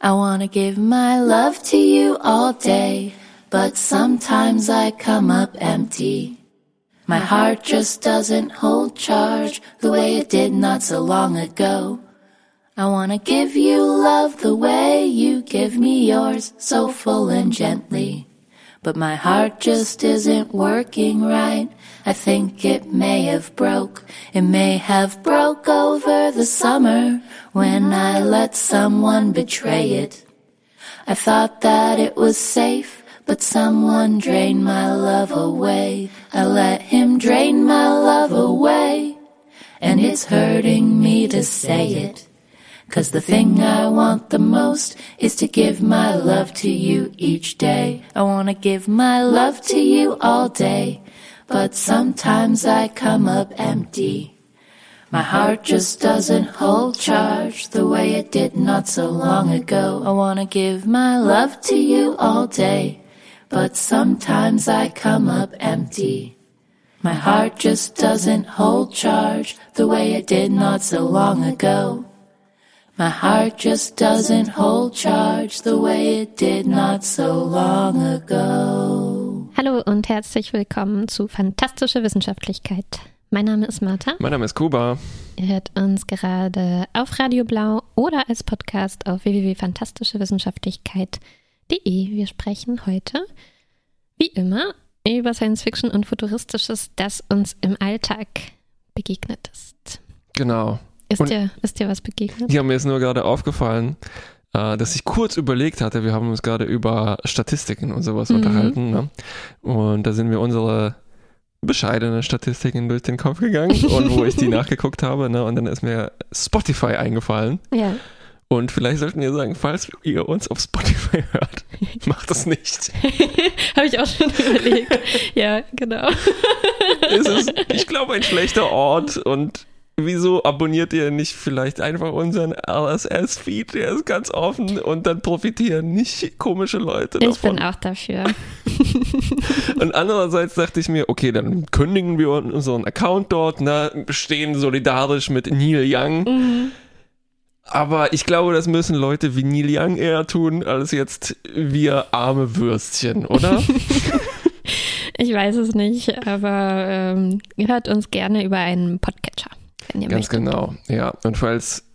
I wanna give my love to you all day, but sometimes I come up empty. My heart just doesn't hold charge the way it did not so long ago. I wanna give you love the way you give me yours, so full and gently. But my heart just isn't working right. I think it may have broke. It may have broke over the summer when I let someone betray it. I thought that it was safe but someone drained my love away. I let him drain my love away. And it's hurting me to say it. Cause the thing I want the most is to give my love to you each day. I wanna give my love to you all day. But sometimes I come up empty. My heart just doesn't hold charge the way it did not so long ago. I wanna give my love to you all day but sometimes I come up empty. My heart just doesn't hold charge the way it did not so long ago. My heart just doesn't hold charge the way it did not so long ago. Hallo und herzlich willkommen zu Fantastische Wissenschaftlichkeit. Mein Name ist Martha. Mein Name ist Kuba. Ihr hört uns gerade auf Radio Blau oder als Podcast auf www.fantastischewissenschaftlichkeit.de wir sprechen heute, wie immer, über Science Fiction und Futuristisches, das uns im Alltag begegnet ist. Genau. Ist, dir, ist dir was begegnet? Ja, mir ist nur gerade aufgefallen, äh, dass ich kurz überlegt hatte, wir haben uns gerade über Statistiken und sowas mhm. unterhalten. Ne? Und da sind mir unsere bescheidene Statistiken durch den Kopf gegangen und wo ich die nachgeguckt habe. Ne? Und dann ist mir Spotify eingefallen. Ja. Und vielleicht sollten wir sagen, falls ihr uns auf Spotify hört, macht das nicht. Habe ich auch schon überlegt. ja, genau. es ist, ich glaube, ein schlechter Ort und wieso abonniert ihr nicht vielleicht einfach unseren RSS-Feed? Der ist ganz offen und dann profitieren nicht komische Leute davon. Ich bin auch dafür. und andererseits dachte ich mir, okay, dann kündigen wir unseren Account dort, ne, stehen solidarisch mit Neil Young. Mhm aber ich glaube, das müssen Leute wie Neil Young eher tun, als jetzt wir arme Würstchen, oder? ich weiß es nicht, aber ähm, hört uns gerne über einen Podcatcher. Wenn ihr Ganz möchtet. genau, ja. Und falls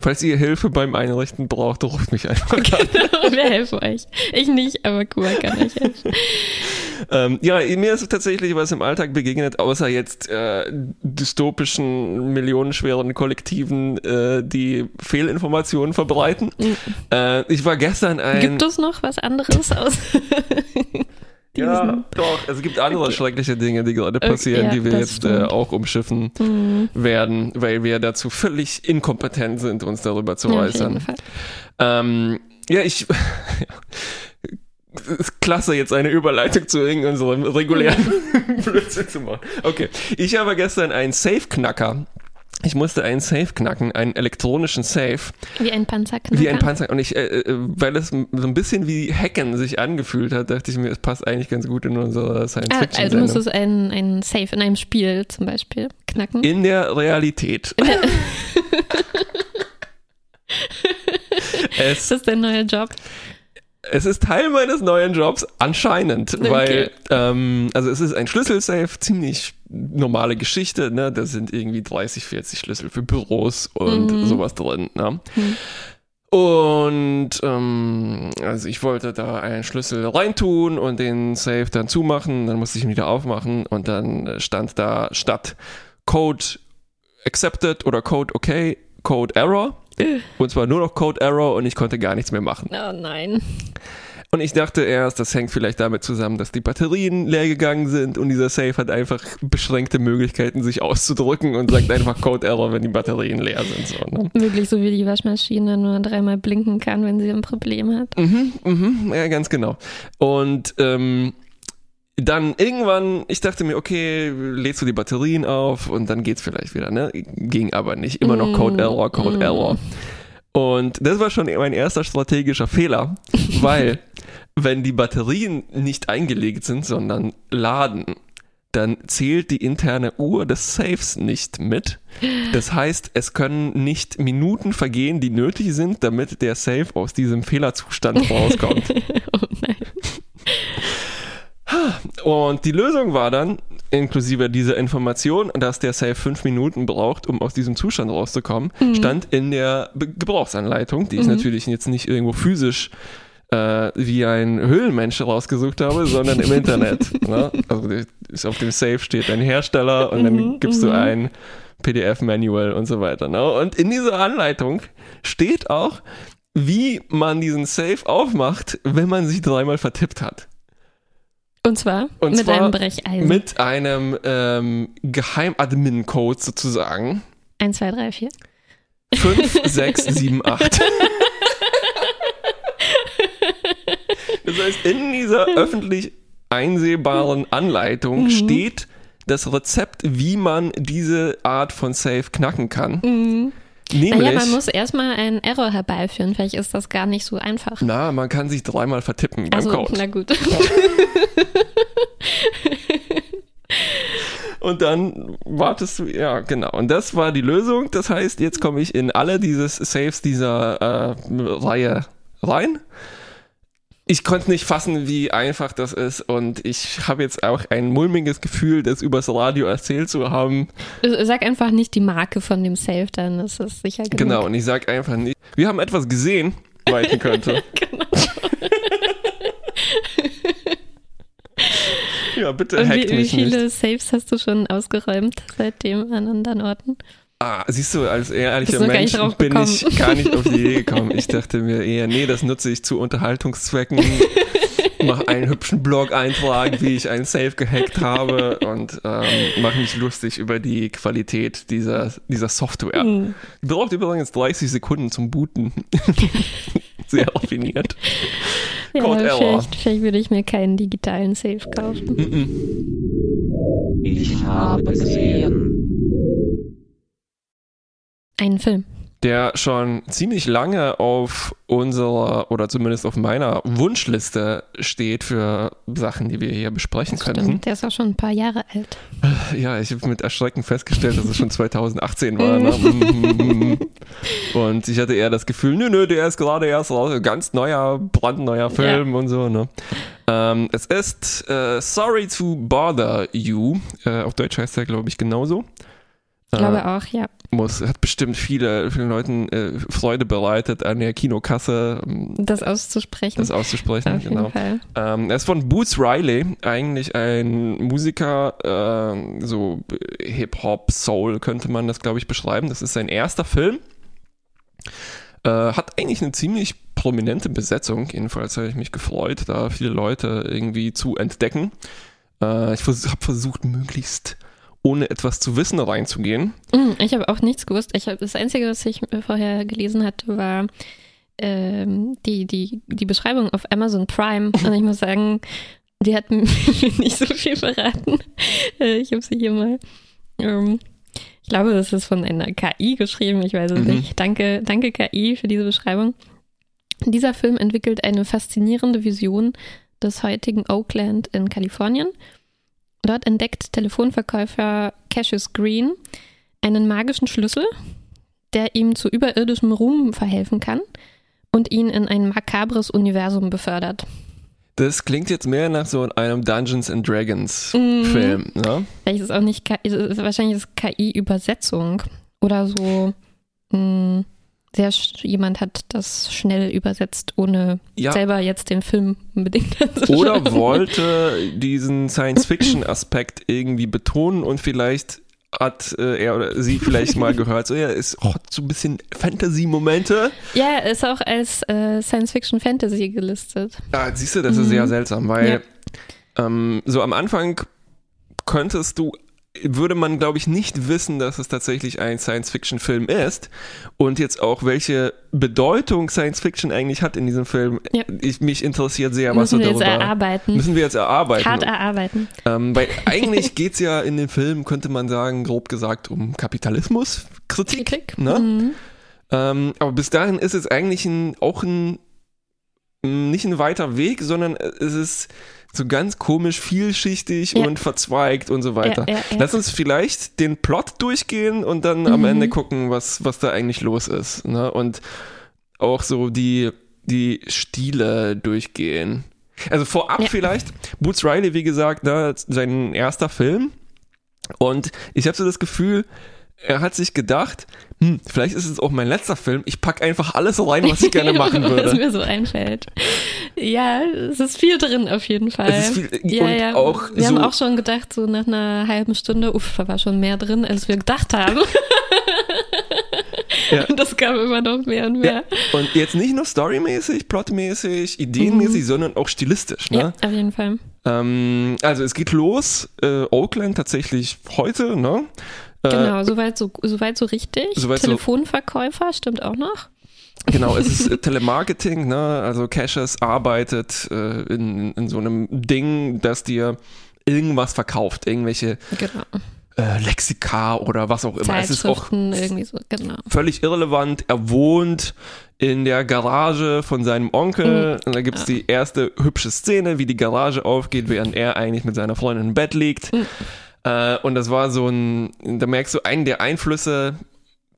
Falls ihr Hilfe beim Einrichten braucht, ruft mich einfach an. Genau, wir helfen euch. Ich nicht, aber Kuba kann euch helfen. ähm, ja, mir ist tatsächlich was im Alltag begegnet, außer jetzt äh, dystopischen, millionenschweren Kollektiven, äh, die Fehlinformationen verbreiten. Mhm. Äh, ich war gestern ein... Gibt es noch was anderes aus... Ja, doch. Es gibt andere okay. schreckliche Dinge, die gerade passieren, okay, ja, die wir jetzt äh, auch umschiffen mhm. werden, weil wir dazu völlig inkompetent sind, uns darüber zu ja, äußern. Ähm, ja, ich. ist klasse, jetzt eine Überleitung zu unserem regulären Blödsinn zu machen. Okay. Ich habe gestern einen Safe-Knacker ich musste einen Safe knacken, einen elektronischen Safe. Wie ein Panzerknacker. Wie ein Panzer. Und ich, äh, äh, weil es so ein bisschen wie Hacken sich angefühlt hat, dachte ich mir, es passt eigentlich ganz gut in unsere Science ah, Fiction. Also du musstest einen, einen Safe in einem Spiel zum Beispiel knacken. In der Realität. In der es, ist das dein neuer Job? Es ist Teil meines neuen Jobs, anscheinend, okay. weil, ähm, also es ist ein Schlüsselsafe, ziemlich normale Geschichte, ne? Da sind irgendwie 30, 40 Schlüssel für Büros und mhm. sowas drin, ne? Mhm. Und ähm, also ich wollte da einen Schlüssel reintun und den Safe dann zumachen, dann musste ich ihn wieder aufmachen und dann stand da statt Code accepted oder Code okay, Code error. Und zwar nur noch Code Error und ich konnte gar nichts mehr machen. Oh nein. Und ich dachte erst, das hängt vielleicht damit zusammen, dass die Batterien leer gegangen sind und dieser Safe hat einfach beschränkte Möglichkeiten, sich auszudrücken und sagt einfach Code Error, wenn die Batterien leer sind. So, ne? Wirklich so wie die Waschmaschine nur dreimal blinken kann, wenn sie ein Problem hat. Mhm, mhm, ja, ganz genau. Und ähm, dann irgendwann, ich dachte mir, okay, lädst du die Batterien auf und dann geht's vielleicht wieder, ne? Ging aber nicht. Immer noch Code Error, Code mm. Error. Und das war schon mein erster strategischer Fehler, weil wenn die Batterien nicht eingelegt sind, sondern laden, dann zählt die interne Uhr des Safes nicht mit. Das heißt, es können nicht Minuten vergehen, die nötig sind, damit der Safe aus diesem Fehlerzustand rauskommt. oh nein. Und die Lösung war dann, inklusive dieser Information, dass der Safe fünf Minuten braucht, um aus diesem Zustand rauszukommen, mhm. stand in der Be Gebrauchsanleitung, die ich mhm. natürlich jetzt nicht irgendwo physisch äh, wie ein Höhlenmensch rausgesucht habe, sondern im Internet. ne? Also auf dem Safe steht ein Hersteller und dann mhm, gibst du mhm. ein PDF-Manual und so weiter. Ne? Und in dieser Anleitung steht auch, wie man diesen Safe aufmacht, wenn man sich dreimal vertippt hat. Und zwar und mit zwar einem Brecheisen. Mit einem ähm, Geheimadmin-Code sozusagen. 1, 2, 3, 4. 5, 6, 7, 8. Das heißt, in dieser öffentlich einsehbaren Anleitung mhm. steht das Rezept, wie man diese Art von Safe knacken kann. Mhm. Nämlich, naja, man muss erstmal einen Error herbeiführen. Vielleicht ist das gar nicht so einfach. Na, man kann sich dreimal vertippen beim also, Code. Na gut. Und dann wartest du, ja, genau. Und das war die Lösung. Das heißt, jetzt komme ich in alle diese Saves dieser äh, Reihe rein ich konnte nicht fassen, wie einfach das ist und ich habe jetzt auch ein mulmiges Gefühl, das übers Radio erzählt zu haben. Sag einfach nicht die Marke von dem Safe, dann ist es sicher genug. Genau, und ich sag einfach nicht. Wir haben etwas gesehen, weiten könnte. genau. ja, bitte und hackt wie, mich Wie viele nicht. Saves hast du schon ausgeräumt seitdem an anderen Orten? Ah, siehst du, als ehrlicher Mensch bin ich gar nicht auf die Idee gekommen. Ich dachte mir eher, nee, das nutze ich zu Unterhaltungszwecken. Mach einen hübschen Blog-Eintrag, wie ich einen Safe gehackt habe und ähm, mache mich lustig über die Qualität dieser, dieser Software. Mhm. Braucht übrigens 30 Sekunden zum Booten. Sehr raffiniert. Ja, Code vielleicht, vielleicht würde ich mir keinen digitalen Safe kaufen. Ich habe gesehen. Einen Film. Der schon ziemlich lange auf unserer oder zumindest auf meiner Wunschliste steht für Sachen, die wir hier besprechen das könnten. Der ist auch schon ein paar Jahre alt. Ja, ich habe mit Erschrecken festgestellt, dass es schon 2018 war. Ne? und ich hatte eher das Gefühl, nö, nö, der ist gerade erst raus, ganz neuer, brandneuer Film ja. und so. Ne? Ähm, es ist äh, Sorry to Bother You. Äh, auf Deutsch heißt er, glaube ich, genauso. Ich glaube äh, auch, ja. Muss, hat bestimmt viele, vielen Leuten äh, Freude bereitet, an der Kinokasse ähm, das auszusprechen. Das auszusprechen, Auf genau. Ähm, er ist von Boots Riley, eigentlich ein Musiker, äh, so Hip-Hop, Soul könnte man das, glaube ich, beschreiben. Das ist sein erster Film. Äh, hat eigentlich eine ziemlich prominente Besetzung, jedenfalls habe ich mich gefreut, da viele Leute irgendwie zu entdecken. Äh, ich vers habe versucht, möglichst ohne etwas zu wissen reinzugehen. Mm, ich habe auch nichts gewusst. Ich hab, das Einzige, was ich vorher gelesen hatte, war ähm, die, die, die Beschreibung auf Amazon Prime. Und ich muss sagen, die hat mir nicht so viel verraten. Äh, ich habe sie hier mal. Ähm, ich glaube, das ist von einer KI geschrieben. Ich weiß es mhm. nicht. Danke, danke KI für diese Beschreibung. Dieser Film entwickelt eine faszinierende Vision des heutigen Oakland in Kalifornien Dort entdeckt Telefonverkäufer Cassius Green einen magischen Schlüssel, der ihm zu überirdischem Ruhm verhelfen kann und ihn in ein makabres Universum befördert. Das klingt jetzt mehr nach so einem Dungeons and Dragons mm. Film, ne? Vielleicht ist es auch nicht, KI, wahrscheinlich ist KI-Übersetzung oder so. Mh, mm, sehr, jemand hat das schnell übersetzt, ohne ja. selber jetzt den Film unbedingt zu Oder wollte diesen Science-Fiction-Aspekt irgendwie betonen und vielleicht hat äh, er oder sie vielleicht mal gehört, so ja, ist oh, so ein bisschen Fantasy-Momente. Ja, ist auch als äh, Science-Fiction-Fantasy gelistet. Ja, siehst du, das mhm. ist sehr seltsam, weil ja. ähm, so am Anfang könntest du würde man, glaube ich, nicht wissen, dass es tatsächlich ein Science-Fiction-Film ist. Und jetzt auch, welche Bedeutung Science-Fiction eigentlich hat in diesem Film. Ja. Ich, mich interessiert sehr, was müssen wir darüber... Jetzt erarbeiten. Müssen wir jetzt erarbeiten. Hart erarbeiten. Ähm, weil eigentlich geht es ja in dem Film, könnte man sagen, grob gesagt, um Kapitalismuskritik. Kritik. Ne? Mhm. Ähm, aber bis dahin ist es eigentlich ein, auch ein nicht ein weiter Weg, sondern es ist so ganz komisch vielschichtig Ja. und verzweigt und so weiter. Ja, ja. Lass uns vielleicht den Plot durchgehen und dann am Mhm. Ende gucken, was, was da eigentlich los ist. Ne? Und auch so die, die Stile durchgehen. Also vorab vielleicht, Boots Riley, wie gesagt, ne, sein erster Film. Und ich habe so das Gefühl, er hat sich gedacht, hm, vielleicht ist es auch mein letzter Film. Ich pack einfach alles rein, was ich gerne machen Was würde. mir so einfällt. Ja, es ist viel drin auf jeden Fall. Es ist viel- ja, und ja. auch wir haben so- auch schon gedacht, so nach einer halben Stunde, uff, da war schon mehr drin, als wir gedacht haben. Ja. Und das kam immer noch mehr und mehr. Ja. Und jetzt nicht nur storymäßig, plotmäßig, ideenmäßig, sondern auch stilistisch. Ne? Mhm. Ja, auf jeden Fall. Ähm, also es geht los, äh, Oakland tatsächlich heute, ne? Äh, Genau, soweit so, soweit so richtig. Soweit so- Telefonverkäufer stimmt auch noch. Genau, es ist äh, Telemarketing, ne? Also Cassius arbeitet äh, in, in so einem Ding, das dir irgendwas verkauft, irgendwelche Genau. äh, Lexika oder was auch immer. Es ist auch irgendwie so, genau. völlig irrelevant. Er wohnt in der Garage von seinem Onkel. Und da gibt es die erste hübsche Szene, wie die Garage aufgeht, während er eigentlich mit seiner Freundin im Bett liegt. Äh, und das war so ein, da merkst du einen der Einflüsse,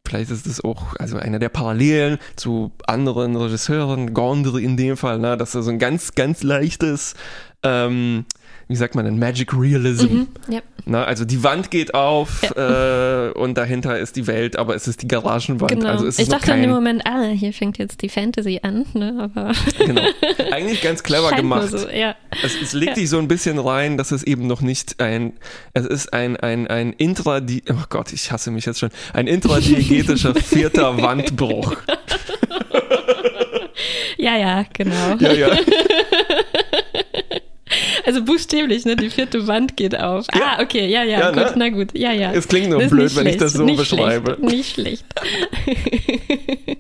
vielleicht ist es auch, also einer der Parallelen zu anderen Regisseuren, Gondry in dem Fall, ne, dass er so ein ganz, ganz leichtes, ähm, wie sagt man denn, Magic Realism. Mhm, ja. Na, also die Wand geht auf äh, und dahinter ist die Welt, aber es ist die Garagenwand. Genau. Also es ist ich dachte in dem Moment, ah, hier fängt jetzt die Fantasy an, ne? Aber genau. Eigentlich ganz clever scheint gemacht. So, ja. Es, es legt dich so ein bisschen rein, dass es eben noch nicht ein, es ist ein, ein, ein intra, oh Gott, ich hasse mich jetzt schon, ein intradiegetischer vierter Wandbruch. ja, ja, genau. Ja, ja. Also buchstäblich, ne? Die vierte Wand geht auf. Ja. Ah, okay, ja, ja, Ja, gut, ne? na gut, ja, ja. Es klingt nur Das blöd, wenn ich das schlecht, so nicht beschreibe. Schlecht, nicht schlecht.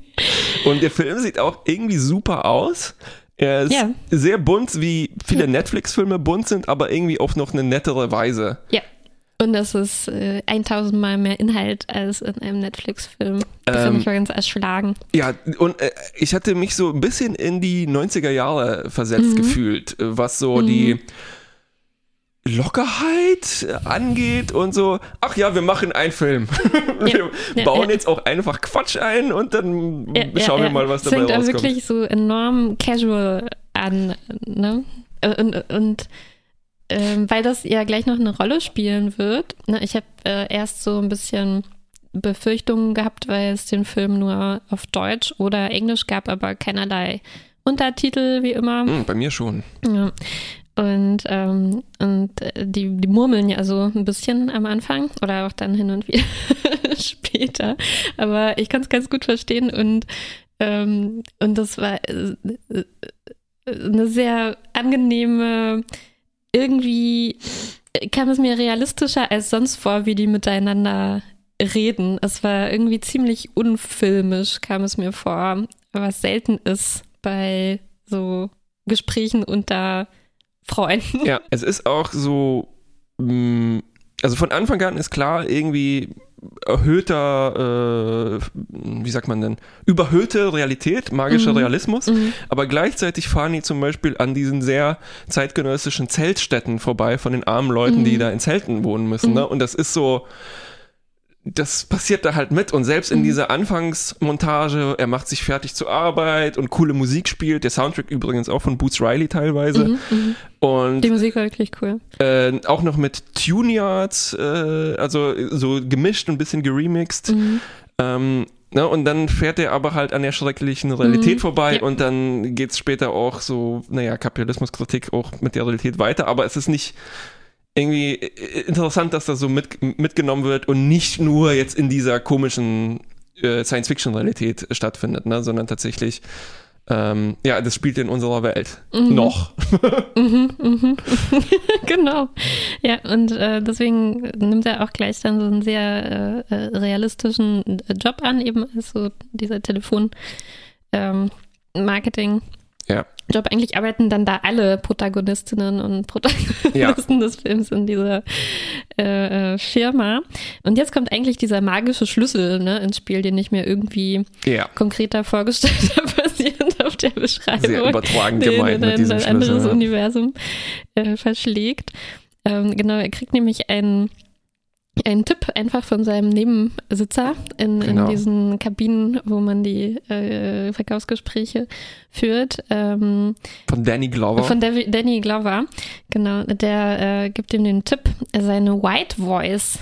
Und der Film sieht auch irgendwie super aus. Er ist Ja. sehr bunt, wie viele Netflix-Filme bunt sind, aber irgendwie auf noch eine nettere Weise. Ja. Und das ist äh, 1000 Mal mehr Inhalt als in einem Netflix-Film. Das Ähm, hat mich mal ganz erschlagen. Ja, und äh, ich hatte mich so ein bisschen in die 90er Jahre versetzt Mhm. gefühlt, was so die Lockerheit angeht und so, ach ja, wir machen einen Film. wir ja, bauen ja. jetzt auch einfach Quatsch ein und dann schauen wir mal, was dabei fängt auch rauskommt. wirklich so enorm casual an, ne? Und, und ähm, weil das ja gleich noch eine Rolle spielen wird. Ne? Ich habe äh, erst so ein bisschen Befürchtungen gehabt, weil es den Film nur auf Deutsch oder Englisch gab, aber keinerlei Untertitel, wie immer. Hm, bei mir schon. Ja. Und, ähm, und äh, die, die murmeln ja so ein bisschen am Anfang oder auch dann hin und wieder später. Aber ich kann es ganz gut verstehen und, ähm, und das war äh, äh, eine sehr angenehme, irgendwie kam es mir realistischer als sonst vor, wie die miteinander reden. Es war irgendwie ziemlich unfilmisch, kam es mir vor, was selten ist bei so Gesprächen unter Freunden. Ja, es ist auch so, mh, also von Anfang an ist klar, irgendwie erhöhter, äh, wie sagt man denn, überhöhte Realität, magischer Mhm. Realismus, Mhm. aber gleichzeitig fahren die zum Beispiel an diesen sehr zeitgenössischen Zeltstätten vorbei von den armen Leuten, die Mhm. da in Zelten wohnen müssen. Ne? Und das ist so, das passiert da halt mit und selbst in Mhm. dieser Anfangsmontage, er macht sich fertig zur Arbeit und coole Musik spielt, der Soundtrack übrigens auch von Boots Riley teilweise Mhm, mhm. und Die Musik war wirklich cool. äh, auch noch mit Tune-Yards, äh, also so gemischt und ein bisschen geremixed. Mhm. Ähm, ne, und dann fährt er aber halt an der schrecklichen Realität Mhm, vorbei ja. und dann geht's später auch so, naja, Kapitalismuskritik auch mit der Realität weiter, aber es ist nicht irgendwie äh, interessant, dass das so mit, mitgenommen wird und nicht nur jetzt in dieser komischen äh, Science-Fiction-Realität stattfindet, ne, sondern tatsächlich ähm, ja, das spielt in unserer Welt. Mhm. Noch. Mhm, mhm. genau. Ja, und äh, deswegen nimmt er auch gleich dann so einen sehr äh, äh, realistischen äh, Job an, eben als so dieser Telefon ähm, Marketing. Ja. Job. Eigentlich arbeiten dann da alle Protagonistinnen und Protagonisten des Films in dieser äh, äh, Firma. Und jetzt kommt eigentlich dieser magische Schlüssel ne, ins Spiel, den ich mir irgendwie Ja. konkreter vorgestellt habe, basierend auf der Beschreibung Sehr übertragen gemeint in mit ein diesem anderes Schlüssel. Ja. Universum äh, verschlägt. Ähm, genau, er kriegt nämlich einen, einen Tipp einfach von seinem Nebensitzer in, Genau. in diesen Kabinen, wo man die äh, Verkaufsgespräche führt. Ähm, Von Danny Glover. von Davi- Danny Glover, genau, der äh, gibt ihm den Tipp, seine White Voice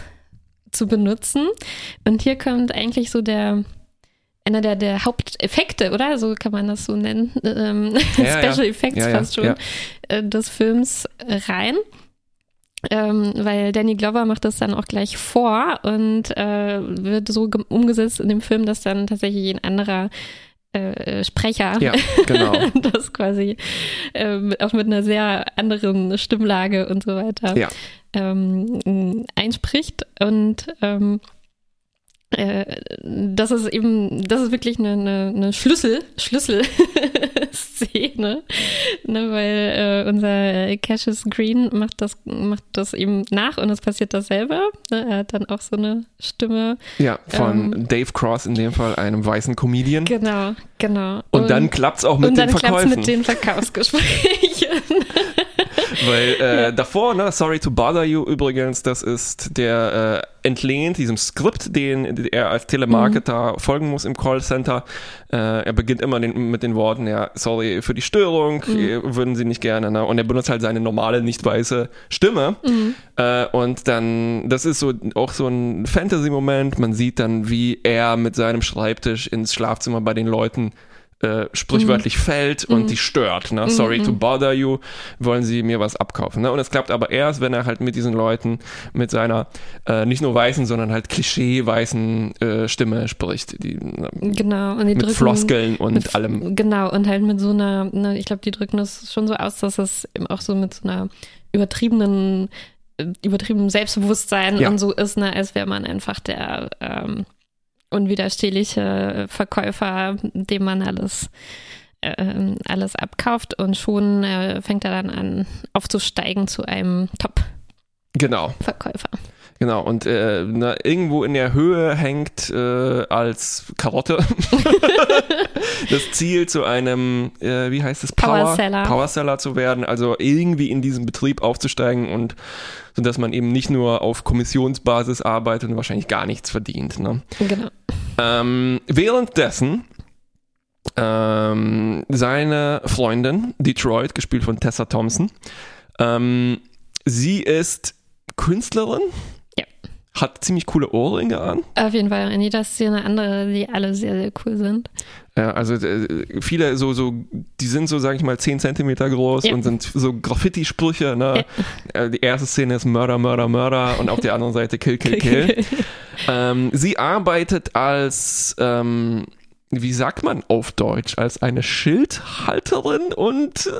zu benutzen. Und hier kommt eigentlich so der einer der, der Haupteffekte, oder? So kann man das so nennen. Ähm, Ja, ja. Special Effects Ja, ja, fast schon ja. äh, des Films rein. Ähm, weil Danny Glover macht das dann auch gleich vor und äh, wird so umgesetzt in dem Film, dass dann tatsächlich ein anderer äh, Sprecher ja, genau. das quasi ähm, auch mit einer sehr anderen Stimmlage und so weiter Ja. ähm, einspricht. Und ähm, äh, das ist eben, das ist wirklich eine, eine, eine Schlüssel, Schlüsselszene, ne, weil äh, unser Cassius Green macht das, macht das eben nach und es passiert dasselbe. Ne? Er hat dann auch so eine Stimme. Ja, von Ähm. Dave Cross in dem Fall, einem weißen Comedian. Genau, genau. Und, dann klappt's auch mit und den dann Verkäufen. mit den Verkaufsgesprächen. Weil äh, davor, ne, Sorry to Bother You übrigens, das ist der äh, entlehnt diesem Skript, den er als Telemarketer Mhm. folgen muss im Callcenter. Äh, er beginnt immer den, mit den Worten, ja, sorry für die Störung, Mhm. würden Sie nicht gerne. Ne? Und er benutzt halt seine normale, nicht weiße Stimme. Mhm. Äh, und dann, das ist so auch so ein Fantasy-Moment. Man sieht dann, wie er mit seinem Schreibtisch ins Schlafzimmer bei den Leuten äh, sprichwörtlich Mhm. fällt und die stört. Ne? Sorry to bother you, wollen sie mir was abkaufen. Ne? Und es klappt aber erst, wenn er halt mit diesen Leuten, mit seiner äh, nicht nur weißen, sondern halt klischee-weißen äh, Stimme spricht. Die, ne, genau. Und die mit drücken, Floskeln und mit, allem. Genau, und halt mit so einer, ne, ich glaube, die drücken das schon so aus, dass es eben auch so mit so einer übertriebenen, äh, übertriebenem Selbstbewusstsein Ja. und so ist, ne, als wäre man einfach der ähm, unwiderstehliche Verkäufer, dem man alles ähm, alles abkauft und schon äh, fängt er dann an aufzusteigen zu einem Genau. Top-Verkäufer. Genau, und äh, na, irgendwo in der Höhe hängt äh, als Karotte das Ziel zu einem, äh, wie heißt es, Power, Powerseller. Powerseller zu werden, also irgendwie in diesem Betrieb aufzusteigen und so dass man eben nicht nur auf Kommissionsbasis arbeitet und wahrscheinlich gar nichts verdient. Ne? Genau. Ähm, währenddessen ähm, seine Freundin, Detroit, gespielt von Tessa Thompson, ähm, sie ist Künstlerin, Ja. hat ziemlich coole Ohrringe an. Auf jeden Fall in jeder Szene andere, die alle sehr, sehr cool sind. Ja, also äh, viele so, so, die sind so, sag ich mal, 10 Zentimeter groß Ja. und sind so Graffiti-Sprüche. Ne? Äh, Die erste Szene ist Mörder, Mörder, Mörder und auf der anderen Seite Kill, Kill, Kill. ähm, sie arbeitet als, ähm, wie sagt man auf Deutsch, als eine Schildhalterin und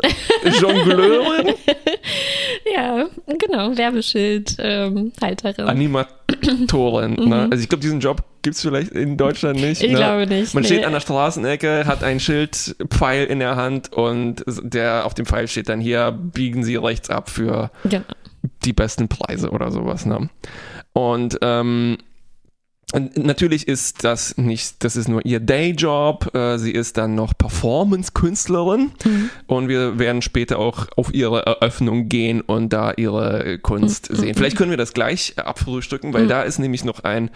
äh, Jongleurin, Ja, genau, Werbeschild, ähm. Animatorin. Ne? Also ich glaube, diesen Job gibt es vielleicht in Deutschland nicht. Mhm. ich ne? glaube nicht. Man nee. steht an der Straßenecke, hat ein Schild, Pfeil in der Hand und der auf dem Pfeil steht dann hier, biegen Sie rechts ab für Genau. die besten Preise oder sowas. Ne? Und ähm, und natürlich ist das nicht, das ist nur ihr Dayjob. Äh, sie ist dann noch Performance-Künstlerin und wir werden später auch auf ihre Eröffnung gehen und da ihre Kunst sehen. Vielleicht können wir das gleich abfrühstücken, weil da ist nämlich noch ein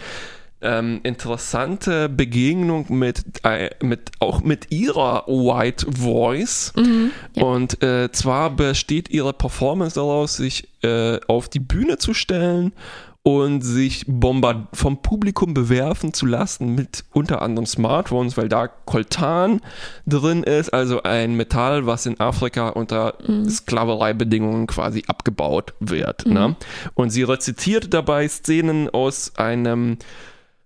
ähm, interessante Begegnung mit, äh, mit auch mit ihrer White Voice. ja. Und äh, zwar besteht ihre Performance daraus, sich äh, auf die Bühne zu stellen und sich bombard vom Publikum bewerfen zu lassen mit unter anderem Smartphones, weil da Coltan drin ist, also ein Metall, was in Afrika unter Sklavereibedingungen quasi abgebaut wird. Ne? Und sie rezitiert dabei Szenen aus einem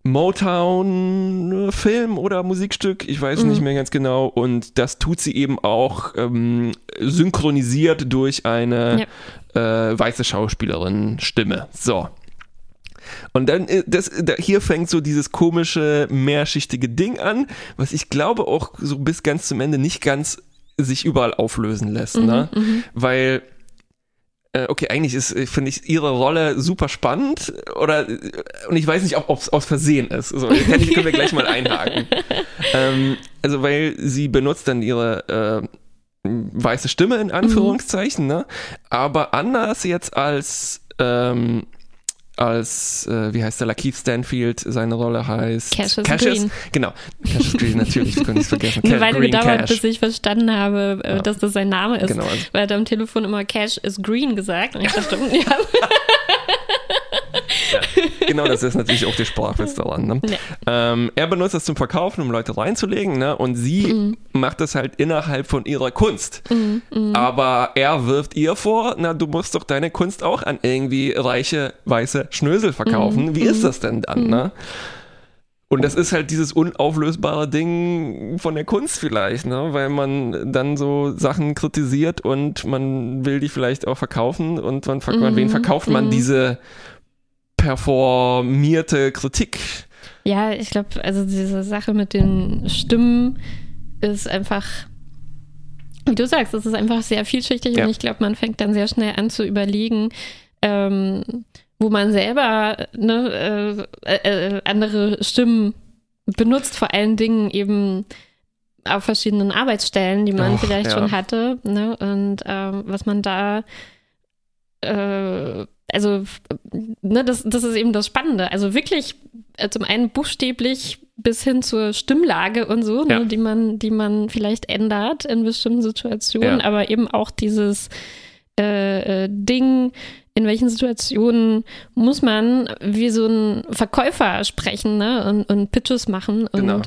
Motown-Film oder Musikstück, ich weiß nicht mehr ganz genau. Und das tut sie eben auch ähm, synchronisiert durch eine äh, weiße Schauspielerin-Stimme. So. Und dann, äh, das, da, hier fängt so dieses komische, mehrschichtige Ding an, was ich glaube auch so bis ganz zum Ende nicht ganz sich überall auflösen lässt, ne? Weil äh, okay, eigentlich ist, äh, finde ich, ihre Rolle super spannend oder und ich weiß nicht, ob es aus Versehen ist. So, ich, können wir gleich mal einhaken. ähm, also, weil sie benutzt dann ihre äh, weiße Stimme in Anführungszeichen, mhm. ne? Aber anders jetzt als ähm, als, äh, wie heißt der, Lakeith Stanfield, seine Rolle heißt Cassius, Cassius Green. Genau, Cassius Green, natürlich, das könnte ich vergessen. Eine Weile gedauert, Cash. bis ich verstanden habe, äh, ja. dass das sein Name ist. Genau. Weil er hat am Telefon immer Cash is Green gesagt und ich dachte, ja. ja, genau, das ist natürlich auch der Sprachwitz daran. Ne? Nee. Ähm, er benutzt das zum Verkaufen, um Leute reinzulegen, ne? und sie mhm. macht das halt innerhalb von ihrer Kunst. Mhm. Mhm. Aber er wirft ihr vor, na, du musst doch deine Kunst auch an irgendwie reiche, weiße Schnösel verkaufen. Mhm. Wie ist mhm. das denn dann? Ne? Und das ist halt dieses unauflösbare Ding von der Kunst vielleicht, ne? weil man dann so Sachen kritisiert und man will die vielleicht auch verkaufen und man, mhm. wen verkauft man mhm. diese performierte Kritik. Ja, ich glaube, also diese Sache mit den Stimmen ist einfach, wie du sagst, es ist einfach sehr vielschichtig ja. und ich glaube, man fängt dann sehr schnell an zu überlegen, ähm, wo man selber ne, äh, äh, andere Stimmen benutzt, vor allen Dingen eben auf verschiedenen Arbeitsstellen, die man Och, vielleicht ja. schon hatte. Ne? Und ähm, was man da äh, also, ne, das, das ist eben das Spannende. Also wirklich äh, zum einen buchstäblich bis hin zur Stimmlage und so, ne, ja. ne, die man, die man vielleicht ändert in bestimmten Situationen, ja. aber eben auch dieses äh, äh, Ding, in welchen Situationen muss man wie so ein Verkäufer sprechen ne, und, und Pitches machen und genau.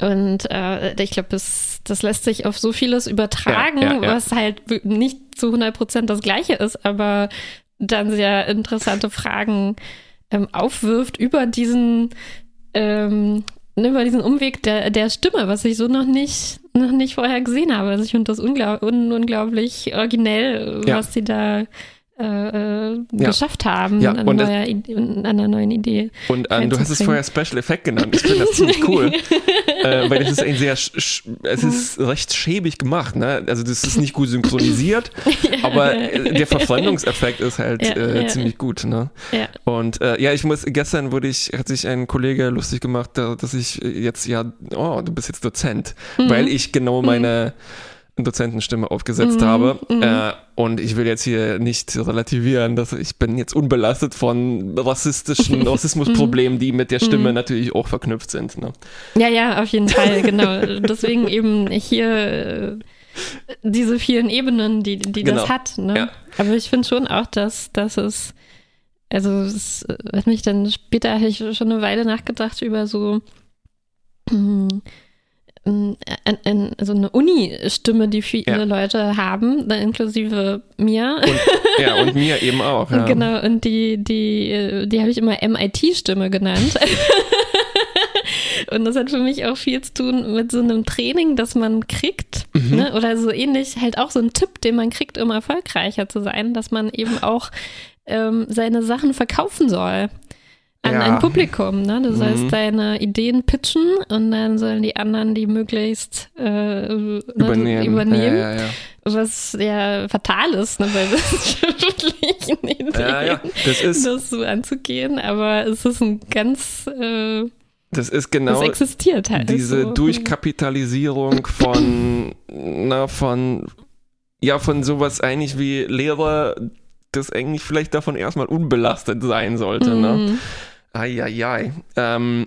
Und äh, ich glaube, das, das lässt sich auf so vieles übertragen, ja, ja, ja. was halt nicht zu 100 Prozent das Gleiche ist, aber dann sehr interessante Fragen ähm, aufwirft über diesen, ähm, über diesen Umweg der, der Stimme, was ich so noch nicht, noch nicht vorher gesehen habe. Also ich finde das unglaub, un, unglaublich originell, ja. was sie da äh, äh, geschafft haben ja, an, neuer an einer neuen Idee. Und ähm, du hast es vorher Special Effect genannt. Ich finde das ziemlich cool, äh, weil es ist ein sehr, es ist recht schäbig gemacht. Ne? Also das ist nicht gut synchronisiert, ja. aber der Verfremdungseffekt ist halt äh, ziemlich gut. Ne? Und äh, ja, ich muss gestern wurde ich hat sich ein Kollege lustig gemacht, dass ich jetzt ja, oh, du bist jetzt Dozent, mhm. weil ich genau meine mhm Dozentenstimme aufgesetzt mhm, habe. Mhm. Äh, und ich will jetzt hier nicht relativieren, dass ich bin jetzt unbelastet von rassistischen Rassismusproblemen, die mit der Stimme mhm. natürlich auch verknüpft sind. Ne? Ja, ja, auf jeden Fall, genau. Deswegen eben hier äh, diese vielen Ebenen, die, die genau. das hat. Ne? Ja. Aber ich finde schon auch, dass, dass es, also es hat mich dann später, habe ich schon eine Weile nachgedacht über so hm, so eine Uni-Stimme, die viele ja. Leute haben, inklusive mir. Und, ja, und mir eben auch. Ja. Genau, und die, die, die habe ich immer MIT-Stimme genannt. und das hat für mich auch viel zu tun mit so einem Training, das man kriegt. Mhm. Ne? Oder so ähnlich, halt auch so ein Tipp, den man kriegt, um erfolgreicher zu sein, dass man eben auch ähm, seine Sachen verkaufen soll an ja. ein Publikum. Ne? Du sollst mhm. deine Ideen pitchen und dann sollen die anderen die möglichst äh, ne, übernehmen. übernehmen. Ja, ja, was ja fatal ist, ne, bei wissenschaftlichen Ideen, das, ist, das so anzugehen. Aber es ist ein ganz äh, das ist genau das existiert halt diese so. Durchkapitalisierung von, na, von, ja, von sowas eigentlich wie Lehrer, das eigentlich vielleicht davon erstmal unbelastet sein sollte. Ne? Mhm. Ne? Eieiei. Ähm,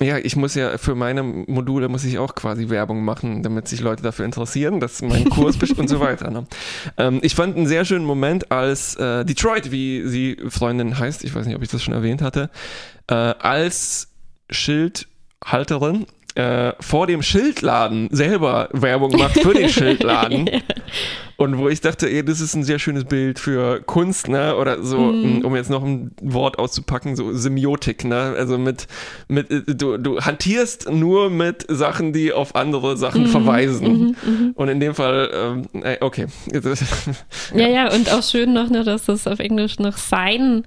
ja, ich muss ja für meine Module muss ich auch quasi Werbung machen, damit sich Leute dafür interessieren, dass mein Kurs und so weiter. Ne? Ähm, ich fand einen sehr schönen Moment, als äh, Detroit, wie sie Freundin heißt, ich weiß nicht, ob ich das schon erwähnt hatte, äh, als Schildhalterin äh, vor dem Schildladen selber Werbung macht für den Schildladen. yeah. Und wo ich dachte, ey, das ist ein sehr schönes Bild für Kunst, ne? Oder so, mm. um jetzt noch ein Wort auszupacken, so Semiotik, ne? Also mit, mit äh, du, du hantierst nur mit Sachen, die auf andere Sachen mm. verweisen. Mm. Und in dem Fall, ähm, okay. ja. ja, ja, und auch schön noch, ne, dass das auf Englisch noch sein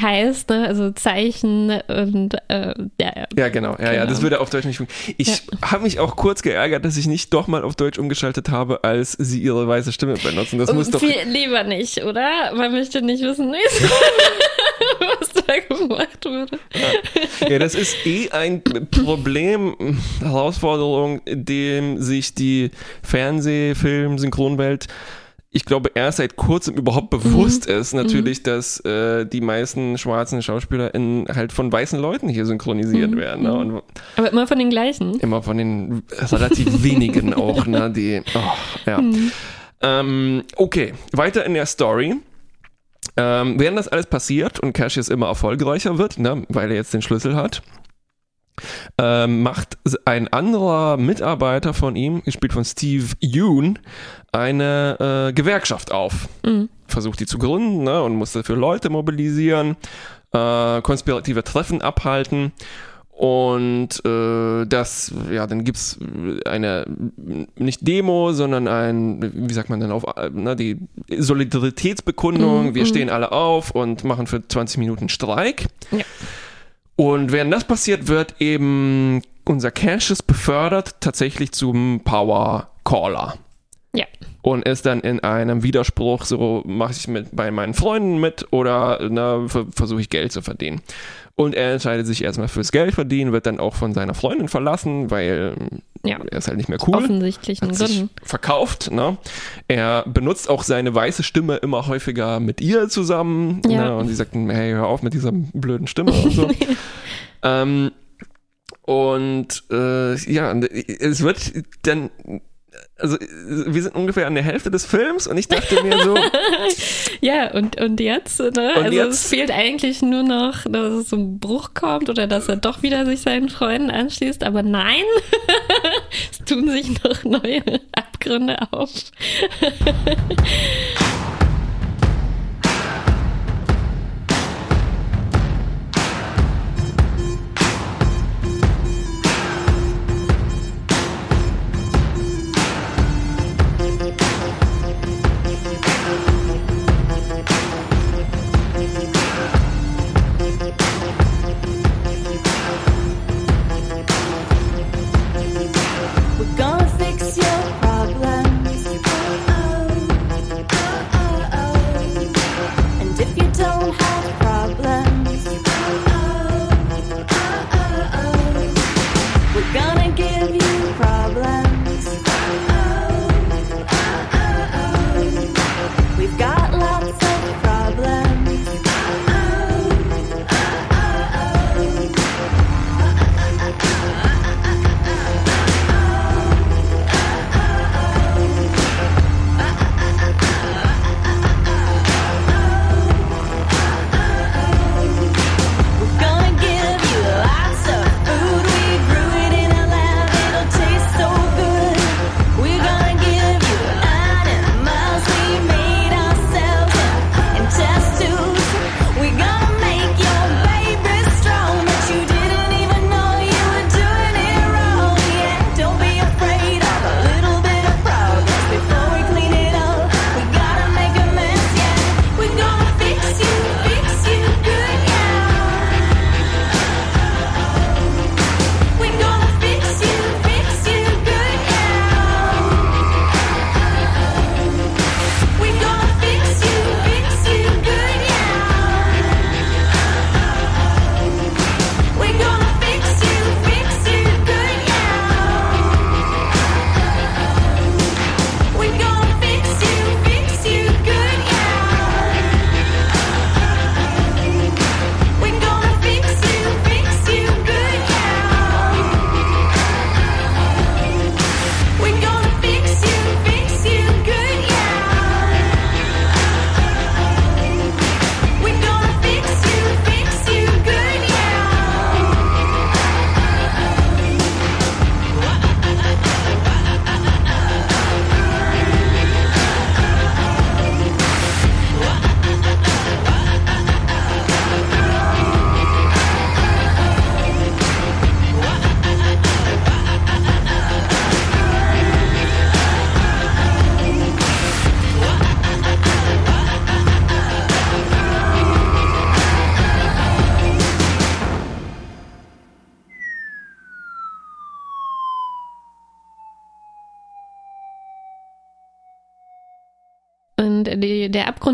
heißt, ne? also Zeichen und äh, ja, ja. Ja, genau. Ja, ja, das Genau. würde auf Deutsch nicht funktionieren. Ich habe mich auch kurz geärgert, dass ich nicht doch mal auf Deutsch umgeschaltet habe, als sie ihre weiße Stimme benutzen. Das muss doch. Viel lieber nicht, oder? Man möchte nicht wissen, was da gemacht wurde. Ja, das ist eh ein Problem, Herausforderung, dem sich die Fernseh-, Film-, Synchronwelt ich glaube, erst seit kurzem überhaupt bewusst ist, natürlich, dass äh, die meisten schwarzen Schauspieler in, halt von weißen Leuten hier synchronisiert werden. Ne? Und Aber immer von den gleichen. immer von den relativ wenigen auch, ne? Die, oh, ja. Ähm, okay, weiter in der Story. Ähm, während das alles passiert und Cassius immer erfolgreicher wird, ne, weil er jetzt den Schlüssel hat, ähm, macht ein anderer Mitarbeiter von ihm, gespielt von Steve Yoon, eine äh, Gewerkschaft auf. Versucht die zu gründen ne, und muss dafür Leute mobilisieren, äh, konspirative Treffen abhalten. Und äh, das, ja, dann gibt's eine, nicht Demo, sondern ein, wie sagt man dann auf, äh, na, die Solidaritätsbekundung. Wir stehen alle auf und machen für 20 Minuten Streik. Ja. Und während das passiert, wird eben unser Cassius befördert tatsächlich zum Power Caller Ja. und ist dann in einem Widerspruch, so mache ich mit bei meinen Freunden mit oder ver- versuche ich Geld zu verdienen. Und er entscheidet sich erstmal fürs Geld verdienen, wird dann auch von seiner Freundin verlassen, weil Ja. er ist halt nicht mehr cool. Offensichtlichen Hat sich Gründen. verkauft. Ne? Er benutzt auch seine weiße Stimme immer häufiger mit ihr zusammen. Ja. Ne? Und sie sagt, hey, hör auf mit dieser blöden Stimme und so. ähm, und äh, ja, es wird dann, also wir sind ungefähr an der Hälfte des Films und ich dachte mir so, Ja, und, und jetzt, ne? Und also jetzt? es fehlt eigentlich nur noch, dass es zum Bruch kommt oder dass er doch wieder sich seinen Freunden anschließt, aber nein, es tun sich noch neue Abgründe auf.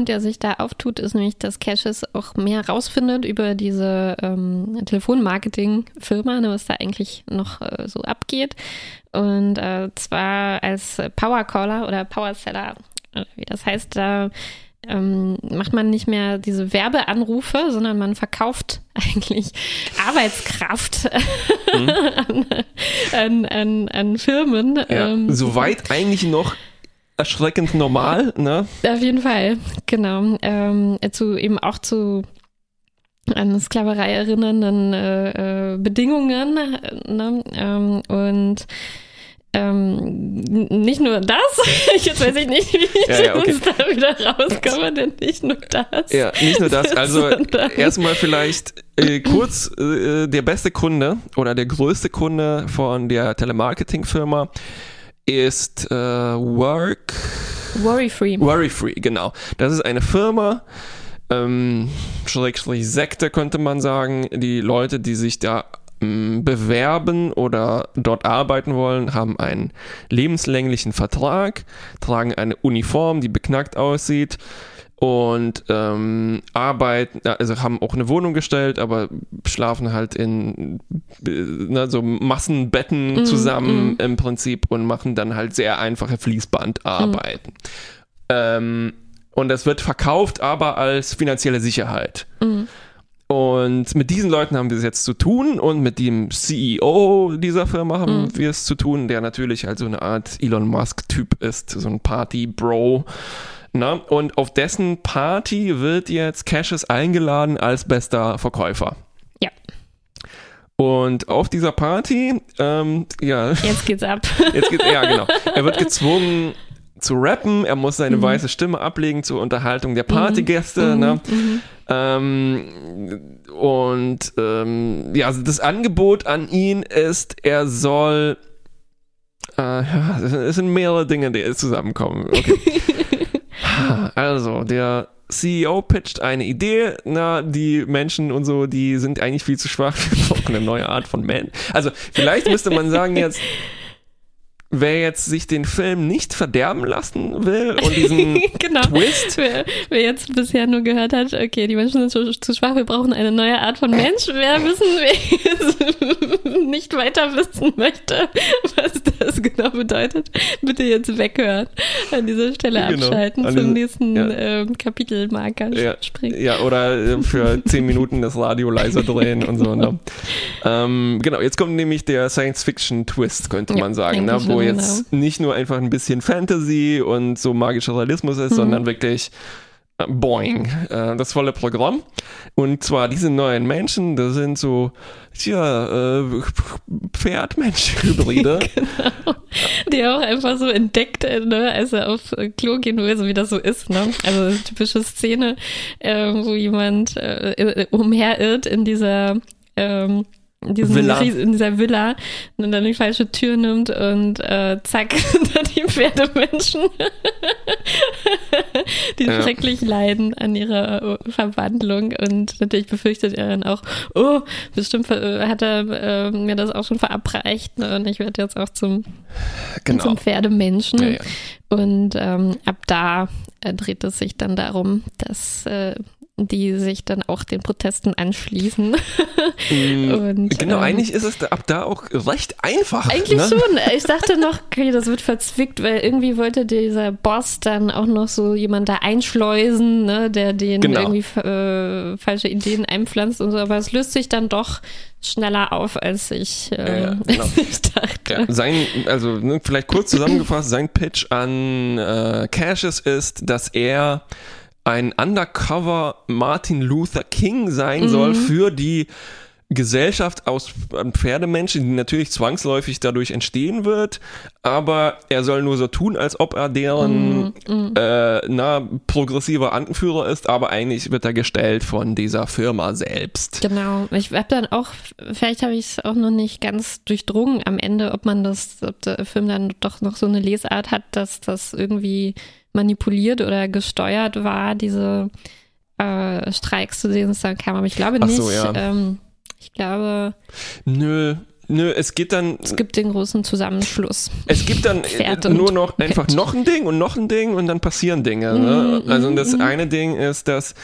die, der sich da auftut, ist nämlich, dass Cassius auch mehr rausfindet über diese ähm, Telefonmarketing-Firma, ne, was da eigentlich noch äh, so abgeht. Und äh, zwar als Powercaller oder Powerseller, äh, wie das heißt, da ähm, macht man nicht mehr diese Werbeanrufe, sondern man verkauft eigentlich Arbeitskraft Mhm. an, an, an, an Firmen. Ja, Ähm, soweit eigentlich noch erschreckend normal, ne? auf jeden Fall, genau. Ähm, zu eben auch zu an Sklaverei erinnernden äh, äh, Bedingungen. äh, Ne? Ähm, und ähm, nicht nur das, jetzt weiß ich nicht, wie ich Ja, ja, okay. jetzt da wieder rauskomme, denn nicht nur das. Ja, nicht nur das. Also erstmal vielleicht äh, kurz äh, der beste Kunde oder der größte Kunde von der Telemarketing-Firma ist äh, Work Worry-free. Worry Free, genau. Das ist eine Firma, ähm, Schrägstrich Sekte könnte man sagen. Die Leute, die sich da ähm, bewerben oder dort arbeiten wollen, haben einen lebenslänglichen Vertrag, tragen eine Uniform, die beknackt aussieht und ähm, arbeiten, also haben auch eine Wohnung gestellt, aber schlafen halt in äh, ne, so Massenbetten zusammen im Prinzip und machen dann halt sehr einfache Fließbandarbeiten. Ähm, und das wird verkauft, aber als finanzielle Sicherheit. Und mit diesen Leuten haben wir es jetzt zu tun und mit dem CEO dieser Firma haben wir es zu tun, der natürlich halt so eine Art Elon Musk-Typ ist, so ein Party-Bro. Na, und auf dessen Party wird jetzt Cassius eingeladen als bester Verkäufer. Ja, Und auf dieser Party, ähm, ja, jetzt geht's ab. Jetzt geht ja genau. Er wird gezwungen zu rappen, er muss seine weiße Stimme ablegen zur Unterhaltung der Partygäste. Ne? Ähm, und ähm, ja, also das Angebot an ihn ist, er soll äh, ja, es sind mehrere Dinge, die zusammenkommen. Okay. Also, der CEO pitcht eine Idee, na, die Menschen und so, die sind eigentlich viel zu schwach. Brauchen eine neue Art von Man. Also, vielleicht müsste man sagen jetzt, wer jetzt sich den Film nicht verderben lassen will und diesen genau. Twist. Wer, wer jetzt bisher nur gehört hat, okay, die Menschen sind zu, zu schwach, wir brauchen eine neue Art von Mensch. Wer wissen, wer jetzt nicht weiter wissen möchte, was das genau bedeutet, bitte jetzt weghören. An dieser Stelle Genau, abschalten, an zum nächsten ja. ähm, Kapitelmarker Ja, springen. ja, oder äh, für zehn Minuten das Radio leiser drehen und so. Ne? Ähm, genau, jetzt kommt nämlich der Science-Fiction-Twist, könnte Ja, man sagen, ne? eigentlich wo schon, jetzt nicht nur einfach ein bisschen Fantasy und so magischer Realismus ist, sondern wirklich äh, boing, äh, das volle Programm. Und zwar diese neuen Menschen, das sind so, tja, äh, Pferd-Mensch-Hybride. Die er auch einfach so entdeckt, äh, ne, als er auf Klo gehen will, so wie das so ist, ne? Also typische Szene, äh, wo jemand äh, äh, umherirrt in dieser ähm, in diesem Villa. In dieser Villa und dann die falsche Tür nimmt und äh, zack, da die Pferdemenschen, die Ja. schrecklich leiden an ihrer äh, Verwandlung und natürlich befürchtet er dann auch, oh, bestimmt äh, hat er äh, mir das auch schon verabreicht ne? und ich werde jetzt auch zum genau. zum Pferdemenschen. Ja, ja. Und ähm, ab da äh, dreht es sich dann darum, dass äh, die sich dann auch den Protesten anschließen. Mm, Und, genau, ähm, eigentlich ist es ab da auch recht einfach. Eigentlich ne? schon. Ich dachte noch, okay, das wird verzwickt, weil irgendwie wollte dieser Boss dann auch noch so jemand da einschleusen, ne, der den Genau. irgendwie äh, falsche Ideen einpflanzt und so. Aber es löst sich dann doch schneller auf, als ich, äh, Ja, ja, genau. ich dachte. Ja, sein, also ne, vielleicht kurz zusammengefasst, sein Pitch an äh, Cassius ist, dass er ein Undercover Martin Luther King sein soll für die Gesellschaft aus Pferdemenschen, die natürlich zwangsläufig dadurch entstehen wird, aber er soll nur so tun, als ob er deren Äh, na, progressiver Anführer ist, aber eigentlich wird er gestellt von dieser Firma selbst. Genau. Ich habe dann auch, vielleicht habe ich es auch noch nicht ganz durchdrungen am Ende, ob man das, ob der Film dann doch noch so eine Lesart hat, dass das irgendwie manipuliert oder gesteuert war, diese äh, Streiks, zu denen es dann kam. Aber ich glaube nicht. so, ja. ähm, ich glaube, Nö, Nö, es geht dann. Es gibt den großen Zusammenschluss. Es gibt dann äh, nur noch einfach noch ein Ding und noch ein Ding und dann passieren Dinge. Ne? Mhm, Also das mhm. eine Ding ist, dass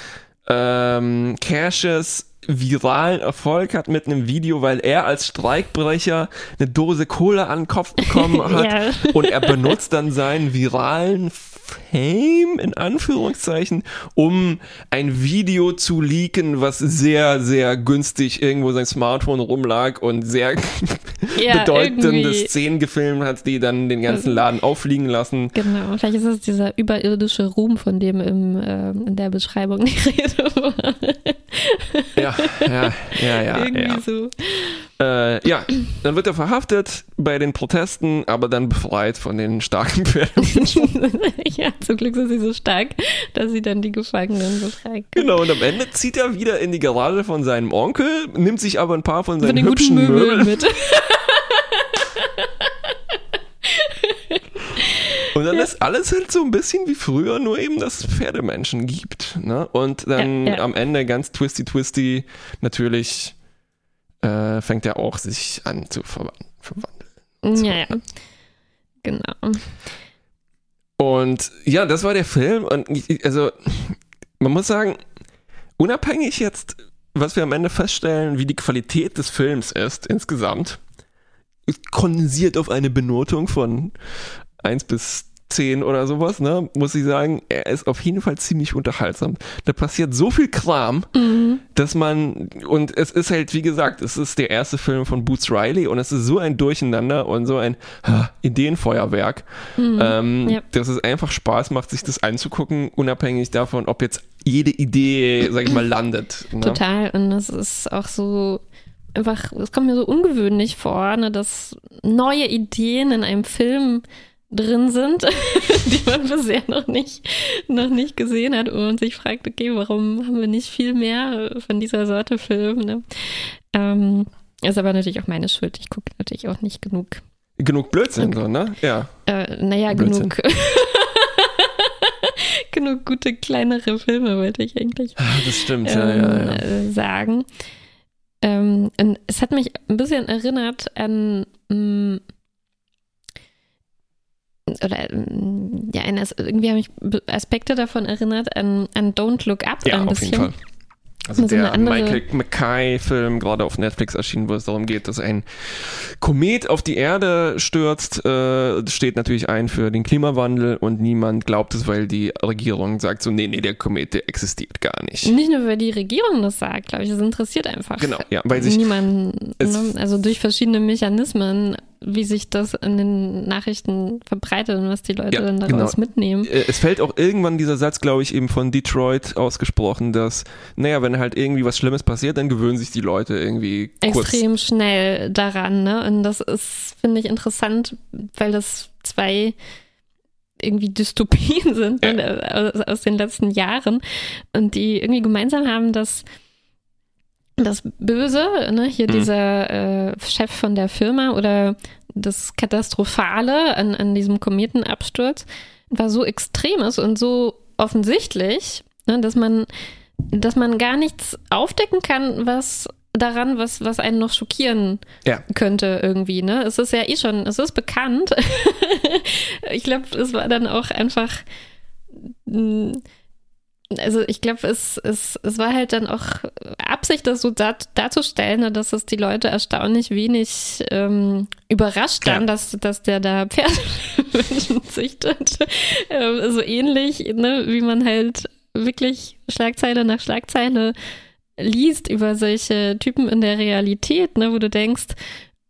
ähm, Cassius viralen Erfolg hat mit einem Video, weil er als Streikbrecher eine Dose Cola an den Kopf bekommen hat Ja. und er benutzt dann seinen viralen Fame in Anführungszeichen, um ein Video zu leaken, was sehr, sehr günstig irgendwo sein Smartphone rumlag und sehr Ja, bedeutende irgendwie. Szenen gefilmt hat, die dann den ganzen Laden auffliegen lassen. Genau, vielleicht ist es dieser überirdische Ruhm, von dem im, ähm, in der Beschreibung die Rede war. Ja, ja, ja, ja. Irgendwie Ja. so. Äh, ja, dann wird er verhaftet bei den Protesten, aber dann befreit von den starken Pferden. ja, zum Glück sind sie so stark, dass sie dann die Gefangenen befreien. Genau, und am Ende zieht er wieder in die Garage von seinem Onkel, nimmt sich aber ein paar von Von seinen guten hübschen Möbeln Möbeln mit. Und dann ist alles halt so ein bisschen wie früher, nur eben, dass es Pferdemenschen gibt. Ne? Und dann Ja, ja. am Ende ganz twisty twisty, natürlich äh, fängt er auch sich an zu verwan verwandeln. Ja, ja. Genau. Und ja, das war der Film. Und ich- also, man muss sagen, unabhängig jetzt, was wir am Ende feststellen, wie die Qualität des Films ist insgesamt, kondensiert auf eine Benotung von 1 bis 10 oder sowas, ne, muss ich sagen, er ist auf jeden Fall ziemlich unterhaltsam. Da passiert so viel Kram, Mhm. dass man, und es ist halt, wie gesagt, es ist der erste Film von Boots Riley und es ist so ein Durcheinander und so ein ha, Ideenfeuerwerk, ähm, Mhm. Ja. dass es einfach Spaß macht, sich das anzugucken, unabhängig davon, ob jetzt jede Idee, sag ich mal, landet. Ne? Total. Und das ist auch so einfach, es kommt mir so ungewöhnlich vor, ne, dass neue Ideen in einem Film drin sind, die man bisher noch nicht, noch nicht gesehen hat und sich fragt, okay, warum haben wir nicht viel mehr von dieser Sorte Film? Ne? Ähm, ist aber natürlich auch meine Schuld. Ich gucke natürlich auch nicht genug. Genug Blödsinn, so, ne? Ja. Äh, naja, Blödsinn. genug. genug gute kleinere Filme, wollte ich eigentlich Ah, Das stimmt, ähm, ja, ja, ja. äh, sagen. Ähm, und es hat mich ein bisschen erinnert an mm, oder mm, ja, irgendwie habe ich Aspekte davon erinnert an, an Don't Look Up Ja, ein auf bisschen. jeden Fall. Also So eine der Michael Mackay-Film, gerade auf Netflix erschienen, wo es darum geht, dass ein Komet auf die Erde stürzt, äh, steht natürlich ein für den Klimawandel und niemand glaubt es, weil die Regierung sagt so, nee, nee, der Komet, der existiert gar nicht. Nicht nur, weil die Regierung das sagt, glaube ich, es interessiert einfach Genau, ja, weil sich niemanden. es- Ne? Also durch verschiedene Mechanismen, wie sich das in den Nachrichten verbreitet und was die Leute Ja, dann daraus genau. mitnehmen. Äh, es fällt auch irgendwann dieser Satz, glaube ich, eben von Detroit ausgesprochen, dass, naja, wenn halt irgendwie was Schlimmes passiert, dann gewöhnen sich die Leute irgendwie kurz. extrem schnell daran, ne? Und das ist, finde ich, interessant, weil das zwei irgendwie Dystopien sind Ja. aus, aus den letzten Jahren und die irgendwie gemeinsam haben, dass das Böse, ne, hier Mhm. dieser äh, Chef von der Firma oder das Katastrophale an, an diesem Kometenabsturz war so extrem ist und so offensichtlich, ne, dass man dass man gar nichts aufdecken kann, was daran, was, was einen noch schockieren Ja. könnte irgendwie, ne? Es ist ja eh schon, es ist bekannt. ich glaube, es war dann auch einfach, mh, also ich glaube, es, es, es war halt dann auch Absicht, das so dar, darzustellen, dass es die Leute erstaunlich wenig ähm, überrascht dann, Ja. dass, dass der da Pferdemenschen züchtet. ähm, so ähnlich, ne, wie man halt wirklich Schlagzeile nach Schlagzeile liest über solche Typen in der Realität, ne, wo du denkst,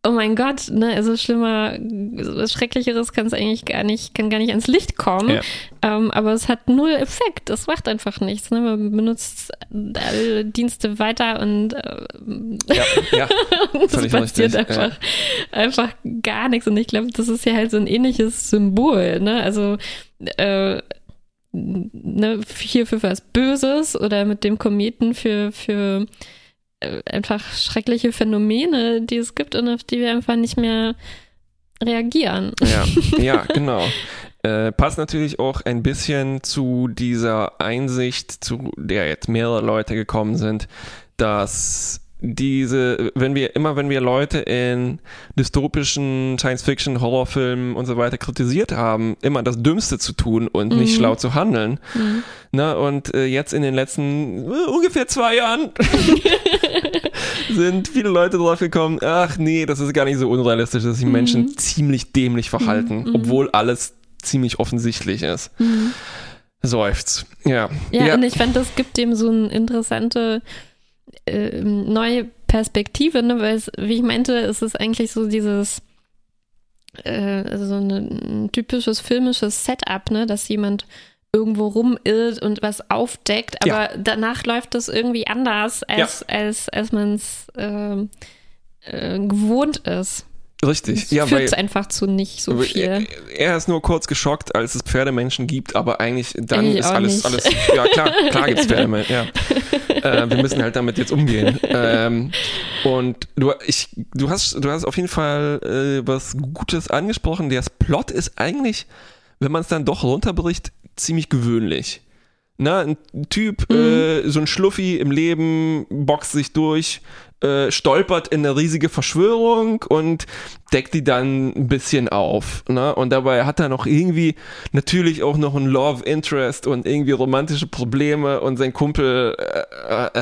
oh mein Gott, ne, also schlimmer, was Schrecklicheres kann es eigentlich gar nicht, kann gar nicht ans Licht kommen. Ja. Ähm, aber es hat null Effekt, es macht einfach nichts. Ne? Man benutzt alle Dienste weiter und äh, Ja, ja. es passiert einfach, einfach gar nichts. Und ich glaube, das ist ja halt so ein ähnliches Symbol, ne? Also äh, ne, hier für was Böses oder mit dem Kometen für, für äh, einfach schreckliche Phänomene, die es gibt und auf die wir einfach nicht mehr reagieren. Ja, ja, genau. Äh, passt natürlich auch ein bisschen zu dieser Einsicht, zu der jetzt mehrere Leute gekommen sind, dass diese, wenn wir, immer wenn wir Leute in dystopischen Science-Fiction, Horrorfilmen und so weiter kritisiert haben, immer das Dümmste zu tun und nicht schlau zu handeln. Ne? Und äh, jetzt in den letzten äh, ungefähr zwei Jahren sind viele Leute drauf gekommen, ach nee, das ist gar nicht so unrealistisch, dass sich Menschen ziemlich dämlich verhalten, obwohl alles ziemlich offensichtlich ist. Seufzt. Ja. Ja, und ich fand, das gibt dem so eine interessante äh, neue Perspektive, ne? weil es, wie ich meinte, es ist eigentlich so dieses äh, also so eine, ein typisches filmisches Setup, ne, dass jemand irgendwo rumirrt und was aufdeckt, aber danach läuft das irgendwie anders, als, als, als man es äh, äh, gewohnt ist. Richtig. Es Ja, weil, führt einfach zu nicht so viel. er, er ist nur kurz geschockt, als es Pferdemenschen gibt, aber eigentlich dann Ich ist alles, nicht. alles, ja klar, klar gibt's Pferdemenschen, ja. äh, wir müssen halt damit jetzt umgehen. Ähm, und du, ich, du hast, du hast auf jeden Fall äh, was Gutes angesprochen. Der Plot ist eigentlich, wenn man es dann doch runterbricht, ziemlich gewöhnlich. Na, ein Typ, äh, so ein Schluffi im Leben, boxt sich durch, äh, stolpert in eine riesige Verschwörung und deckt die dann ein bisschen auf. Ne? Und dabei hat er noch irgendwie natürlich auch noch ein Love Interest und irgendwie romantische Probleme und sein Kumpel. Äh,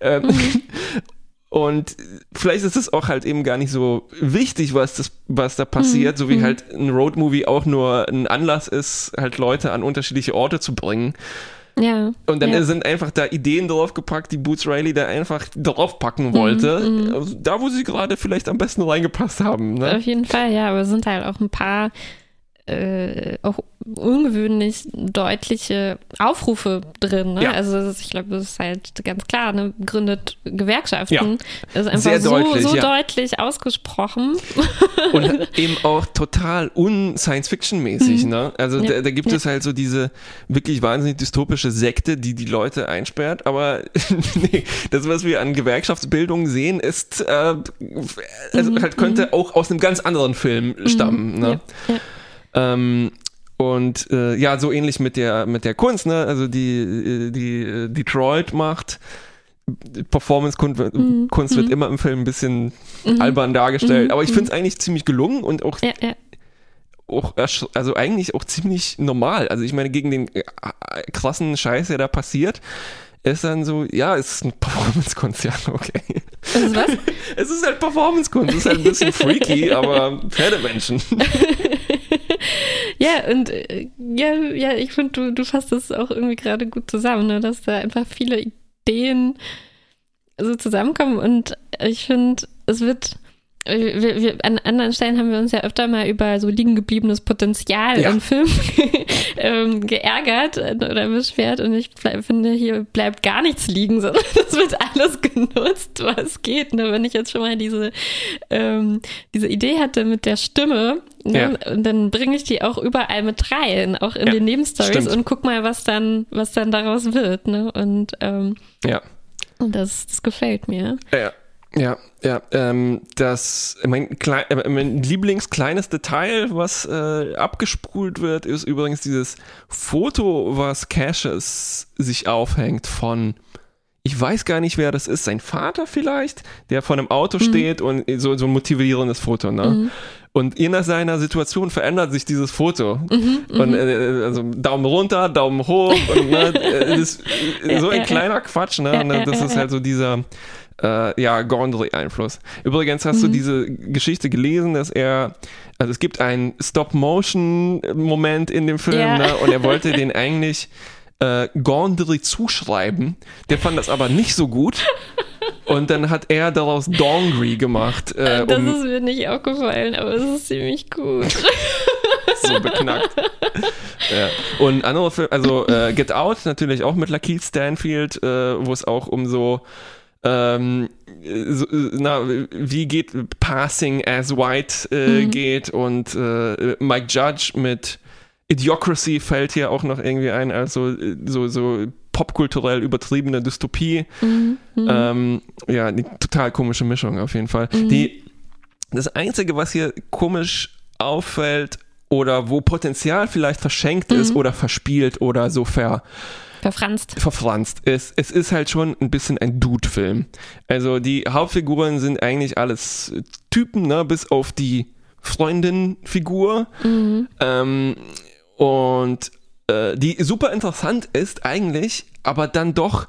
äh, äh, Und vielleicht ist es auch halt eben gar nicht so wichtig, was das, was da passiert, so wie halt ein Roadmovie auch nur ein Anlass ist, halt Leute an unterschiedliche Orte zu bringen. Ja. Und dann ja. sind einfach da Ideen draufgepackt, die Boots Riley da einfach draufpacken wollte. Also Da, wo sie gerade vielleicht am besten reingepasst haben. Ne? Auf jeden Fall, ja, aber es sind halt auch ein paar äh, auch ungewöhnlich deutliche Aufrufe drin. Ne? Ja. Also ist- ich glaube, das ist halt ganz klar, ne? gründet Gewerkschaften. Ja. Das ist einfach Sehr so, deutlich, so ja. deutlich ausgesprochen. Und eben auch total un-Science-Fiction-mäßig, ne? Also da, da gibt es halt so diese wirklich wahnsinnig dystopische Sekte, die die Leute einsperrt, aber nee, das, was wir an Gewerkschaftsbildung sehen, ist, äh, also halt könnte auch aus einem ganz anderen Film stammen, ne? Ja. Ähm, und äh, ja, so ähnlich mit der mit der Kunst, ne? Also die äh, die äh, Detroit macht Performance-Kunst Kunst wird immer im Film ein bisschen albern dargestellt, aber ich finde es eigentlich ziemlich gelungen und auch Ja, ja. auch also eigentlich auch ziemlich normal. Also ich meine gegen den äh, krassen Scheiß, der da passiert, ist dann so, ja, es ist ein Performance-Kunst, ja, okay. Das ist was? Es ist halt Performance-Kunst, es ist halt ein bisschen freaky, aber Pferdemenschen. Ja, und äh, ja, ja, ich finde, du, du fasst das auch irgendwie gerade gut zusammen, ne? dass da einfach viele Ideen so zusammenkommen und ich finde, es wird. Wir, wir, an anderen Stellen haben wir uns ja öfter mal über so liegen gebliebenes Potenzial Ja. in Filmen ähm, geärgert oder beschwert und ich finde, hier bleibt gar nichts liegen, sondern es wird alles genutzt, was geht. Ne? Wenn ich jetzt schon mal diese, ähm, diese Idee hatte mit der Stimme, ne? und dann bringe ich die auch überall mit rein, auch in Ja, den Nebenstories und guck mal, was dann, was dann daraus wird. Ne? Und, ähm, Ja. und das, das gefällt mir. Ja, ja, ja. Ähm, das, mein, klei- äh, mein Lieblingskleines Detail, was äh, abgespult wird, ist übrigens dieses Foto, was Cassius sich aufhängt von, ich weiß gar nicht, wer das ist, sein Vater vielleicht, der vor einem Auto steht und so, so ein motivierendes Foto, ne? Und in seiner Situation verändert sich dieses Foto. und äh, also Daumen runter, Daumen hoch und ne, äh, das, äh, so ein kleiner Quatsch, ne? Und ja, das ist halt so dieser äh, ja, Gondry-Einfluss. Übrigens hast du diese Geschichte gelesen, dass er, also es gibt einen Stop-Motion-Moment in dem Film, Ja. ne? Und er wollte den eigentlich äh, Gondry zuschreiben. Der fand das aber nicht so gut. Und dann hat er daraus Dongry gemacht, äh, das um ist mir nicht aufgefallen, aber es ist ziemlich gut. so beknackt. ja. Und andere Filme, also äh, Get Out natürlich auch mit Lakeith Stanfield, äh, wo es auch um so ähm, so, na, wie geht Passing as White äh, geht? Und äh, Mike Judge mit Idiocracy fällt hier auch noch irgendwie ein, also äh, so, so popkulturell übertriebene Dystopie. Ähm, ja, eine total komische Mischung auf jeden Fall. Die, das Einzige, was hier komisch auffällt oder wo Potenzial vielleicht verschenkt ist oder verspielt oder so ver Verfranst. verfranst. Es, es ist halt schon ein bisschen ein Dude-Film. Also die Hauptfiguren sind eigentlich alles Typen, ne, bis auf die Freundin-Figur. Ähm, und äh, die super interessant ist eigentlich, aber dann doch,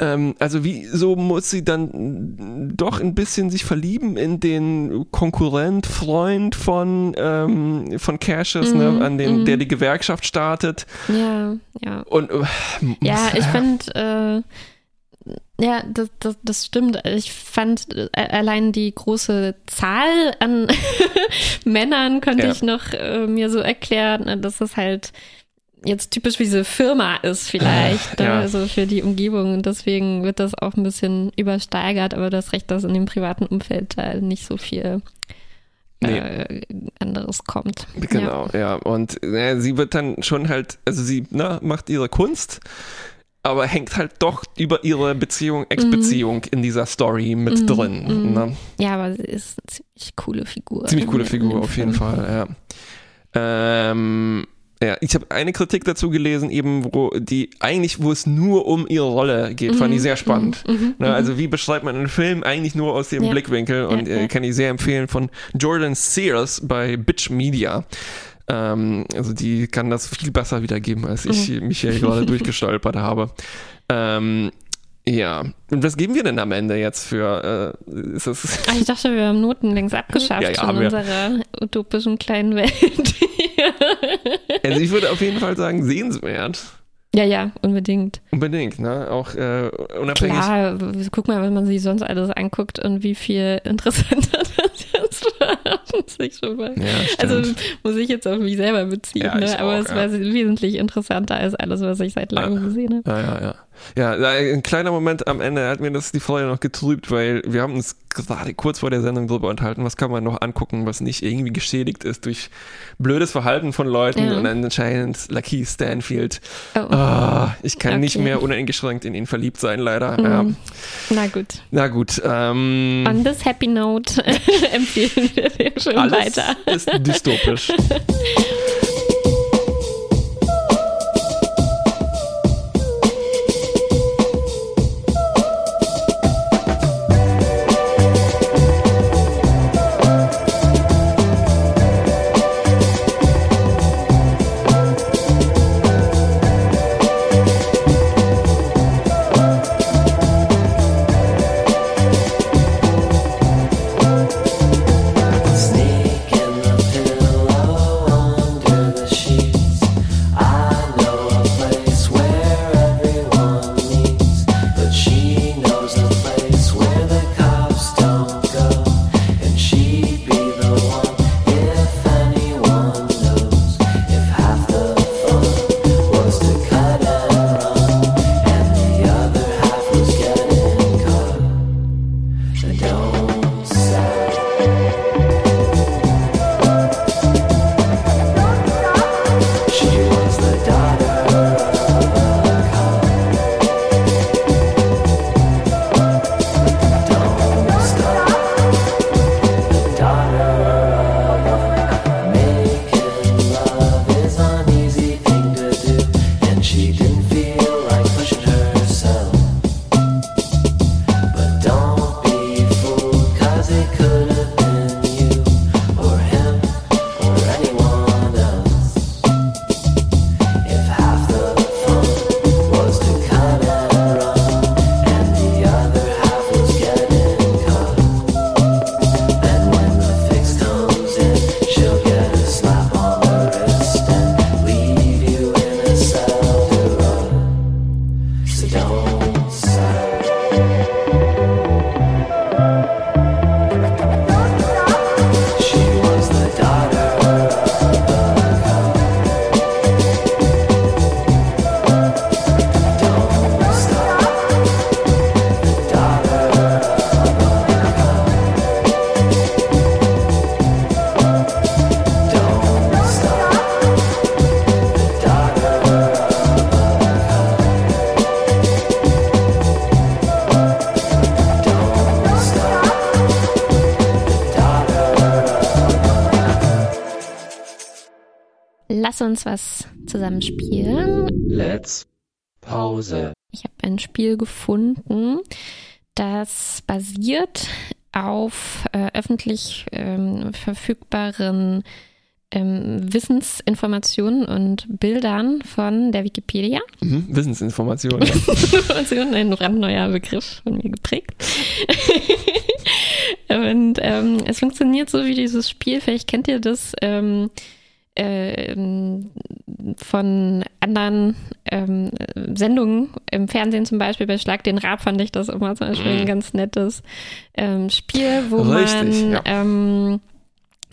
ähm, also wieso muss sie dann doch ein bisschen sich verlieben in den Konkurrent, Freund von, ähm, von Cassius, Mhm, ne, an den, mhm. der die Gewerkschaft startet. Ja, ja. Und äh, Ja, ich fand, äh, ja, das, das, das stimmt. Ich fand äh, allein die große Zahl an Männern konnte Ja. ich noch äh, mir so erklären, ne, dass es halt jetzt typisch wie diese Firma ist vielleicht, Äh, ne, ja. also für die Umgebung und deswegen wird das auch ein bisschen übersteigert, aber du hast recht, dass in dem privaten Umfeld da nicht so viel Nee. äh, anderes kommt. Genau, ja. Und äh, sie wird dann schon halt, also sie na, macht ihre Kunst, aber hängt halt doch über ihre Beziehung, Ex-Beziehung in dieser Story mit Mhm, drin. mhm. Ne? Ja, aber sie ist eine ziemlich coole Figur. Ziemlich coole Figur auf jeden. Fall, ja. Ähm, ja, ich habe eine Kritik dazu gelesen, eben wo die eigentlich, wo es nur um ihre Rolle geht, fand ich sehr spannend. Mhm, Ne, also wie beschreibt man einen Film eigentlich nur aus dem Ja. Blickwinkel und Ja, äh, ja. kann ich sehr empfehlen von Jordan Sears bei Bitch Media. Ähm, also die kann das viel besser wiedergeben, als ich Mhm. mich hier gerade durchgestolpert habe. Ähm, ja, und was geben wir denn am Ende jetzt für, äh, ist das, Ah, ich dachte, wir haben Noten längst abgeschafft Ja, ja, in unserer utopischen kleinen Welt. also ich würde auf jeden Fall sagen, sehenswert. ja, ja, unbedingt. Unbedingt, ne? Auch äh, unabhängig. Klar, guck mal, wenn man sich sonst alles anguckt und wie viel interessanter das jetzt war. muss ich schon mal. Ja. Also muss ich jetzt auf mich selber beziehen, Ja, ne? aber auch, es ja. war wesentlich interessanter als alles, was ich seit langem gesehen habe. Ja, ja, ja. Ja, ein kleiner Moment am Ende hat mir das die Freude noch getrübt, weil wir haben uns gerade kurz vor der Sendung drüber unterhalten, was kann man noch angucken, was nicht irgendwie geschädigt ist durch blödes Verhalten von Leuten Ja. und dann anscheinend Lucky Stanfield. Oh, Ah, ich kann nicht Okay. mehr uneingeschränkt in ihn verliebt sein, leider. Ja. Mhm. Na gut. Na gut, ähm, On this happy note empfehlen wir den schon alles weiter. ist dystopisch. Lass uns was zusammen spielen. Let's Pause. Ich habe ein Spiel gefunden, das basiert auf äh, öffentlich ähm, verfügbaren ähm, Wissensinformationen und Bildern von der Wikipedia. Mhm. Wissensinformation. Ja. Information, ein brandneuer Begriff von mir geprägt. und ähm, es funktioniert so wie dieses Spiel, vielleicht kennt ihr das ähm, ähm, von anderen ähm, Sendungen im Fernsehen zum Beispiel, bei Schlag den Rab fand ich das immer zum Beispiel ein ganz nettes ähm, Spiel, wo Richtig, man ja. ähm,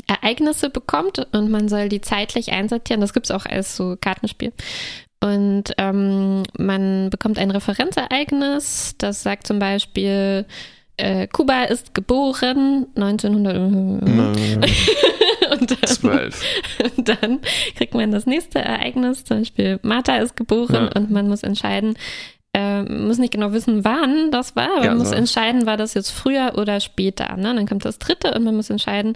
Ereignisse bekommt und man soll die zeitlich einsortieren. Das gibt es auch als so Kartenspiel. Und ähm, man bekommt ein Referenzereignis, das sagt zum Beispiel, äh, Kuba ist geboren 1900. und dann, und dann kriegt man das nächste Ereignis, zum Beispiel Martha ist geboren Ja. und man muss entscheiden, äh, muss nicht genau wissen, wann das war, aber Ja, man muss so. entscheiden, war das jetzt früher oder später. Ne? Dann kommt das dritte und man muss entscheiden,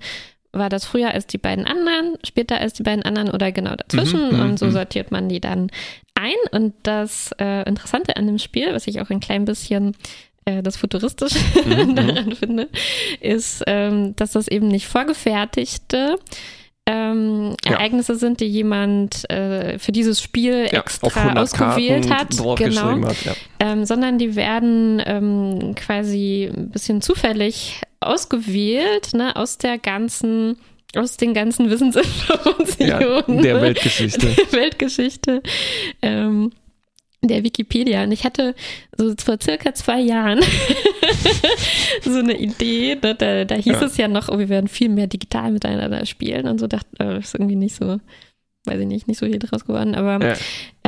war das früher als die beiden anderen, später als die beiden anderen oder genau dazwischen. Mhm, mhm, und so mhm. sortiert man die dann ein. Und das äh, Interessante an dem Spiel, was ich auch ein klein bisschen äh, das Futuristische Mhm, daran finde, ist, ähm, dass das eben nicht vorgefertigte ähm, Ja. Ereignisse sind, die jemand äh, für dieses Spiel Ja, extra 100 ausgewählt Karten hat. Genau hat. Ja. ähm, sondern die werden ähm, quasi ein bisschen zufällig ausgewählt, ne, aus der ganzen, aus den ganzen Ja, Wissensinformationen der Weltgeschichte. der Weltgeschichte ähm, der Wikipedia. Und ich hatte so vor circa zwei Jahren so eine Idee, ne, da, da hieß Ja. es ja noch, oh, wir werden viel mehr digital miteinander spielen und so dachte, äh, ist irgendwie nicht so, weiß ich nicht, nicht so viel draus geworden, aber Ja.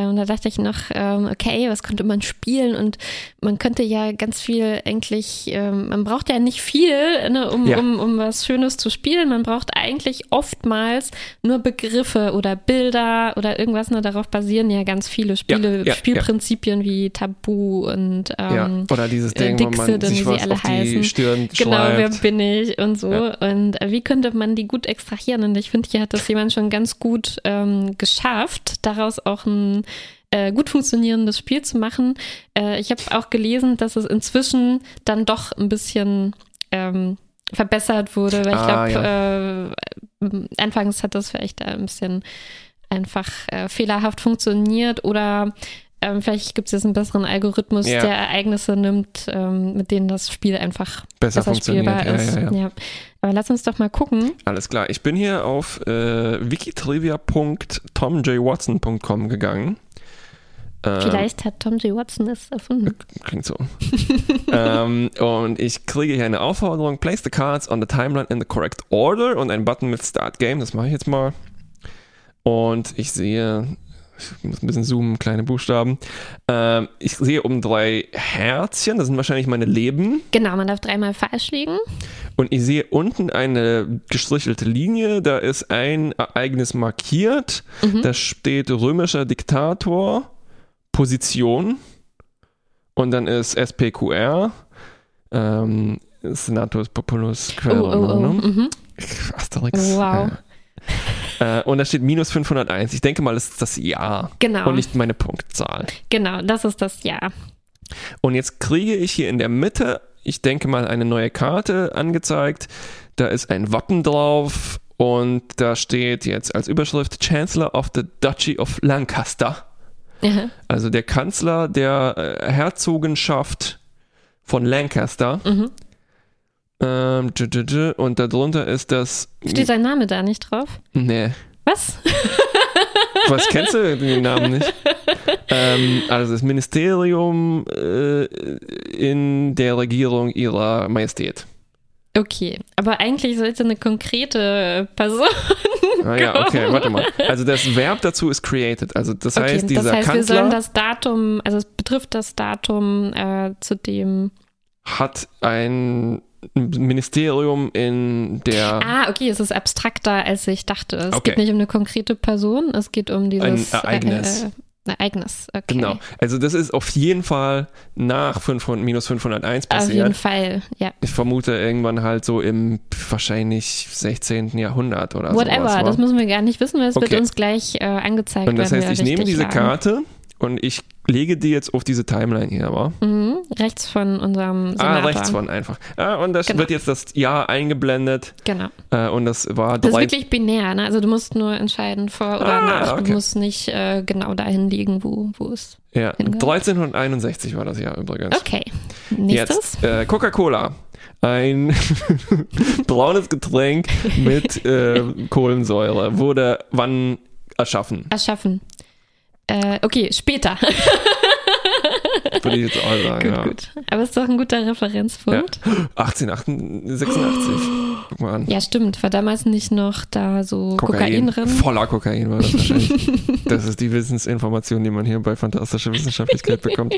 Äh, und da dachte ich noch, ähm, okay, was könnte man spielen? Und man könnte ja ganz viel eigentlich, ähm, man braucht ja nicht viel, ne, um, Ja. um, um was Schönes zu spielen. Man braucht eigentlich oftmals nur Begriffe oder Bilder oder irgendwas, ne, darauf basieren ja ganz viele Spiele, Ja, ja, Spielprinzipien wie Tabu und ähm, Oder dieses Ding, äh, man Dixit und wie sie alle heißen. Stirn Genau, wer schreibt. bin ich und so. Und äh, wie könnte man die gut extrahieren? Und ich finde, hier hat das jemand schon ganz gut ähm, geschafft, daraus auch ein äh, gut funktionierendes Spiel zu machen. Äh, ich habe auch gelesen, dass es inzwischen dann doch ein bisschen ähm, verbessert wurde, weil ich Ah, glaube, äh, anfangs hat das vielleicht ein bisschen einfach äh, fehlerhaft funktioniert oder ähm, vielleicht gibt es jetzt einen besseren Algorithmus, Ja. der Ereignisse nimmt, ähm, mit denen das Spiel einfach Besser besser spielbar funktioniert. ist. Ja, ja. Aber lass uns doch mal gucken. Alles klar. Ich bin hier auf äh, wikitrivia.tomjwatson.com gegangen. Ähm, Vielleicht hat Tom J. Watson es erfunden. Klingt so. ähm, und ich kriege hier eine Aufforderung: Place the cards on the timeline in the correct order und ein Button mit Start Game. Das mache ich jetzt mal. Und ich sehe, ich muss ein bisschen zoomen, kleine Buchstaben. Ähm, ich sehe um drei Herzchen, das sind wahrscheinlich meine Leben. Genau, man darf dreimal falsch liegen. Und ich sehe unten eine gestrichelte Linie, da ist ein Ereignis markiert. Da steht römischer Diktator, Position. Und dann ist SPQR, ähm, Senatus Populus Oh, oh, oh. Querum. Mhm. Asterix. Wow. Ja. Äh, und da steht minus 501. Ich denke mal, das ist das Jahr Genau, und nicht meine Punktzahl. genau, das ist das Jahr. Und jetzt kriege ich hier in der Mitte, ich denke mal, eine neue Karte angezeigt. Da ist ein Wappen drauf und da steht jetzt als Überschrift Chancellor of the Duchy of Lancaster. Ja. Also der Kanzler der äh, Herzogenschaft von Lancaster. Mhm. Ähm, und darunter ist das. Steht sein Name da nicht drauf? Nee. Was? Was kennst du den Namen nicht? ähm, also das Ministerium äh, in der Regierung ihrer Majestät. Okay, aber eigentlich sollte eine konkrete Person. Ah ja, okay, warte mal. Also das Verb dazu ist created. Also das Okay, heißt, dieser das heißt, wir Kanzler sollen das Datum, also es betrifft das Datum, äh, zu dem. hat ein Ministerium in der Ah, okay, es ist abstrakter, als ich dachte. Es Okay. geht nicht um eine konkrete Person, es geht um dieses Ein Ereignis. Äh, äh, Ereignis, okay. Genau. Also das ist auf jeden Fall nach 500, minus 501 Auf jeden passiert. Fall, ja. Ich vermute irgendwann halt so im wahrscheinlich 16. Jahrhundert oder Whatever, sowas. das müssen wir gar nicht wissen, weil es wird Okay. uns gleich äh, angezeigt Und das heißt, ich nehme diese lagen. Karte und ich lege die jetzt auf diese Timeline hier, wa? Mhm. Rechts von unserem Ah, Senator. rechts von einfach. Ah, und das Genau. wird jetzt das Jahr eingeblendet Genau. äh, und das war Das ist drei, wirklich binär, ne? Also du musst nur entscheiden vor oder Ah, nach. okay. Du musst nicht äh, genau dahin liegen, wo, wo es. ja, hingehört. 1361 war das Jahr übrigens. Okay. Nächstes. Jetzt äh, Coca-Cola. Ein braunes Getränk mit äh, Kohlensäure wurde wann erschaffen? Erschaffen. Äh, okay, später. Würde ich jetzt auch sagen. gut, ja. gut. Aber ist doch ein guter Referenzpunkt. 1886. Guck mal an. Ja. stimmt. War damals nicht noch da so Kokain, drin? Voller Kokain war das wahrscheinlich. das ist die Wissensinformation, die man hier bei Fantastischer Wissenschaftlichkeit bekommt.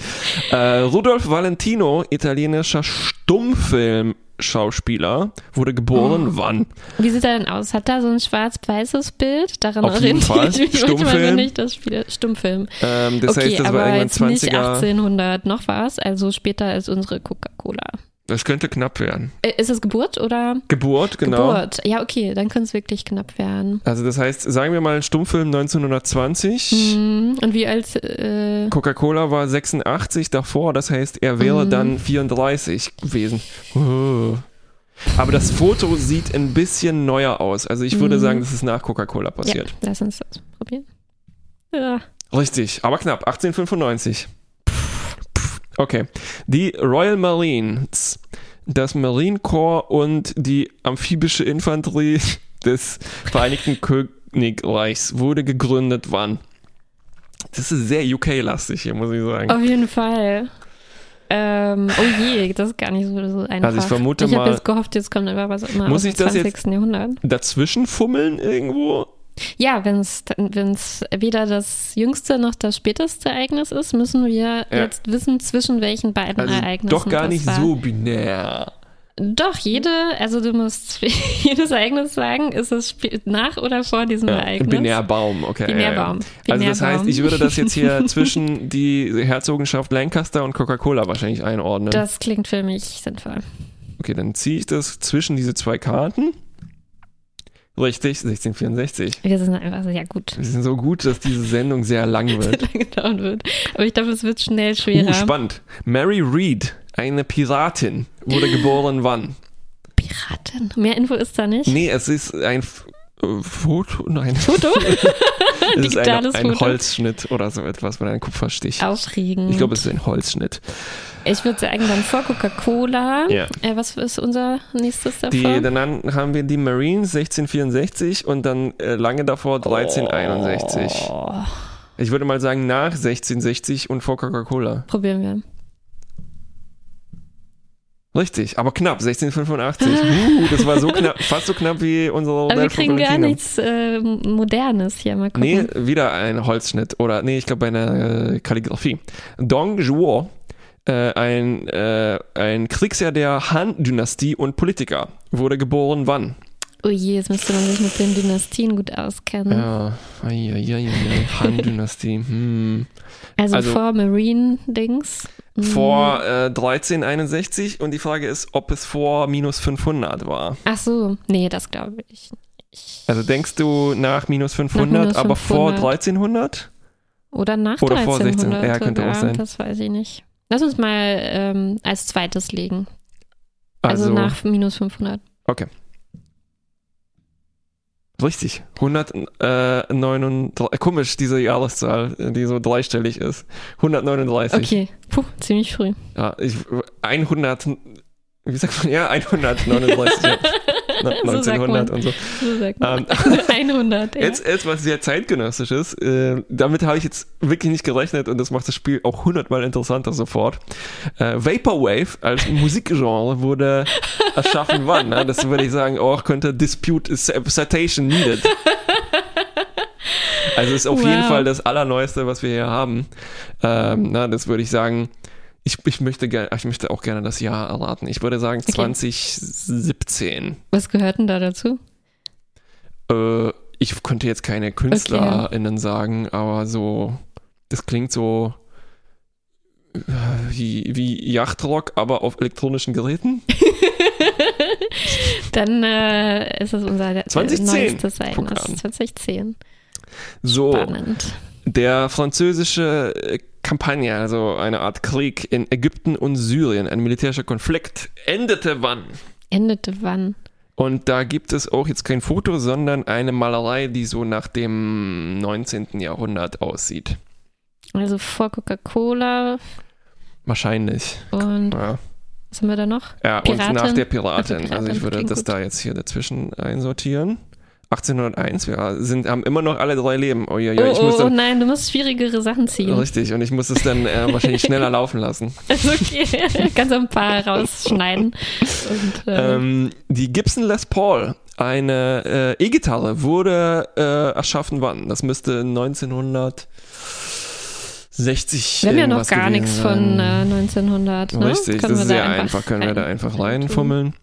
Äh, Rudolf Valentino, italienischer Stummfilm-Schauspieler, wurde geboren Oh. wann? Wie sieht er denn aus? Hat er so ein schwarz-weißes Bild? Daran Auf jeden Fall. ich Stummfilm. wenn ich das spiele. Stummfilm. Ähm, das okay, heißt, das aber war irgendwann jetzt nicht 20er. 1800 noch was, also später als unsere Coca-Cola. Das könnte knapp werden. Ist es Geburt oder? Geburt, genau. Geburt. Ja, okay, dann könnte es wirklich knapp werden. Also das heißt, sagen wir mal ein Stummfilm 1920. Hm, Und wie als äh, Coca-Cola war 86 davor, das heißt, er wäre Mhm. dann 34 gewesen. Oh. Aber das Foto sieht ein bisschen neuer aus. Also ich würde Mhm. sagen, das ist nach Coca-Cola ja, passiert. lass uns das probieren. Ja. Richtig, aber knapp, 1895. Okay. Die Royal Marines, das Marine Corps und die amphibische Infanterie des Vereinigten Königreichs wurde gegründet wann? Das ist sehr UK-lastig hier, muss ich sagen. Auf jeden Fall. Ähm, oh je, das ist gar nicht so, so einfach. Also ich vermute ich habe mal- jetzt gehofft, jetzt kommt einfach was immer Muss aus ich dem das 20. jetzt- Jahrhundert. Dazwischen fummeln irgendwo? Ja, wenn es weder das jüngste noch das späteste Ereignis ist, müssen wir Ja. jetzt wissen, zwischen welchen beiden Also Ereignissen doch gar nicht war. so binär. Doch, jede, also du musst jedes Ereignis sagen, ist es nach oder vor diesem Ja, Ereignis? Binärbaum, okay. Binärbaum. Ja, ja. Also das heißt, ich würde das jetzt hier zwischen die Herzogenschaft Lancaster und Coca-Cola wahrscheinlich einordnen. Das klingt für mich sinnvoll. Okay, dann ziehe ich das zwischen diese zwei Karten. Richtig, 1664. Wir sind einfach sehr gut. Wir sind so gut, dass diese Sendung sehr lang Sehr wird. lange dauern wird. Aber ich glaube, es wird schnell schwerer. Uh, spannend. Mary Read, eine Piratin, wurde geboren wann? Piratin. Mehr Info ist da nicht. Nee, es ist ein F äh, Foto, nein. Foto? es ist ein, Digitales ein Foto. Holzschnitt oder so etwas mit einem Kupferstich. Aufregend. Ich glaube, es ist ein Holzschnitt. Ich würde sagen, dann vor Coca-Cola. Ja. Äh, was ist unser nächstes davor? Die, dann haben wir die Marines 1664 und dann äh, lange davor 1361. oh, Ich würde mal sagen nach 1660 und vor Coca-Cola. probieren wir. Richtig, aber knapp, 1685. Uh, das war so knapp, fast so knapp wie unsere Aber wir kriegen gar nichts äh, Modernes hier. Mal gucken. Nee, wieder ein Holzschnitt oder nee, ich glaube bei einer äh, Kalligrafie. Dong Zhuo, äh, ein, äh, ein Kriegsherr der Han-Dynastie und Politiker, wurde geboren wann? Oh je, jetzt müsste man sich mit den Dynastien gut auskennen. Ja, Han-Dynastie. Hm. also, also- vor Marine-Dings. Hm. Vor äh, 1361 und die Frage ist, ob es vor minus 500 war. Ach so, nee, das glaube ich nicht. Also denkst du nach minus 500, minus aber vor 500. 1300? Oder nach Oder vor 16, 1300 ja, könnte auch sein. Das weiß ich nicht. Lass uns mal ähm, als zweites legen. Also, Also, nach minus 500. okay. Richtig, 139, komisch, diese Jahreszahl, die so dreistellig ist. 139. Okay, puh, ziemlich früh. Ja, ich, 100, wie sagt man, ja, 139, So sagt 1900 man. und so. So sagt man. Ähm, 100, ja. Jetzt etwas sehr zeitgenössisches. Äh, damit habe ich jetzt wirklich nicht gerechnet und das macht das Spiel auch hundertmal interessanter sofort. Äh, Vaporwave als Musikgenre wurde erschaffen wann? Ne? Das würde ich sagen, auch könnte Dispute Citation needed. Also ist auf Wow. jeden Fall das Allerneueste, was wir hier haben. Ähm, na, das würde ich sagen. Ich, ich, möchte gerne, ich möchte auch gerne das Jahr erraten. Ich würde sagen 2017. Was gehört denn da dazu? Äh, ich könnte jetzt keine KünstlerInnen sagen, aber so, das klingt so äh, wie, wie Yachtrock, aber auf elektronischen Geräten. Dann äh, ist es unser äh, 2010. neuestes Guck Ereignis. an. 2010. So, Spannend. Der französische äh, Kampagne, also eine Art Krieg in Ägypten und Syrien, ein militärischer Konflikt, endete wann? Endete wann? Und da gibt es auch jetzt kein Foto, sondern eine Malerei, die so nach dem 19. Jahrhundert aussieht. Also vor Coca-Cola Wahrscheinlich. und Ja, was haben wir da noch? ja und Piratin? nach der Piratin. die Piratin, Also ich würde das gut. da jetzt hier dazwischen einsortieren. 1801, wir sind, haben immer noch alle drei Leben. Oh, ja, ja, ich oh, muss oh, dann, nein, du musst schwierigere Sachen ziehen. Richtig, und ich muss es dann äh, wahrscheinlich schneller laufen lassen. Also okay, kannst du ein paar rausschneiden. Und, äh, Ähm, die Gibson Les Paul, eine äh, E-Gitarre, wurde äh, erschaffen wann? Das müsste 1960 wir haben ja noch gar nichts von äh, 1900. Ne? Richtig, Können das wir ist da sehr einfach, können wir da einfach rein tun.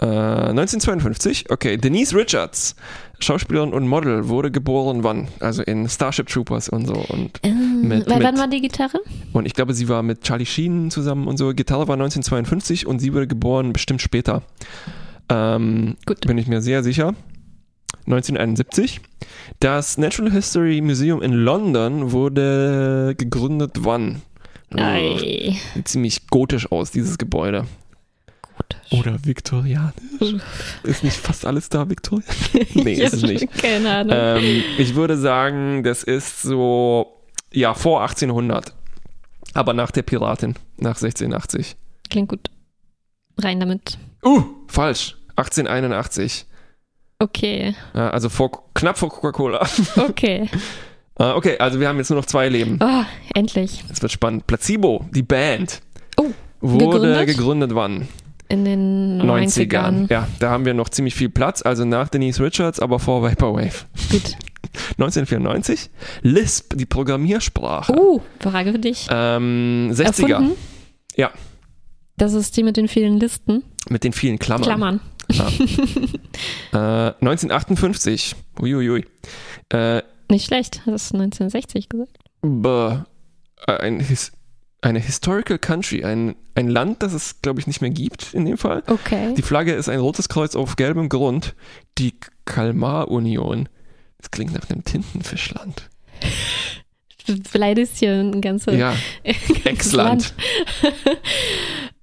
Reinfummeln. Äh, 1952, okay. Denise Richards, Schauspielerin und Model, wurde geboren wann? Also in Starship Troopers und so. Und, Äh, Mit- weil mit- wann war die Gitarre? und ich glaube, sie war mit Charlie Sheen zusammen und so. Gitarre war 1952 und sie wurde geboren bestimmt später. Ähm, Gut. Bin ich mir sehr sicher. 1971. Das Natural History Museum in London wurde gegründet wann? Ei. Sieht ziemlich gotisch aus, dieses Gebäude. Gut. Oder viktorianisch. Ist nicht fast alles da viktorianisch? Nee, ist es nicht. Keine Ahnung. Ähm, ich würde sagen, das ist so, ja, vor 1800. Aber nach der Piratin, nach 1680. Klingt gut. Rein damit. Uh, falsch. 1881. Okay, Ja, also vor, knapp vor Coca-Cola. okay. Ah, okay, also wir haben jetzt nur noch zwei Leben. Oh, endlich. Jetzt wird spannend. Placebo, die Band, Oh, wurde gegründet, gegründet? wann? In den 90ern. 90ern. Ja, da haben wir noch ziemlich viel Platz. Also nach Denise Richards, aber vor Vaporwave. Gut. 1994. Lisp, die Programmiersprache. Uh, Frage für dich. Ähm, 60er. Erfunden? Ja. Das ist die mit den vielen Listen. Mit den vielen Klammern. Klammern. Äh, 1958. Uiuiui. Äh, Nicht schlecht. Das ist 1960 gesagt. bäh, äh, ein His eine Historical Country, ein, ein Land, das es, glaube ich, nicht mehr gibt in dem Fall. Okay. Die Flagge ist ein rotes Kreuz auf gelbem Grund. Die Kalmar-Union. Das klingt nach einem Tintenfischland. Du beleidigst hier ein ganzes, Ja, Exland.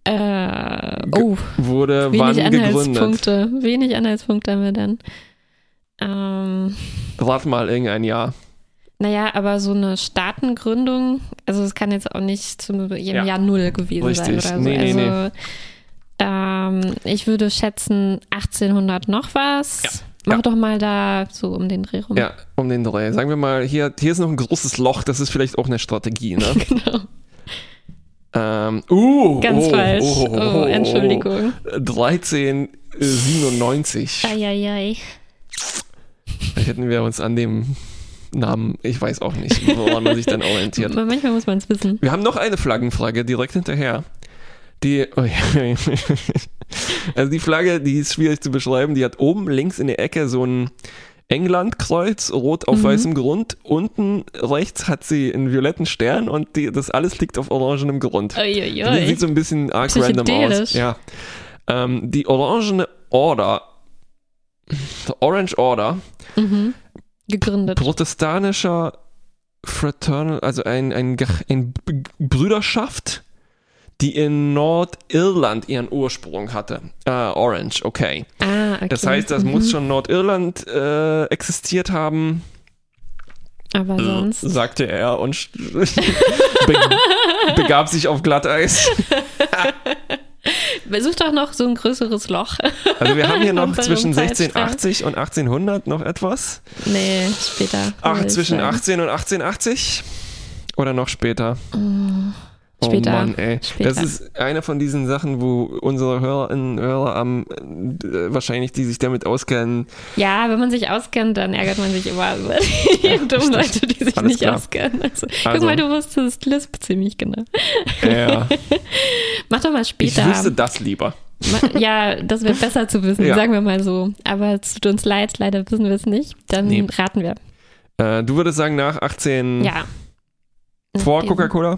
Äh, oh, wurde wann wenig gegründet? Anhaltspunkte. Wenig Anhaltspunkte haben wir dann. Ähm, Rat mal irgendein Jahr. Naja, aber so eine Staatengründung, also es kann jetzt auch nicht zum Ja. Jahr Null gewesen Richtig. sein oder so. Nee, nee, nee. also, Ähm, ich würde schätzen 1800 noch was. Ja. Mach Ja. doch mal da so um den Dreh rum. Ja, um den Dreh. Sagen wir mal, hier, hier ist noch ein großes Loch, das ist vielleicht auch eine Strategie, ne? Genau. ähm, uh, Ganz oh, falsch. Oh, Oh, oh, oh, Entschuldigung. 1397. Eieiei. Da hätten wir uns an dem Namen, ich weiß auch nicht, woran man sich dann orientiert. Manchmal muss man es wissen. Wir haben noch eine Flaggenfrage direkt hinterher. Die, oh ja. also die Flagge, die ist schwierig zu beschreiben. Die hat oben links in der Ecke so ein Englandkreuz, rot auf Mhm. weißem Grund. Unten rechts hat sie einen violetten Stern und die, das alles liegt auf orangenem Grund. Die sieht so ein bisschen arg random aus. Ja. Ähm, die orangene Order, the Orange Order, Mhm. Gegründet. protestantischer Fraternal, also ein, ein, ein Brüderschaft, die in Nordirland ihren Ursprung hatte. Ah, Orange, okay. Ah, okay. Das heißt, das Mhm. muss schon Nordirland äh, existiert haben, Aber sonst. sagte er und be begab sich auf Glatteis. Such doch noch so ein größeres Loch. Also wir haben hier noch zwischen Zeitstrahl. 1680 und 1800 noch etwas. Nee, später. Ach, zwischen sagen. 18 und 1880? Oder noch später? Später. Oh Mann, ey. Später. Das ist eine von diesen Sachen, wo unsere Hörerinnen und Hörer am äh, wahrscheinlich, die sich damit auskennen, Ja, wenn man sich auskennt, dann ärgert man sich immer über die dummen stimmt. Leute, die sich Alles nicht klar. auskennen. Also, Also. Guck mal, du wusstest Lisp ziemlich genau. ja, Mach doch mal ich später. wüsste das lieber. Ja, das wäre besser zu wissen, Ja. sagen wir mal so. Aber es tut uns leid, leider wissen wir es nicht. Dann Nee. raten wir. Äh, du würdest sagen nach 18 Ja. vor Coca-Cola?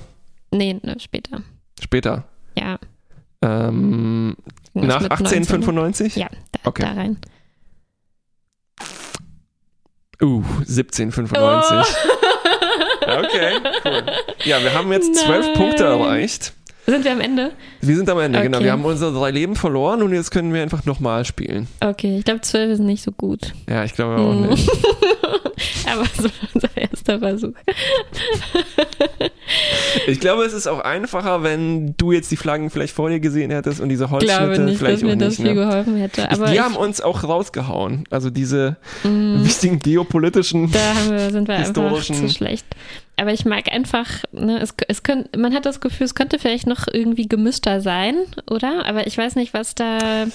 Nee, ne, später. Später. Ja. Ähm, nach mit 19. 1895? Ja, da, Okay. da rein. Uh, 1795. Ja, wir haben jetzt zwölf. Punkte erreicht. Sind wir am Ende? Wir sind am Ende, genau. Okay. Wir haben unsere drei Leben verloren und jetzt können wir einfach nochmal spielen. Okay, ich glaube, zwölf ist nicht so gut. Ja, ich glaube auch Hm. nicht. Aber so unser erster Versuch. Ich glaube, es ist auch einfacher, wenn du jetzt die Flaggen vielleicht vor dir gesehen hättest und diese Ich glaube Holzschnitte nicht, dass vielleicht mir auch das nicht. viel Ne? geholfen hätte. Aber die haben uns auch rausgehauen. Also diese Mm. wichtigen geopolitischen. da wir, sind wir einfach historischen- zu schlecht. Aber ich mag einfach, ne, es, es könnt, man hat das Gefühl, es könnte vielleicht noch irgendwie gemischter sein, oder? Aber ich weiß nicht, was da,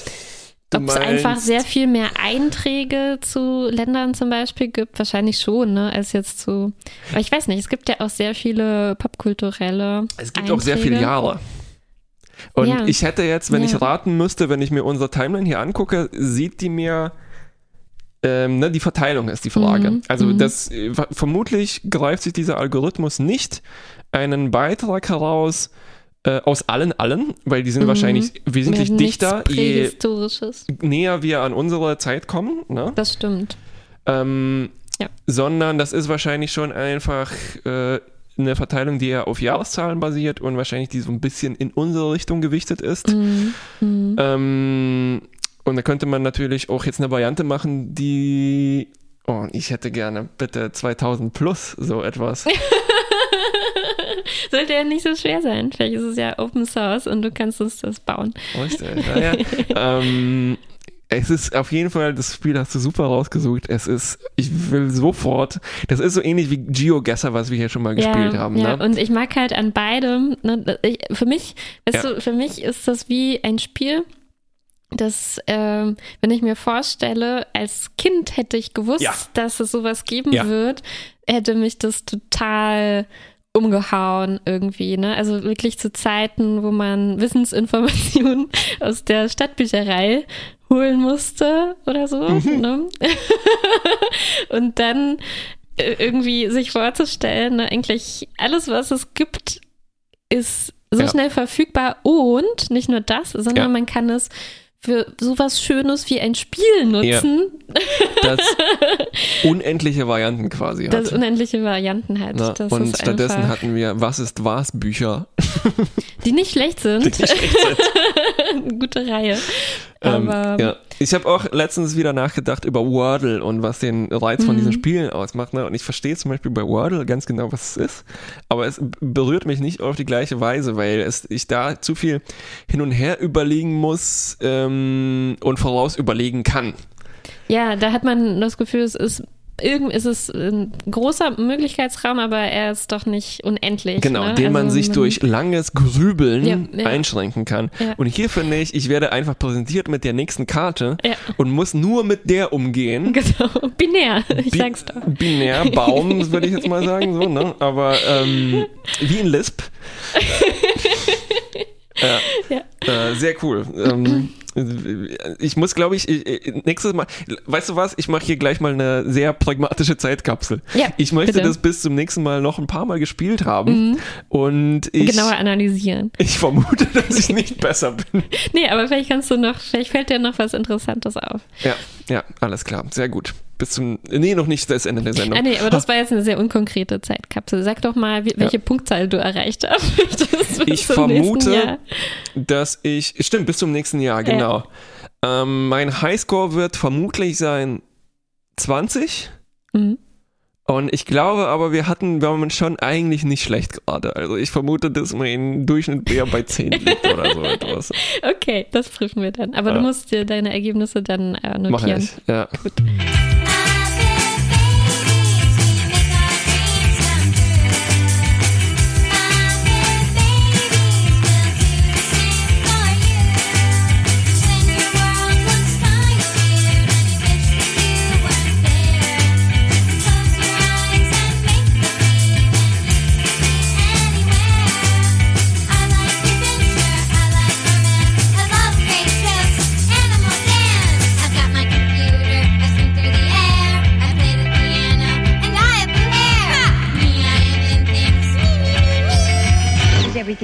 ob es einfach sehr viel mehr Einträge zu Ländern zum Beispiel gibt. Wahrscheinlich schon, ne, als jetzt zu, aber ich weiß nicht, es gibt ja auch sehr viele popkulturelle Es gibt auch sehr viele Einträge. Jahre. Und Ja. ich hätte jetzt, wenn ich Ja. raten müsste, wenn ich mir unsere Timeline hier angucke, sieht die mir ähm, ne, die Verteilung ist die Frage. Mhm. Also Mhm. das äh, ver- vermutlich greift sich dieser Algorithmus nicht einen Beitrag heraus äh, aus allen allen, weil die sind Mhm. wahrscheinlich wesentlich nichts dichter, je näher wir an unsere Zeit kommen. Ne? Das stimmt. Ähm, Ja. Sondern das ist wahrscheinlich schon einfach äh, eine Verteilung, die eher auf Jahreszahlen basiert und wahrscheinlich die so ein bisschen in unsere Richtung gewichtet ist. Mhm. Mhm. Ähm, und da könnte man natürlich auch jetzt eine Variante machen, die. Oh, ich hätte gerne bitte 2000 plus so etwas. Sollte ja nicht so schwer sein. Vielleicht ist es ja Open Source und du kannst uns das bauen. Du? Naja, ähm, es ist auf jeden Fall, das Spiel hast du super rausgesucht. Es ist, ich will sofort, das ist so ähnlich wie GeoGuessr, was wir hier schon mal gespielt haben. ja. Ne? und ich mag halt an beidem. Ne, ich, für mich, weißt Ja. du, für mich ist das wie ein Spiel. Das, ähm, wenn ich mir vorstelle, als Kind hätte ich gewusst, Ja. dass es sowas geben Ja. wird, hätte mich das total umgehauen irgendwie, ne? Also wirklich zu Zeiten, wo man Wissensinformationen aus der Stadtbücherei holen musste oder so, Mhm. ne? Und dann äh, irgendwie sich vorzustellen, ne, eigentlich alles, was es gibt, ist so Ja. schnell verfügbar und nicht nur das, sondern Ja. man kann es für sowas Schönes wie ein Spiel nutzen, Das unendliche Varianten quasi hat. das unendliche Varianten hat. Na, das und stattdessen hatten wir Was ist was Bücher. die nicht schlecht sind. Die nicht schlecht sind. Gute Reihe. Ähm, ja. Ich habe auch letztens wieder nachgedacht über Wordle und was den Reiz von Mhm. diesen Spielen ausmacht. Ne? Und ich verstehe zum Beispiel bei Wordle ganz genau, was es ist. Aber es berührt mich nicht auf die gleiche Weise, weil es, ich da zu viel hin und her überlegen muss ähm, und voraus überlegen kann. ja, da hat man das Gefühl, es ist irgend ist es ein großer Möglichkeitsraum, aber er ist doch nicht unendlich. Genau, ne? den man Also sich durch langes Grübeln Ja, ja. einschränken kann. Ja. Und hier finde ich, ich werde einfach präsentiert mit der nächsten Karte und muss nur mit der umgehen. Genau, binär, ich Bi- sag's doch. Binär, Baum, würde ich jetzt mal sagen, so, ne? Aber ähm, wie in Lisp. ja. Äh, sehr cool. Ähm, ich muss, glaube ich, nächstes Mal, weißt du was, ich mache hier gleich mal eine sehr pragmatische Zeitkapsel. Ja, ich möchte bitte. Mhm. das bis zum nächsten Mal noch ein paar Mal gespielt haben. Und ich, Genauer analysieren. ich vermute, dass ich nicht besser bin. Nee, aber vielleicht kannst du noch, vielleicht fällt dir noch was Interessantes auf. Ja, ja, alles klar. Sehr gut. Bis zum, nee, noch nicht das Ende der Sendung. Ah, nee, aber das war jetzt eine sehr unkonkrete Zeitkapsel. Sag doch mal, welche Punktzahl du erreicht hast. Ich vermute, dass ich, stimmt, bis zum nächsten Jahr, genau. Ähm, mein Highscore wird vermutlich sein 20. Mhm. Und ich glaube aber, wir hatten, wir haben schon eigentlich nicht schlecht gerade. Also ich vermute, dass mein Durchschnitt eher bei 10 liegt oder so etwas. Okay, das prüfen wir dann. Aber Ja. du musst dir deine Ergebnisse dann äh, Mach notieren. ich. Ja. I've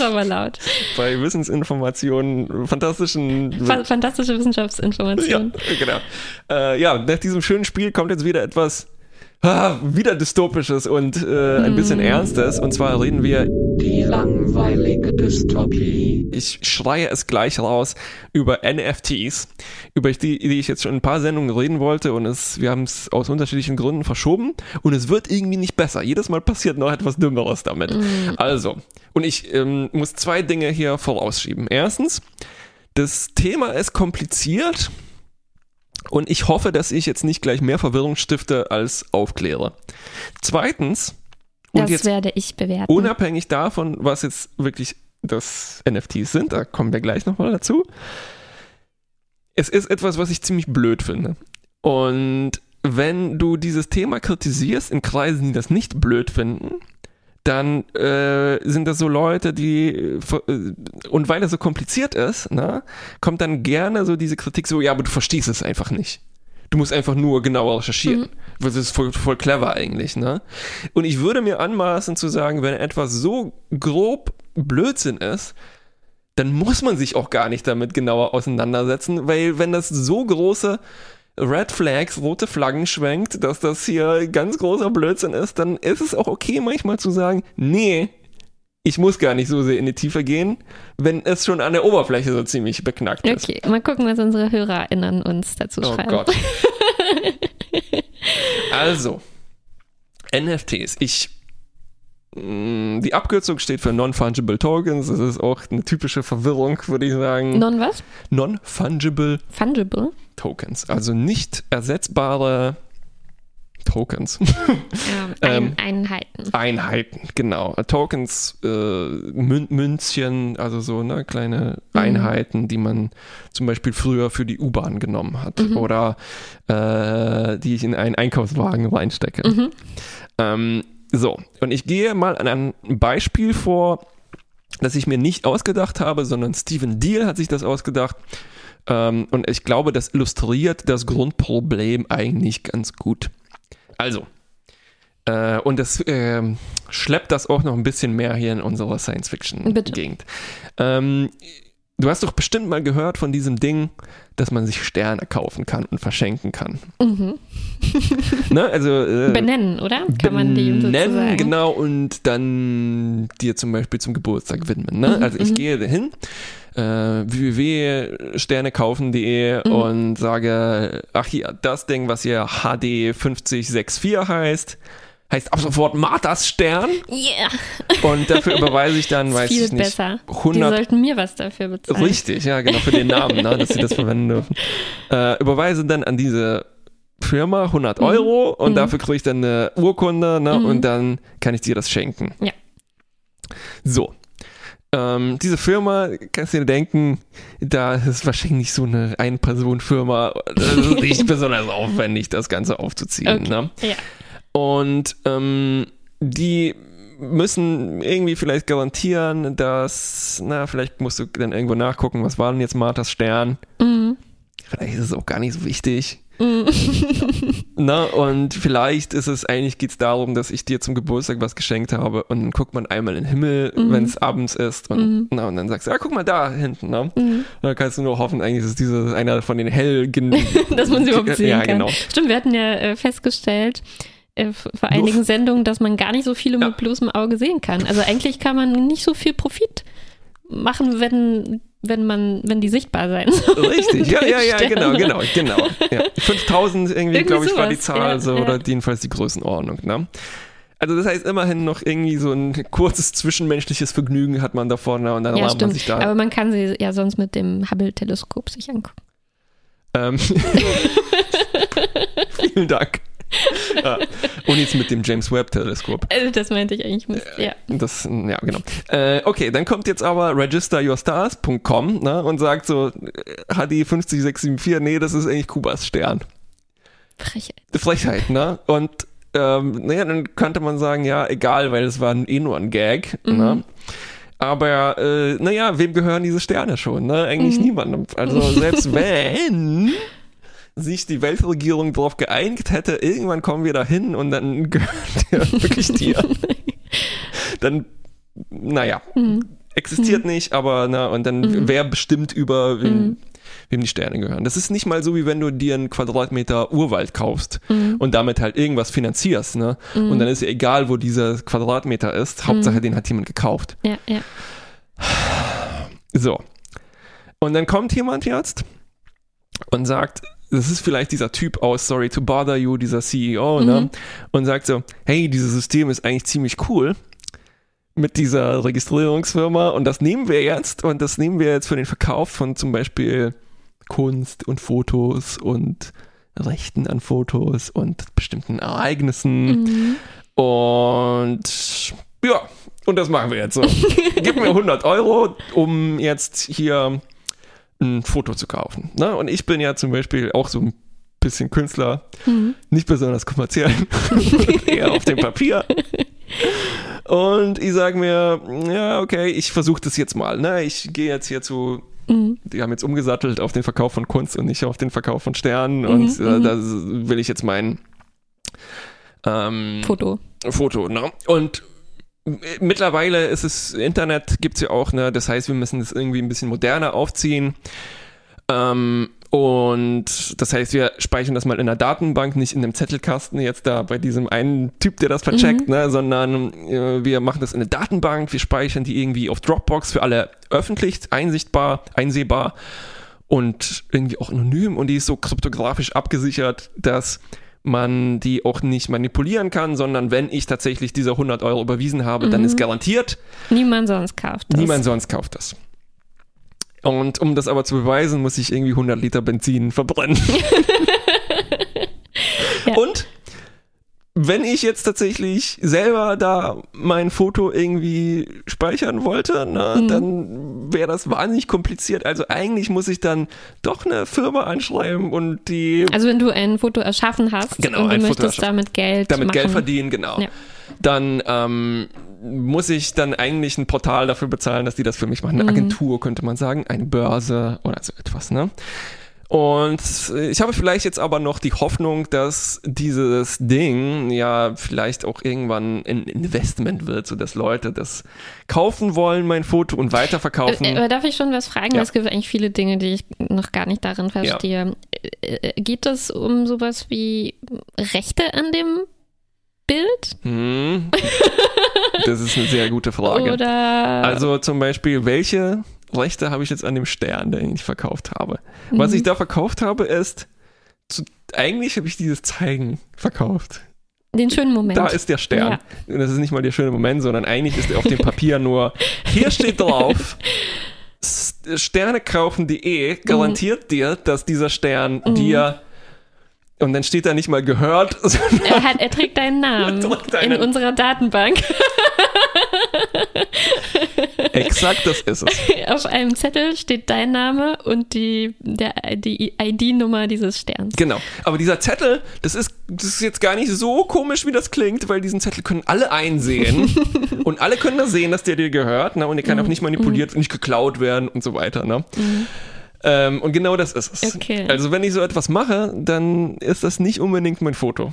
Aber laut. bei Wissensinformationen, fantastischen. Fa fantastische Ja, Wissenschaftsinformation. genau. Äh, ja, nach diesem schönen Spiel kommt jetzt wieder etwas, ah, wieder dystopisches und äh, ein bisschen ernstes. Und zwar reden wir, Die langweilige Dystopie. ich schreie es gleich raus, über NFTs, über die, die ich jetzt schon in ein paar Sendungen reden wollte und es, wir haben es aus unterschiedlichen Gründen verschoben und es wird irgendwie nicht besser. Jedes Mal passiert noch etwas Dümmeres damit. Also, und ich ähm, muss zwei Dinge hier vorausschieben. Erstens, das Thema ist kompliziert und ich hoffe, dass ich jetzt nicht gleich mehr Verwirrung stifte als aufkläre. Zweitens, und Das jetzt werde ich bewerten. unabhängig davon, was jetzt wirklich das NFTs sind, da kommen wir gleich nochmal dazu. Es ist etwas, was ich ziemlich blöd finde. Und wenn du dieses Thema kritisierst in Kreisen, die das nicht blöd finden, dann äh, sind das so Leute, die äh, und weil es so kompliziert ist, ne, kommt dann gerne so diese Kritik so, ja, aber du verstehst es einfach nicht. Du musst einfach nur genauer recherchieren. Das ist voll, voll clever eigentlich, ne? Und ich würde mir anmaßen zu sagen, wenn etwas so grob Blödsinn ist, dann muss man sich auch gar nicht damit genauer auseinandersetzen, weil wenn das so große Red Flags, rote Flaggen schwenkt, dass das hier ganz großer Blödsinn ist, dann ist es auch okay manchmal zu sagen, nee, ich muss gar nicht so sehr in die Tiefe gehen, wenn es schon an der Oberfläche so ziemlich beknackt ist. Okay, mal gucken, was unsere HörerInnen uns dazu Oh schreiben. Gott. also, NFTs. Ich. Mh, Die Abkürzung steht für Non-Fungible Tokens. Das ist auch eine typische Verwirrung, würde ich sagen. Non was? Non-Fungible Fungible? Tokens. Also nicht ersetzbare Tokens. Ähm, Ähm, Ein Einheiten. Einheiten, genau. Tokens, äh, Mün Münzchen, also so ne, kleine Einheiten, die man zum Beispiel früher für die U-Bahn genommen hat oder äh, die ich in einen Einkaufswagen reinstecke. Ähm, so, und ich gehe mal an ein Beispiel vor, das ich mir nicht ausgedacht habe, sondern Stephen Deal hat sich das ausgedacht. Ähm, und ich glaube, das illustriert das Grundproblem eigentlich ganz gut. Also, äh, und das ähm, schleppt das auch noch ein bisschen mehr hier in unserer. Science-Fiction-Gegend. Du hast doch bestimmt mal gehört von diesem Ding, dass man sich Sterne kaufen kann und verschenken kann. ne? Also äh, Benennen, oder? Kann man die benennen, genau, und dann dir zum Beispiel zum Geburtstag widmen. Ne? Mhm, also ich gehe dahin, äh, www.sternekaufen.de Mhm. und sage, ach hier, das Ding, was hier HD 5064 heißt, heißt ab sofort Marthas Stern Yeah, und dafür überweise ich dann, weiß viel ich nicht, besser. Die 100 sollten mir was dafür bezahlen. Richtig, ja, genau, für den Namen, ne, dass sie das verwenden dürfen. Äh, überweise dann an diese Firma 100 Euro und dafür kriege ich dann eine Urkunde ne, und dann kann ich dir das schenken. Ja. So. Ähm, diese Firma, kannst du dir denken, da ist wahrscheinlich so eine Ein-Personen-Firma. Das ist nicht besonders aufwendig, das Ganze aufzuziehen. Okay. Ne? Ja. Und ähm, die müssen irgendwie vielleicht garantieren, dass, na, vielleicht musst du dann irgendwo nachgucken, was war denn jetzt Marthas Stern? Mhm. Vielleicht ist es auch gar nicht so wichtig. na, und vielleicht ist es, eigentlich geht es darum, dass ich dir zum Geburtstag was geschenkt habe und dann guckt man einmal in den Himmel, wenn es abends ist und, na, und dann sagst du, ja, guck mal da hinten. Ne? Und dann kannst du nur hoffen, eigentlich ist dieses einer von den hell Dass man sie überhaupt sehen ja, kann. genau. Stimmt, wir hatten ja äh, festgestellt, äh, vor einigen Sendungen, dass man gar nicht so viele Ja. mit bloßem Auge sehen kann. Also eigentlich kann man nicht so viel Profit machen, wenn, wenn man, wenn die sichtbar sein sollen. Richtig, ja, ja, ja, genau, genau, genau. Ja. 5000 irgendwie, Irgendwie glaube ich, war die sowas, Zahl, ja, so, ja. oder jedenfalls die Größenordnung, ne? Also das heißt, immerhin noch irgendwie so ein kurzes zwischenmenschliches Vergnügen hat man da vorne und dann Ja, rahmt man stimmt. sich da. Aber man kann sie ja sonst mit dem Hubble-Teleskop sich angucken. Ähm, vielen Dank. Ja. Und jetzt mit dem James Webb-Teleskop. Also das meinte ich eigentlich mit, ja. Das, ja, genau. Äh, okay, dann kommt jetzt aber registeryourstars.com ne, und sagt so, äh, HD 50674, nee, das ist eigentlich Kubas Stern. Frechheit. Frechheit, ne? Und ähm, naja, dann könnte man sagen, ja, egal, weil es war eh nur ein Gag, ne? Aber äh, naja, wem gehören diese Sterne schon? Ne? Eigentlich niemandem. Also selbst wenn sich die Weltregierung darauf geeinigt hätte, irgendwann kommen wir da hin und dann gehört der wirklich dir. dann, naja, Mhm. existiert nicht, aber na, und dann wer bestimmt über wem, wem die Sterne gehören. Das ist nicht mal so, wie wenn du dir einen Quadratmeter Urwald kaufst und damit halt irgendwas finanzierst, ne? Und dann ist ja egal, wo dieser Quadratmeter ist, Hauptsache den hat jemand gekauft. Ja, ja. So. Und dann kommt jemand jetzt und sagt, das ist vielleicht dieser Typ aus Sorry to Bother You, dieser CEO, ne? Und sagt so, hey, dieses System ist eigentlich ziemlich cool mit dieser Registrierungsfirma und das nehmen wir jetzt und das nehmen wir jetzt für den Verkauf von zum Beispiel Kunst und Fotos und Rechten an Fotos und bestimmten Ereignissen und ja, und das machen wir jetzt so. Gib mir 100 Euro, um jetzt hier ein Foto zu kaufen. Ne? Und ich bin ja zum Beispiel auch so ein bisschen Künstler, nicht besonders kommerziell, eher auf dem Papier. Und ich sage mir, ja, okay, ich versuche das jetzt mal. Ne? Ich gehe jetzt hier zu, die haben jetzt umgesattelt auf den Verkauf von Kunst und nicht auf den Verkauf von Sternen. Und äh, da will ich jetzt mein ähm, Foto. Foto. Ne? Und mittlerweile ist es, Internet gibt's ja auch, ne? Das heißt, wir müssen das irgendwie ein bisschen moderner aufziehen. Ähm, und das heißt, wir speichern das mal in einer Datenbank, nicht in einem Zettelkasten jetzt da bei diesem einen Typ, der das vercheckt, ne? sondern äh, wir machen das in eine Datenbank, wir speichern die irgendwie auf Dropbox für alle öffentlich, einsichtbar, einsehbar und irgendwie auch anonym und die ist so kryptografisch abgesichert, dass man die auch nicht manipulieren kann, sondern wenn ich tatsächlich diese 100 Euro überwiesen habe, dann ist garantiert, Niemand sonst kauft das. niemand sonst kauft das. Und um das aber zu beweisen, muss ich irgendwie 100 Liter Benzin verbrennen. Ja. Und wenn ich jetzt tatsächlich selber da mein Foto irgendwie speichern wollte, ne, Mhm. dann wäre das wahnsinnig kompliziert. Also eigentlich muss ich dann doch eine Firma anschreiben und die Also wenn du ein Foto erschaffen hast Genau, und du möchtest damit Geld damit machen. Geld verdienen, genau. Ja. Dann ähm, muss ich dann eigentlich ein Portal dafür bezahlen, dass die das für mich machen. Eine Mhm. Agentur könnte man sagen, eine Börse oder so etwas, ne? Und ich habe vielleicht jetzt aber noch die Hoffnung, dass dieses Ding ja vielleicht auch irgendwann ein Investment wird, so dass Leute das kaufen wollen, mein Foto und weiterverkaufen. Äh, Aber darf ich schon was fragen? Ja. Es gibt eigentlich viele Dinge, die ich noch gar nicht darin verstehe. Äh, äh, Geht es um sowas wie Rechte an dem Bild? Hm. Das ist eine sehr gute Frage. Oder Also zum Beispiel, welche Rechte habe ich jetzt an dem Stern, den ich verkauft habe? Was Mhm. ich da verkauft habe, ist, zu, eigentlich habe ich dieses Zeigen verkauft. den schönen Moment? Da ist der Stern. Und das ist nicht mal der schöne Moment, sondern eigentlich ist er auf dem Papier nur, hier steht drauf, sternekaufen.de garantiert dir, dass dieser Stern Mhm. dir, und dann steht da nicht mal gehört, sondern er, hat, er trägt deinen Namen Er deinen- in unserer Datenbank. exakt das ist es. Auf einem Zettel steht dein Name und die, der, die ID-Nummer dieses Sterns. Genau. Aber dieser Zettel, das ist, das ist jetzt gar nicht so komisch, wie das klingt, weil diesen Zettel können alle einsehen und alle können das sehen, dass der dir gehört, ne? Und der kann Mhm. auch nicht manipuliert, nicht geklaut werden und so weiter, ne? Ähm, und genau das ist es. Okay. Also wenn ich so etwas mache, dann ist das nicht unbedingt mein Foto.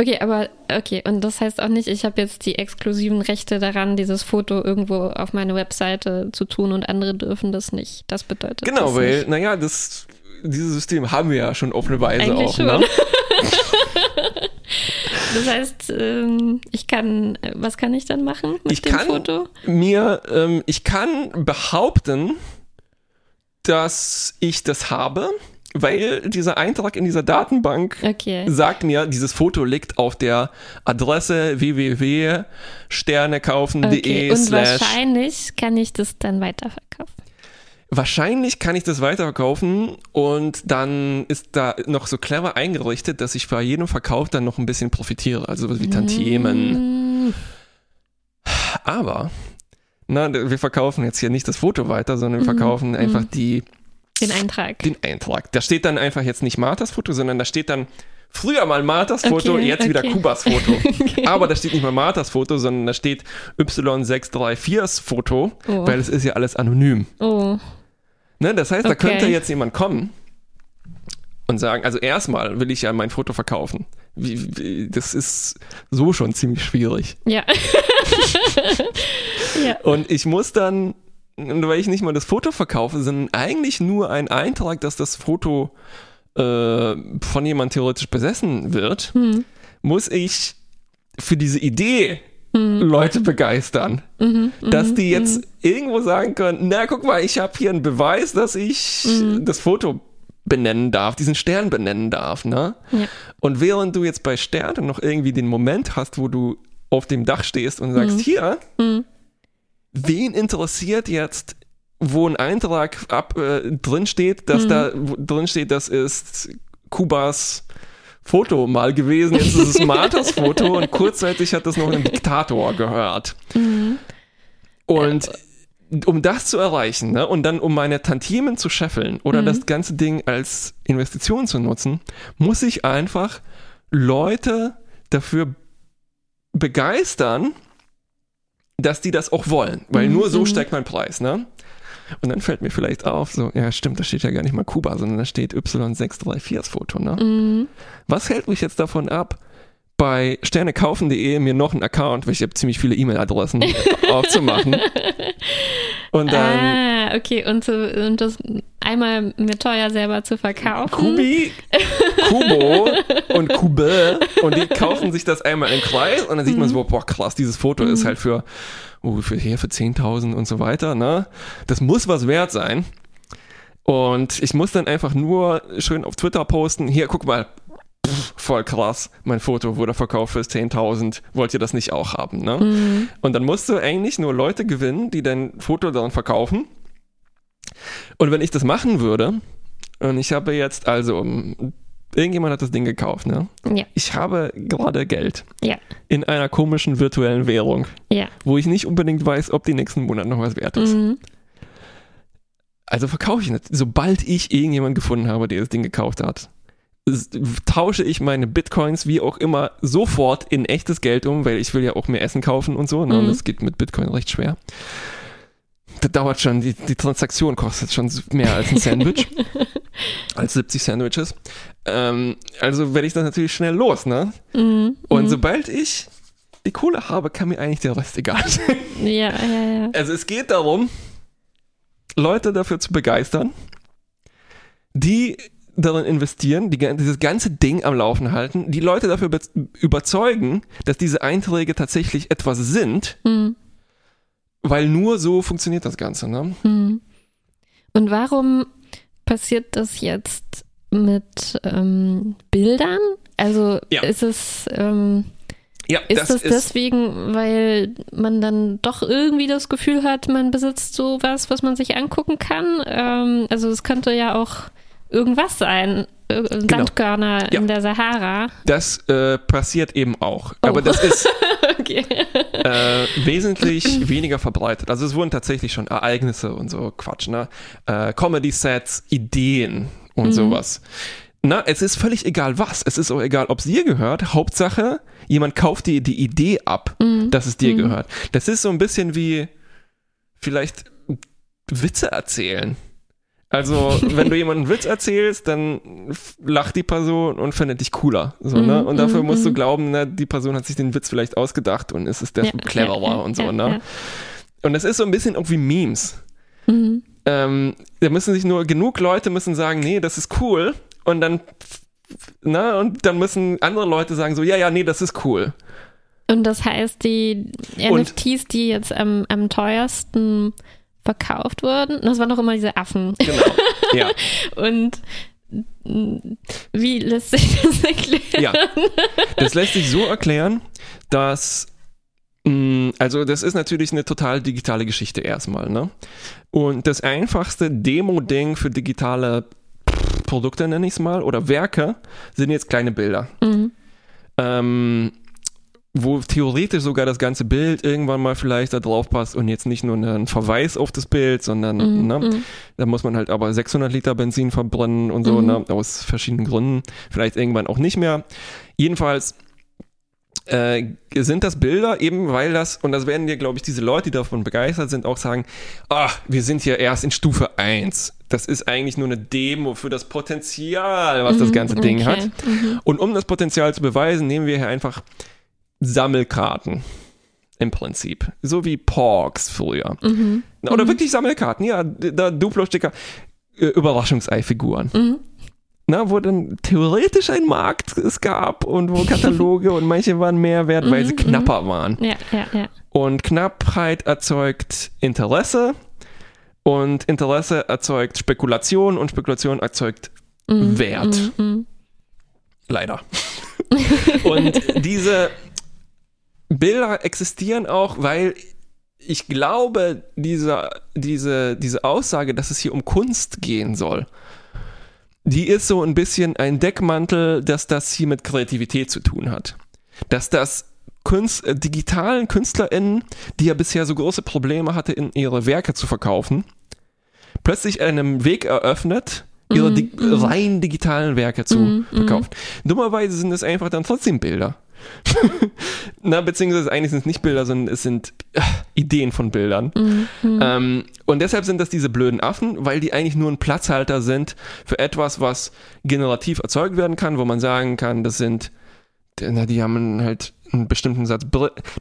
Okay, aber okay, und das heißt auch nicht, ich habe jetzt die exklusiven Rechte daran, dieses Foto irgendwo auf meine Webseite zu tun und andere dürfen das nicht. Das bedeutet Genau, das weil, nicht. naja, das, dieses System haben wir ja schon auf eine Weise Eigentlich auch, schon. ne? Das heißt, ähm, ich kann, was kann ich dann machen mit Ich dem kann Foto? mir, ähm, ich kann behaupten, dass ich das habe, weil dieser Eintrag in dieser Datenbank Okay. sagt mir, dieses Foto liegt auf der Adresse www.sternekaufen.de Okay, und wahrscheinlich kann ich das dann weiterverkaufen. Wahrscheinlich kann ich das weiterverkaufen und dann ist da noch so clever eingerichtet, dass ich bei jedem Verkauf dann noch ein bisschen profitiere, also wie Tantiemen. Mm, Aber, na, wir verkaufen jetzt hier nicht das Foto weiter, sondern wir Mhm, verkaufen einfach die Den Eintrag. den Eintrag. Da steht dann einfach jetzt nicht Marthas Foto, sondern da steht dann früher mal Marthas Foto, Okay, jetzt wieder okay. Kubas Foto. Aber da steht nicht mal Marthas Foto, sondern da steht Y634s Foto, Oh. weil es ist ja alles anonym. Oh, Ne? Das heißt, da Okay. könnte jetzt jemand kommen und sagen, also erstmal will ich ja mein Foto verkaufen. Wie, wie, das ist so schon ziemlich schwierig. ja. Ja. Und ich muss dann, weil ich nicht mal das Foto verkaufe, sondern eigentlich nur ein Eintrag, dass das Foto äh, von jemand theoretisch besessen wird, Hm. muss ich für diese Idee Hm. Leute begeistern. Mhm, dass die jetzt irgendwo sagen können, na guck mal, ich habe hier einen Beweis, dass ich Mhm. das Foto benennen darf, diesen Stern benennen darf. Ne? Ja. Und während du jetzt bei Sternen noch irgendwie den Moment hast, wo du auf dem Dach stehst und sagst, hier, Mhm. wen interessiert jetzt, wo ein Eintrag ab, äh, drin steht, dass Mhm. da drin steht, das ist Kubas Foto mal gewesen, jetzt ist es Marthas Foto und kurzzeitig hat das noch ein Diktator gehört. Mhm. Und um das zu erreichen ne, und dann um meine Tantiemen zu scheffeln Mhm. oder das ganze Ding als Investition zu nutzen, muss ich einfach Leute dafür begeistern, dass die das auch wollen. Weil Mhm, nur so mhm. steigt mein Preis. Ne? Und dann fällt mir vielleicht auf, so, ja stimmt, da steht ja gar nicht mal Kuba, sondern da steht Y634 das Foto. Ne? Mhm. Was hält mich jetzt davon ab, bei sternekaufen.de mir noch einen Account, weil ich habe ziemlich viele E-Mail-Adressen, aufzumachen? Und dann ah, okay, und, zu, und das einmal mir teuer selber zu verkaufen. Kubi, Kubo und Kube und die kaufen sich das einmal im Kreis und dann sieht man so, boah krass, dieses Foto ist halt für, oh, für hier für 10.000 und so weiter, ne? Das muss was wert sein. Und ich muss dann einfach nur schön auf Twitter posten, hier, guck mal, pff, voll krass, mein Foto wurde verkauft für 10.000, wollt ihr das nicht auch haben, ne? Und dann musst du eigentlich nur Leute gewinnen, die dein Foto dann verkaufen. Und wenn ich das machen würde, und ich habe jetzt also, mm, irgendjemand hat das Ding gekauft, ne? Ja, Ich habe gerade Geld ja, in einer komischen virtuellen Währung, ja. wo ich nicht unbedingt weiß, ob die nächsten Monate noch was wert ist. Mhm. Also verkaufe ich nicht. Sobald ich irgendjemanden gefunden habe, der das Ding gekauft hat, tausche ich meine Bitcoins wie auch immer sofort in echtes Geld um, weil ich will ja auch mehr Essen kaufen und so. Ne? Und Mhm. das geht mit Bitcoin recht schwer. Das dauert schon, die, die Transaktion kostet schon mehr als ein Sandwich. als 70 Sandwiches. Ähm, also werde ich das natürlich schnell los, ne? Mhm. Und sobald ich die Kohle habe, kann mir eigentlich der Rest egal sein. Ja, ja, ja. Also es geht darum, Leute dafür zu begeistern, die darin investieren, die, dieses ganze Ding am Laufen halten, die Leute dafür be- überzeugen, dass diese Einträge tatsächlich etwas sind, Mhm. Weil nur so funktioniert das Ganze. Ne? Mhm. Und warum passiert das jetzt mit ähm, Bildern? Also Ja. ist es ähm, Ja, ist das, deswegen, weil man dann doch irgendwie das Gefühl hat, man besitzt sowas, was man sich angucken kann? Ähm, also es könnte ja auch irgendwas sein. Sandkörner Genau. Ja. in der Sahara. das äh, passiert eben auch. Oh. Aber das ist Okay. äh, wesentlich weniger verbreitet. Also es wurden tatsächlich schon Ereignisse und so Quatsch, ne? Äh, Comedy-Sets, Ideen und sowas. Na, es ist völlig egal was. Es ist auch egal, ob es dir gehört. Hauptsache, jemand kauft dir die Idee ab, dass es dir gehört. Das ist so ein bisschen wie vielleicht Witze erzählen. Also, wenn du jemanden Witz erzählst, dann lacht die Person und findet dich cooler. So, ne? Und dafür musst du glauben, ne, die Person hat sich den Witz vielleicht ausgedacht und es ist deshalb cleverer ja, und so, ja, ne? ja. Und das ist so ein bisschen irgendwie Memes. Mhm. Ähm, da müssen sich nur genug Leute müssen sagen, nee, das ist cool. Und dann, na, und dann müssen andere Leute sagen so, ja, ja, nee, das ist cool. Und das heißt, die Und- NFTs, die jetzt am, am teuersten verkauft wurden, das waren doch immer diese Affen. Genau. ja. Und mm, wie lässt sich das erklären? Ja, das lässt sich so erklären, dass mh, also das ist natürlich eine total digitale Geschichte erstmal, ne? Und das einfachste Demo-Ding für digitale Produkte, nenne ich es mal, oder Werke, sind jetzt kleine Bilder. Mhm. Ähm, wo theoretisch sogar das ganze Bild irgendwann mal vielleicht da drauf passt und jetzt nicht nur ein Verweis auf das Bild, sondern Mhm. ne, da muss man halt aber 600 Liter Benzin verbrennen und so, Mhm. ne, aus verschiedenen Gründen. Vielleicht irgendwann auch nicht mehr. Jedenfalls äh, sind das Bilder eben, weil das, und das werden dir, glaube ich, diese Leute, die davon begeistert sind, auch sagen, ach, wir sind hier erst in Stufe 1. Das ist eigentlich nur eine Demo für das Potenzial, was das ganze Ding Mhm. okay. hat. Und um das Potenzial zu beweisen, nehmen wir hier einfach Sammelkarten. im Prinzip. So wie Porks früher. Mhm. Oder wirklich Sammelkarten, ja, da Duplo-Sticker, Überraschungsei-Figuren. Mhm. Na, wo dann theoretisch ein Markt es gab und wo Kataloge und manche waren mehr wert, weil Mhm, sie knapper waren. Ja, ja, ja. Und Knappheit erzeugt Interesse und Interesse erzeugt Spekulation und Spekulation erzeugt Wert. Mhm. Leider. und diese Bilder existieren auch, weil ich glaube, diese, diese, diese Aussage, dass es hier um Kunst gehen soll, die ist so ein bisschen ein Deckmantel, dass das hier mit Kreativität zu tun hat. Dass das Kunst, äh, digitalen KünstlerInnen, die ja bisher so große Probleme hatte, in ihre Werke zu verkaufen, plötzlich einen Weg eröffnet, ihre di rein digitalen Werke zu verkaufen. Dummerweise sind es einfach dann trotzdem Bilder. Na, beziehungsweise eigentlich sind es nicht Bilder, sondern es sind äh, Ideen von Bildern. Ähm, und deshalb sind das diese blöden Affen, weil die eigentlich nur ein Platzhalter sind für etwas, was generativ erzeugt werden kann, wo man sagen kann, das sind, na, die haben halt einen bestimmten Satz.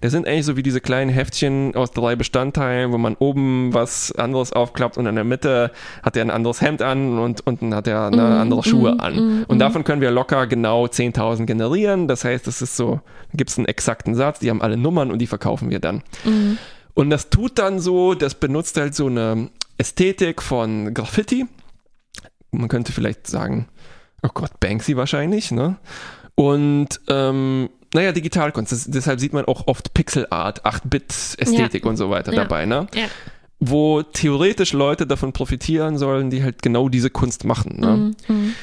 Das sind eigentlich so wie diese kleinen Heftchen aus drei Bestandteilen, wo man oben was anderes aufklappt und in der Mitte hat er ein anderes Hemd an und unten hat er eine andere Schuhe an. Und davon können wir locker genau 10.000 generieren. Das heißt, es ist so, gibt es einen exakten Satz, die haben alle Nummern und die verkaufen wir dann. Und das tut dann so, das benutzt halt so eine Ästhetik von Graffiti. Man könnte vielleicht sagen, oh Gott, Banksy wahrscheinlich, ne? Und ähm, naja, Digitalkunst. Das, deshalb sieht man auch oft Pixelart, 8-Bit-Ästhetik und so weiter Ja. dabei, ne? Ja. Wo theoretisch Leute davon profitieren sollen, die halt genau diese Kunst machen. Ne? Mhm.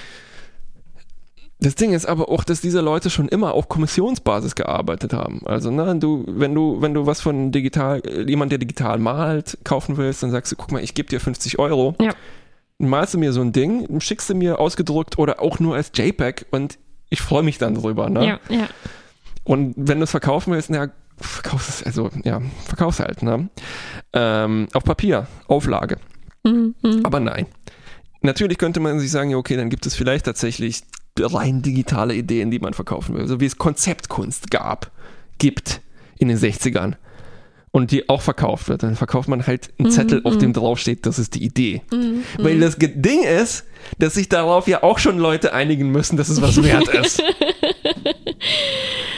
Das Ding ist aber auch, dass diese Leute schon immer auf Kommissionsbasis gearbeitet haben. Also, ne, du, wenn du, wenn du was von digital, jemand, der digital malt, kaufen willst, dann sagst du, guck mal, ich gebe dir 50 Euro. Ja. Malst du mir so ein Ding, schickst du mir ausgedruckt oder auch nur als JPEG und ich freue mich dann drüber, ne? Ja, ja. Und wenn du es verkaufen willst, na, verkauf es, also, ja, verkauf's halt, ne? Ähm, auf Papier, Auflage. Mhm. Mhm. Aber nein. Natürlich könnte man sich sagen, ja, okay, dann gibt es vielleicht tatsächlich rein digitale Ideen, die man verkaufen will. So wie es Konzeptkunst gab, gibt in den 60ern und die auch verkauft wird. Dann verkauft man halt einen Zettel, auf dem draufsteht, das ist die Idee. Weil das Ding ist, dass sich darauf ja auch schon Leute einigen müssen, dass es was wert ist.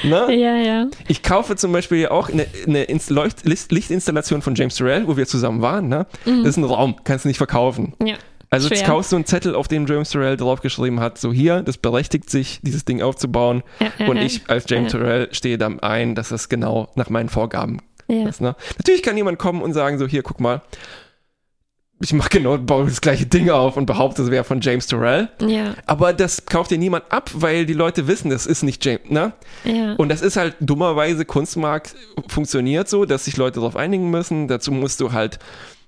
ne? Ja, ja. Ich kaufe zum Beispiel auch eine, eine Lichtinstallation von James Turrell, wo wir zusammen waren. Ne? Das ist ein Raum, kannst du nicht verkaufen. Ja. Also jetzt Schwer. kaufst du einen Zettel, auf dem James Turrell draufgeschrieben hat, so hier, das berechtigt sich, dieses Ding aufzubauen. Ja, und ja. ich als James Ja. Turrell stehe dann ein, dass das genau nach meinen Vorgaben Ja. ist. Ne? Natürlich kann jemand kommen und sagen, so hier, guck mal, ich mache genau, baue das gleiche Ding auf und behaupte, es wäre von James Turrell. Ja, Aber das kauft dir niemand ab, weil die Leute wissen, das ist nicht James, ne? ja. Und das ist halt dummerweise, Kunstmarkt funktioniert so, dass sich Leute darauf einigen müssen. Dazu musst du halt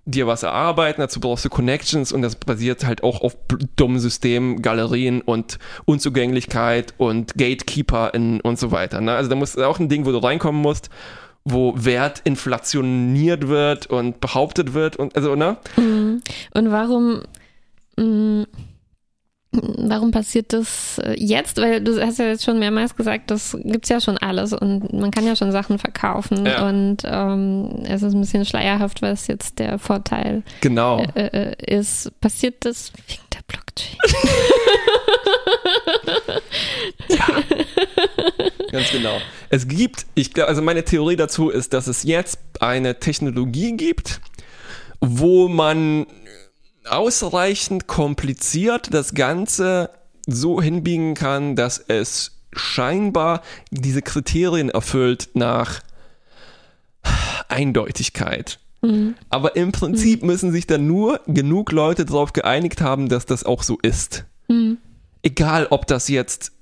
dir was erarbeiten, dazu brauchst du Connections und das basiert halt auch auf dummen Systemen, Galerien und Unzugänglichkeit und Gatekeeper in, und so weiter. Ne? Also da muss auch ein Ding, wo du reinkommen musst, wo Wert inflationiert wird und behauptet wird und also, ne? Und warum, mh, warum passiert das äh, jetzt? Weil du hast ja jetzt schon mehrmals gesagt, das gibt's ja schon alles und man kann ja schon Sachen verkaufen Ja. und ähm, es ist ein bisschen schleierhaft, was jetzt der Vorteil Genau. äh, äh, ist. Passiert das Blockchain? Ganz genau. Es gibt, ich glaube, also meine Theorie dazu ist, dass es jetzt eine Technologie gibt, wo man ausreichend kompliziert das Ganze so hinbiegen kann, dass es scheinbar diese Kriterien erfüllt nach Eindeutigkeit. Aber im Prinzip müssen sich dann nur genug Leute darauf geeinigt haben, dass das auch so ist. Egal, ob das jetzt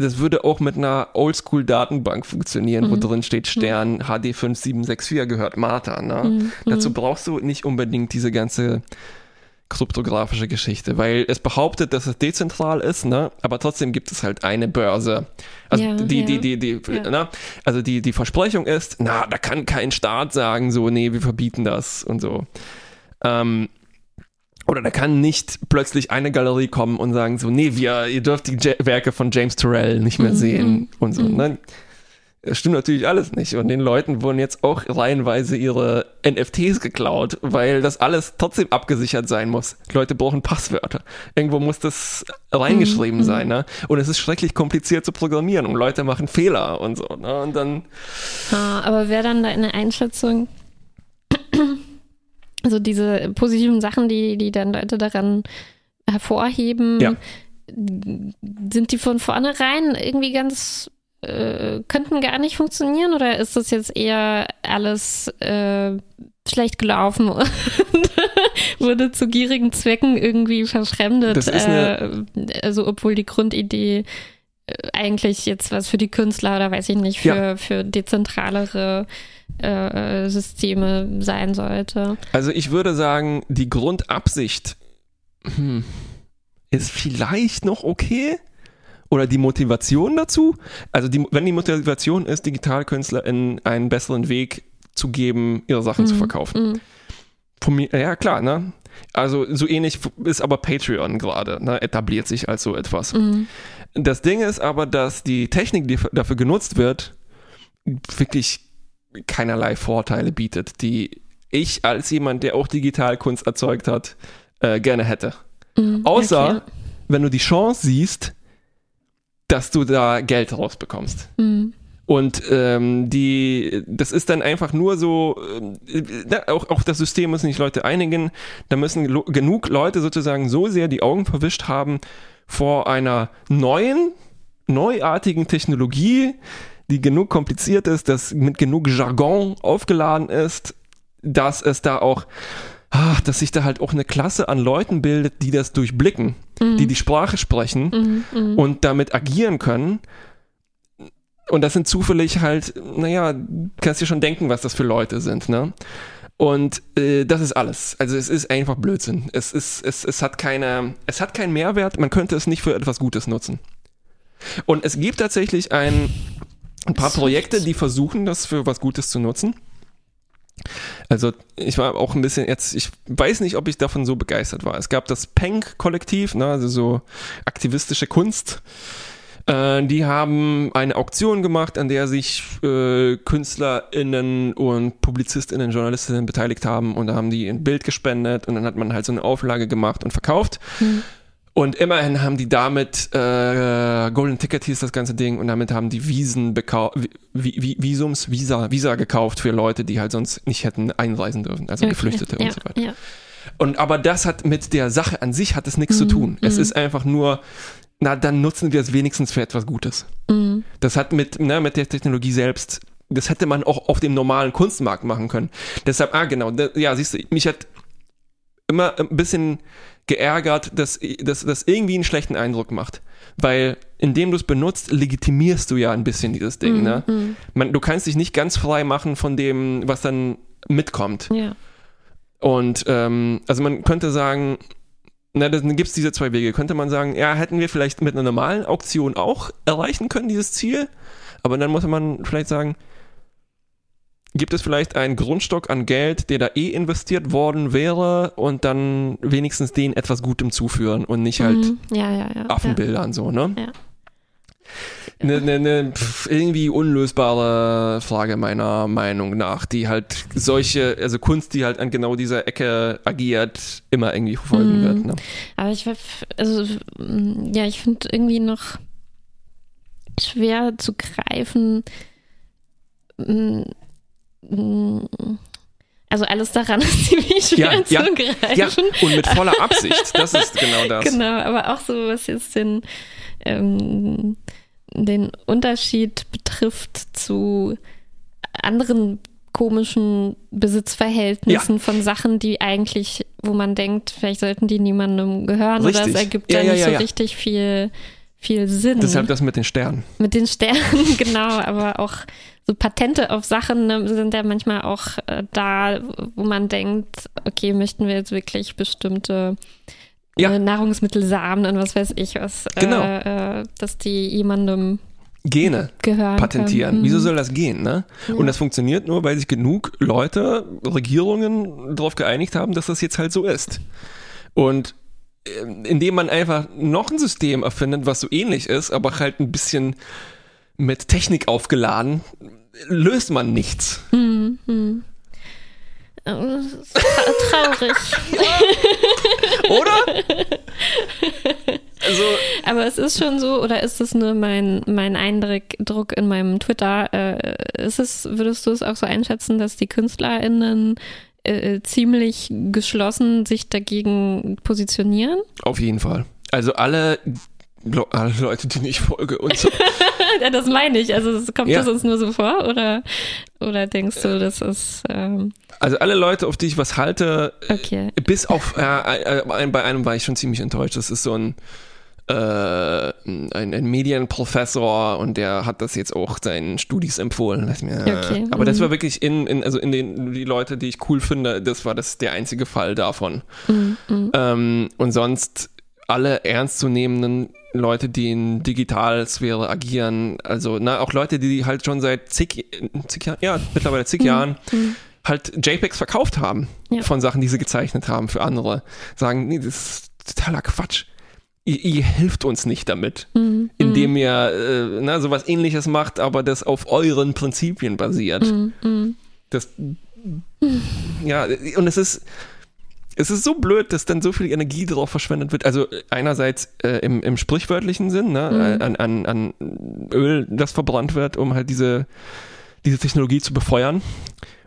das würde auch mit einer Oldschool-Datenbank funktionieren, wo drin steht Stern HD5764 gehört Martha. Ne? Dazu brauchst du nicht unbedingt diese ganze kryptografische Geschichte, weil es behauptet, dass es dezentral ist, ne? aber trotzdem gibt es halt eine Börse. Also Ja, die, ja. die, die, die, Ja. ne? also die, die Versprechung ist, na, da kann kein Staat sagen, so, nee, wir verbieten das und so. Ähm, oder da kann nicht plötzlich eine Galerie kommen und sagen so, nee, wir, ihr dürft die Werke von James Turrell nicht mehr sehen und so. Ne? Das stimmt natürlich alles nicht. Und den Leuten wurden jetzt auch reihenweise ihre NFTs geklaut, weil das alles trotzdem abgesichert sein muss. Die Leute brauchen Passwörter. Irgendwo muss das reingeschrieben sein. Ne? Und es ist schrecklich kompliziert zu programmieren und Leute machen Fehler und so. Ne? Und dann, Ah, aber wäre dann deine Einschätzung, also diese positiven Sachen, die, die dann Leute daran hervorheben, Ja. sind die von vornherein irgendwie ganz, äh, könnten gar nicht funktionieren oder ist das jetzt eher alles äh, schlecht gelaufen und wurde zu gierigen Zwecken irgendwie verschremdet? Das ist äh, also obwohl die Grundidee äh, eigentlich jetzt was für die Künstler oder weiß ich nicht, für, Ja. für dezentralere äh, Systeme sein sollte. also ich würde sagen, die Grundabsicht hm, ist vielleicht noch okay. Oder die Motivation dazu. Also die, wenn die Motivation ist, DigitalkünstlerInnen einen besseren Weg zu geben, ihre Sachen zu verkaufen. Mhm. Von mir, ja klar, ne? Also so ähnlich ist aber Patreon gerade, ne? etabliert sich als so etwas. Mhm. Das Ding ist aber, dass die Technik, die dafür genutzt wird, wirklich keinerlei Vorteile bietet, die ich als jemand, der auch Digitalkunst erzeugt hat, äh, gerne hätte. Mhm. Außer, Okay. wenn du die Chance siehst, dass du da Geld rausbekommst. Mhm. Und ähm, die, das ist dann einfach nur so, äh, auch, auch das System müssen sich Leute einigen, da müssen genug Leute sozusagen so sehr die Augen verwischt haben vor einer neuen, neuartigen Technologie, die genug kompliziert ist, dass mit genug Jargon aufgeladen ist, dass es da auch, ach, dass sich da halt auch eine Klasse an Leuten bildet, die das durchblicken, die die Sprache sprechen Mhm. Mhm. und damit agieren können. Und das sind zufällig halt, naja, kannst dir schon denken, was das für Leute sind, ne? Und äh, das ist alles. Also es ist einfach Blödsinn. Es ist, es, es hat keine, es hat keinen Mehrwert. Man könnte es nicht für etwas Gutes nutzen. Und es gibt tatsächlich ein, ein paar Projekte, die versuchen, das für was Gutes zu nutzen. Also ich war auch ein bisschen jetzt, ich weiß nicht, ob ich davon so begeistert war. Es gab das Penk-Kollektiv, ne, also so aktivistische Kunst. Äh, die haben eine Auktion gemacht, an der sich äh, KünstlerInnen und PublizistInnen, JournalistInnen beteiligt haben und da haben die ein Bild gespendet und dann hat man halt so eine Auflage gemacht und verkauft. Und immerhin haben die damit, äh, Golden Ticket hieß das ganze Ding, und damit haben die Wiesen bekau Vi Vi Visums, Visa, Visa gekauft für Leute, die halt sonst nicht hätten einreisen dürfen, also Okay. Geflüchtete ja, und so weiter. Ja. Und aber das hat mit der Sache an sich hat es nichts zu tun. Es ist einfach nur, na, dann nutzen wir es wenigstens für etwas Gutes. Mhm. Das hat mit, ne, mit der Technologie selbst, das hätte man auch auf dem normalen Kunstmarkt machen können. Deshalb, ah, genau, da, ja, siehst du, mich hat immer ein bisschen geärgert, dass dass das irgendwie einen schlechten Eindruck macht. Weil indem du es benutzt, legitimierst du ja ein bisschen dieses Ding. Ne? Man, du kannst dich nicht ganz frei machen von dem, was dann mitkommt. ja. Und ähm, also man könnte sagen, na, dann gibt es diese zwei Wege. Könnte man sagen, ja, hätten wir vielleicht mit einer normalen Auktion auch erreichen können, dieses Ziel. Aber dann muss man vielleicht sagen, gibt es vielleicht einen Grundstock an Geld, der da eh investiert worden wäre und dann wenigstens den etwas Gutem zuführen und nicht halt Mhm. ja, ja, ja. Affenbildern so, ne? Ja. Eine ne, ne, pf, irgendwie unlösbare Frage meiner Meinung nach, die halt solche, also Kunst, die halt an genau dieser Ecke agiert, immer irgendwie verfolgen Mhm. wird. Ne? Aber ich, also, mm, ja, ich finde irgendwie noch schwer zu greifen. Mm, Also alles daran ist ziemlich schwer Ja, zu ja, greifen. Ja, und mit voller Absicht, das ist genau das. Genau, aber auch so, was jetzt den, ähm, den Unterschied betrifft zu anderen komischen Besitzverhältnissen von Sachen, die eigentlich, wo man denkt, vielleicht sollten die niemandem gehören oder es Richtig. ergibt Ja, ja, ja, nicht ja, so ja. richtig viel, viel Sinn. Deshalb das mit den Sternen. Mit den Sternen, genau, aber auch so Patente auf Sachen ne, sind ja manchmal auch äh, da, wo man denkt, okay, möchten wir jetzt wirklich bestimmte Ja. äh, Nahrungsmittelsamen und was weiß ich was, Genau. äh, äh, dass die jemandem Gene gehören. patentieren. Können. Wieso soll das gehen? Ne? Und das funktioniert nur, weil sich genug Leute, Regierungen darauf geeinigt haben, dass das jetzt halt so ist. Und indem man einfach noch ein System erfindet, was so ähnlich ist, aber halt ein bisschen mit Technik aufgeladen, löst man nichts. Äh, tra traurig. Oder? Also, Aber es ist schon so, oder ist es nur mein, mein Eindruck Druck in meinem Twitter? Äh, ist es, würdest du es auch so einschätzen, dass die KünstlerInnen äh, ziemlich geschlossen sich dagegen positionieren? auf jeden Fall. Also alle, Le- alle Leute, denen ich folge und so. Das meine ich. Also kommt Ja. das uns nur so vor oder, oder denkst du, das ist ähm, Also alle Leute, auf die ich was halte, okay. bis auf, äh, äh, bei einem war ich schon ziemlich enttäuscht. Das ist so ein, äh, ein, ein Medienprofessor und der hat das jetzt auch seinen Studis empfohlen. Mir, Okay, Aber das mhm. war wirklich in, in, also in den, die Leute, die ich cool finde, das war das der einzige Fall davon. Mhm, Ähm, und sonst alle ernstzunehmenden Leute, die in Digitalsphäre agieren, also na, auch Leute, die halt schon seit zig, zig Jahren, ja, mittlerweile zig Jahren halt JPEGs verkauft haben Ja. von Sachen, die sie gezeichnet haben für andere, sagen, nee, das ist totaler Quatsch. Ihr, ihr hilft uns nicht damit, Mhm. indem ihr äh, na, sowas ähnliches macht, aber das auf euren Prinzipien basiert. Mhm. Das, ja, und es ist, es ist so blöd, dass dann so viel Energie drauf verschwendet wird. Also einerseits äh, im, im sprichwörtlichen Sinn, ne, an, an, an Öl, das verbrannt wird, um halt diese, diese Technologie zu befeuern.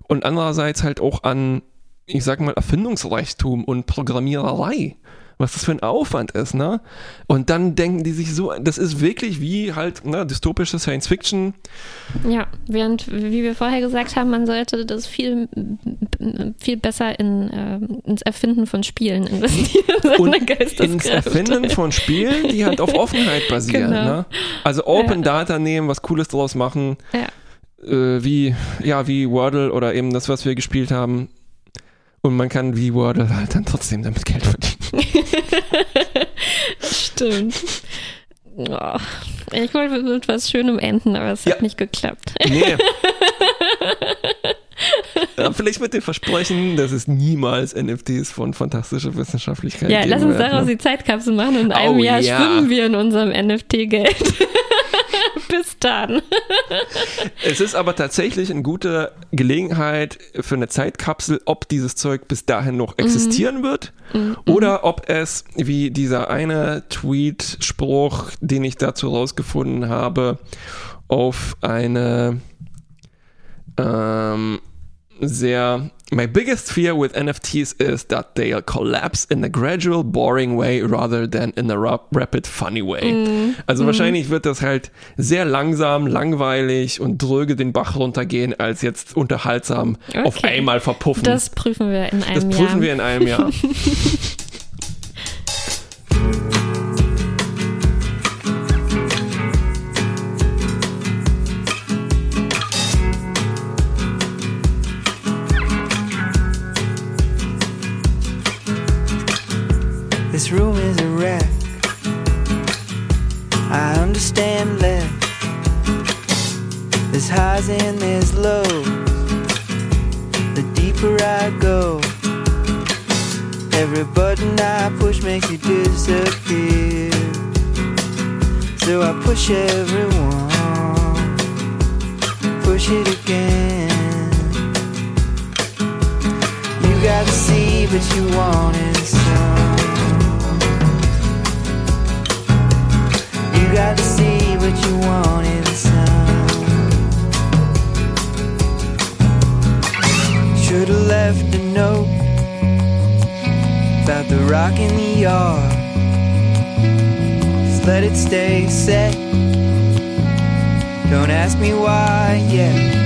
Und andererseits halt auch an, ich sag mal, Erfindungsreichtum und Programmiererei. Was das für ein Aufwand ist, ne? Und dann denken die sich so, das ist wirklich wie halt, ne, dystopische Science Fiction. Ja, während, wie wir vorher gesagt haben, man sollte das viel, viel besser in, ähm, ins Erfinden von Spielen investieren. und ins. Erfinden von Spielen, die halt auf Offenheit basieren. Genau. Ne? Also Open Data nehmen, was Cooles draus machen, Ja. äh, wie ja wie Wordle oder eben das, was wir gespielt haben. Und man kann wie Wordle halt dann trotzdem damit Geld verdienen. Stimmt. Oh. Ich wollte mit was Schönem enden, aber es Ja. hat nicht geklappt. Nee. ja, vielleicht mit dem Versprechen, dass es niemals NFTs von fantastischer Wissenschaftlichkeit Ja, geben lass uns wird, daraus ne? die Zeitkapsel machen und in einem Oh, Jahr ja. schwimmen wir in unserem NFT-Geld. Bis dann. Es ist aber tatsächlich eine gute Gelegenheit für eine Zeitkapsel, ob dieses Zeug bis dahin noch existieren wird oder ob es, wie dieser eine Tweet-Spruch, den ich dazu rausgefunden habe, auf eine ähm, sehr My biggest fear with NFTs is that they'll collapse in a gradual, boring way rather than in a ra- rapid, funny way. Also wahrscheinlich wird das halt sehr langsam, langweilig und dröge den Bach runtergehen, als jetzt unterhaltsam auf Okay. einmal verpuffen. Das prüfen wir in einem Das Jahr. prüfen wir in einem Jahr. Understand less. There's highs and there's lows. The deeper I go, every button I push makes you disappear. So I push everyone, push it again. You gotta see, but you wanted some. You got to see what you want in. Should've left a note about the rock in the yard. Just let it stay set. Don't ask me why yet.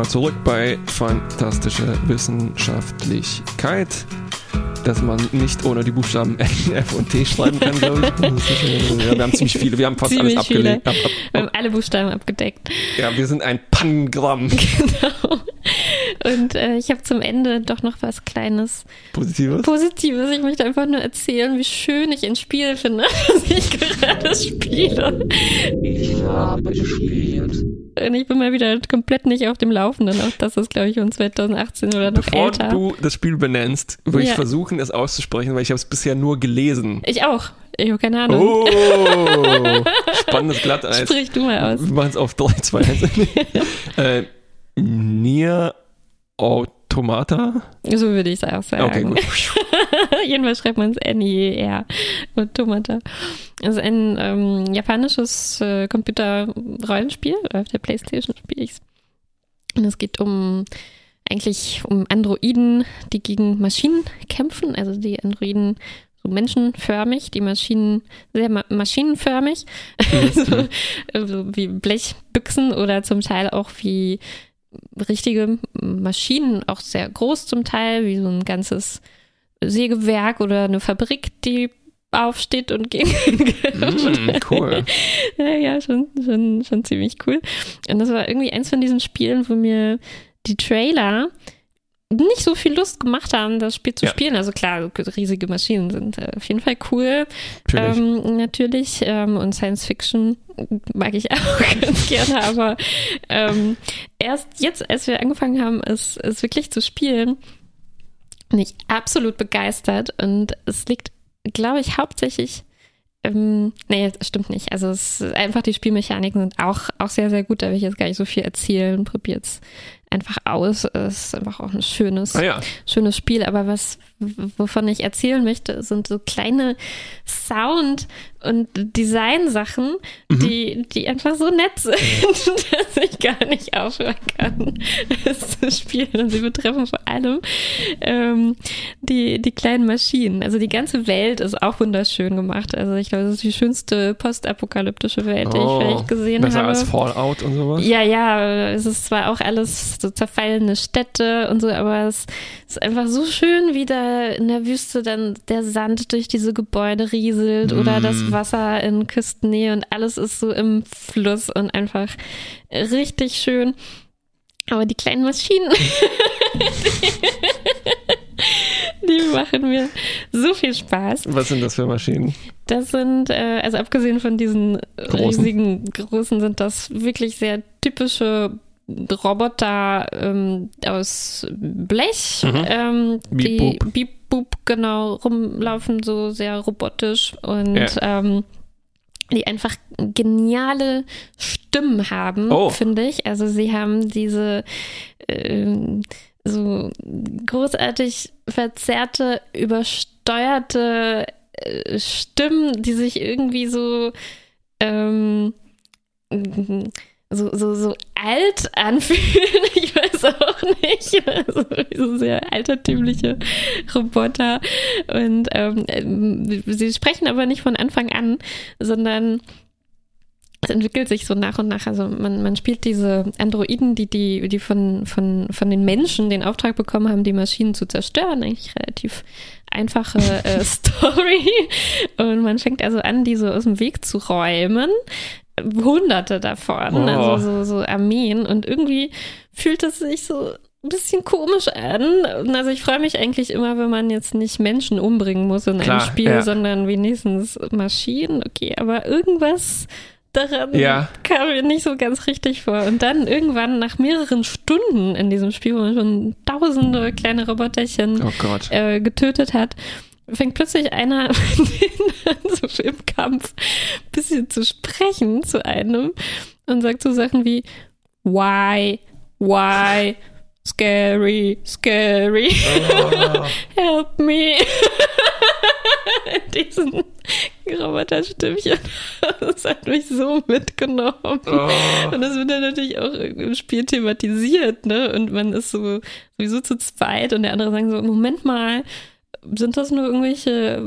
Mal zurück bei Fantastische Wissenschaftlichkeit. Dass man nicht ohne die Buchstaben N, F und T schreiben kann, glaube ich. Ja, wir haben ziemlich viele, wir haben fast Ziemlich alles abgelegt. Ab, ab, Wir haben alle Buchstaben abgedeckt. ja, wir sind ein Pangramm. Genau. Und äh, ich habe zum Ende doch noch was Kleines Positives. Positives. Ich möchte einfach nur erzählen, wie schön ich ein Spiel finde, das ich gerade spiele. Ich habe gespielt. Und ich bin mal wieder komplett nicht auf dem Laufenden. Auch das ist, glaube ich, um 2018 oder noch Bevor älter. du das Spiel benennst, würde ich Ja. versuchen, es auszusprechen, weil ich habe es bisher nur gelesen. ich auch. Ich habe keine Ahnung. Oh, spannendes Glatteis. Sprich du mal aus. Wir machen es auf 3, 2, 1. äh, Nier Automata? So würde ich es auch sagen. Okay, gut. Jedenfalls schreibt man es N-I-E-R. Automata. Das ist ein ähm, japanisches äh, Computer-Rollenspiel. Auf der Playstation spiele ich Und es geht um eigentlich um Androiden, die gegen Maschinen kämpfen. Also die Androiden so menschenförmig, die Maschinen sehr ma maschinenförmig. so, also wie Blechbüchsen oder zum Teil auch wie richtige Maschinen, auch sehr groß zum Teil, wie so ein ganzes Sägewerk oder eine Fabrik, die aufsteht und gegen Mm, cool. ja, ja, schon, schon, schon ziemlich cool. Und das war irgendwie eins von diesen Spielen, wo mir die Trailer nicht so viel Lust gemacht haben, das Spiel zu Ja. spielen. Also klar, riesige Maschinen sind äh, auf jeden Fall cool. Natürlich. Ähm, natürlich. Ähm, und Science Fiction mag ich auch ganz gerne, aber ähm, erst jetzt, als wir angefangen haben, es, es wirklich zu spielen, bin ich absolut begeistert und es liegt, glaube ich, hauptsächlich. Ähm, nee, das stimmt nicht. Also es ist einfach die Spielmechaniken sind auch, auch sehr, sehr gut. Da will ich jetzt gar nicht so viel erzählen. Probiert es einfach aus. Es ist einfach auch ein schönes, ah ja, schönes Spiel, aber was, wovon ich erzählen möchte, sind so kleine Sound- und Design-Sachen, die, die einfach so nett sind, dass ich gar nicht aufhören kann, es zu spielen. Und sie betreffen vor allem ähm, die, die kleinen Maschinen. Also die ganze Welt ist auch wunderschön gemacht. Also ich glaube, das ist die schönste postapokalyptische Welt, die ich vielleicht gesehen Oh, besser habe. als Fallout und sowas. Ja, ja, es ist zwar auch alles so zerfallene Städte und so, aber es ist einfach so schön, wie da in der Wüste dann der Sand durch diese Gebäude rieselt oder das Wasser in Küstennähe und alles ist so im Fluss und einfach richtig schön. Aber die kleinen Maschinen, die, die machen mir so viel Spaß. Was sind das für Maschinen? Das sind, äh, also abgesehen von diesen Großen. riesigen großen, sind das wirklich sehr typische Roboter ähm, aus Blech, ähm, Beep, die boop. Beep Boop genau rumlaufen, so sehr robotisch und Ja. ähm, die einfach geniale Stimmen haben, Oh. finde ich. Also sie haben diese ähm, so großartig verzerrte, übersteuerte äh, Stimmen, die sich irgendwie so ähm, so, so, so alt anfühlen. Ich weiß auch nicht. Also, so sehr altertümliche Roboter. Und ähm, ähm, sie sprechen aber nicht von Anfang an, sondern es entwickelt sich so nach und nach. Also man, man spielt diese Androiden, die, die, die von, von, von den Menschen den Auftrag bekommen haben, die Maschinen zu zerstören. Eigentlich relativ einfache äh, Story. Und man fängt also an, die so aus dem Weg zu räumen. Hunderte davon, Oh. also so, so Armeen. Und irgendwie fühlt es sich so ein bisschen komisch an. Und also ich freue mich eigentlich immer, wenn man jetzt nicht Menschen umbringen muss in Klar, einem Spiel, ja. sondern wenigstens Maschinen. Okay, aber irgendwas daran Ja. kam mir nicht so ganz richtig vor. Und dann irgendwann nach mehreren Stunden in diesem Spiel, wo man schon tausende kleine Roboterchen Oh äh, getötet hat, fängt plötzlich einer so im Kampf ein bisschen zu sprechen zu einem und sagt so Sachen wie Why, why, scary, scary, Oh. help me. in diesen Roboterstimmchen. Das hat mich so mitgenommen. Oh. Und das wird dann natürlich auch im Spiel thematisiert, ne? Und man ist so sowieso zu zweit und der andere sagen so, Moment mal, sind das nur irgendwelche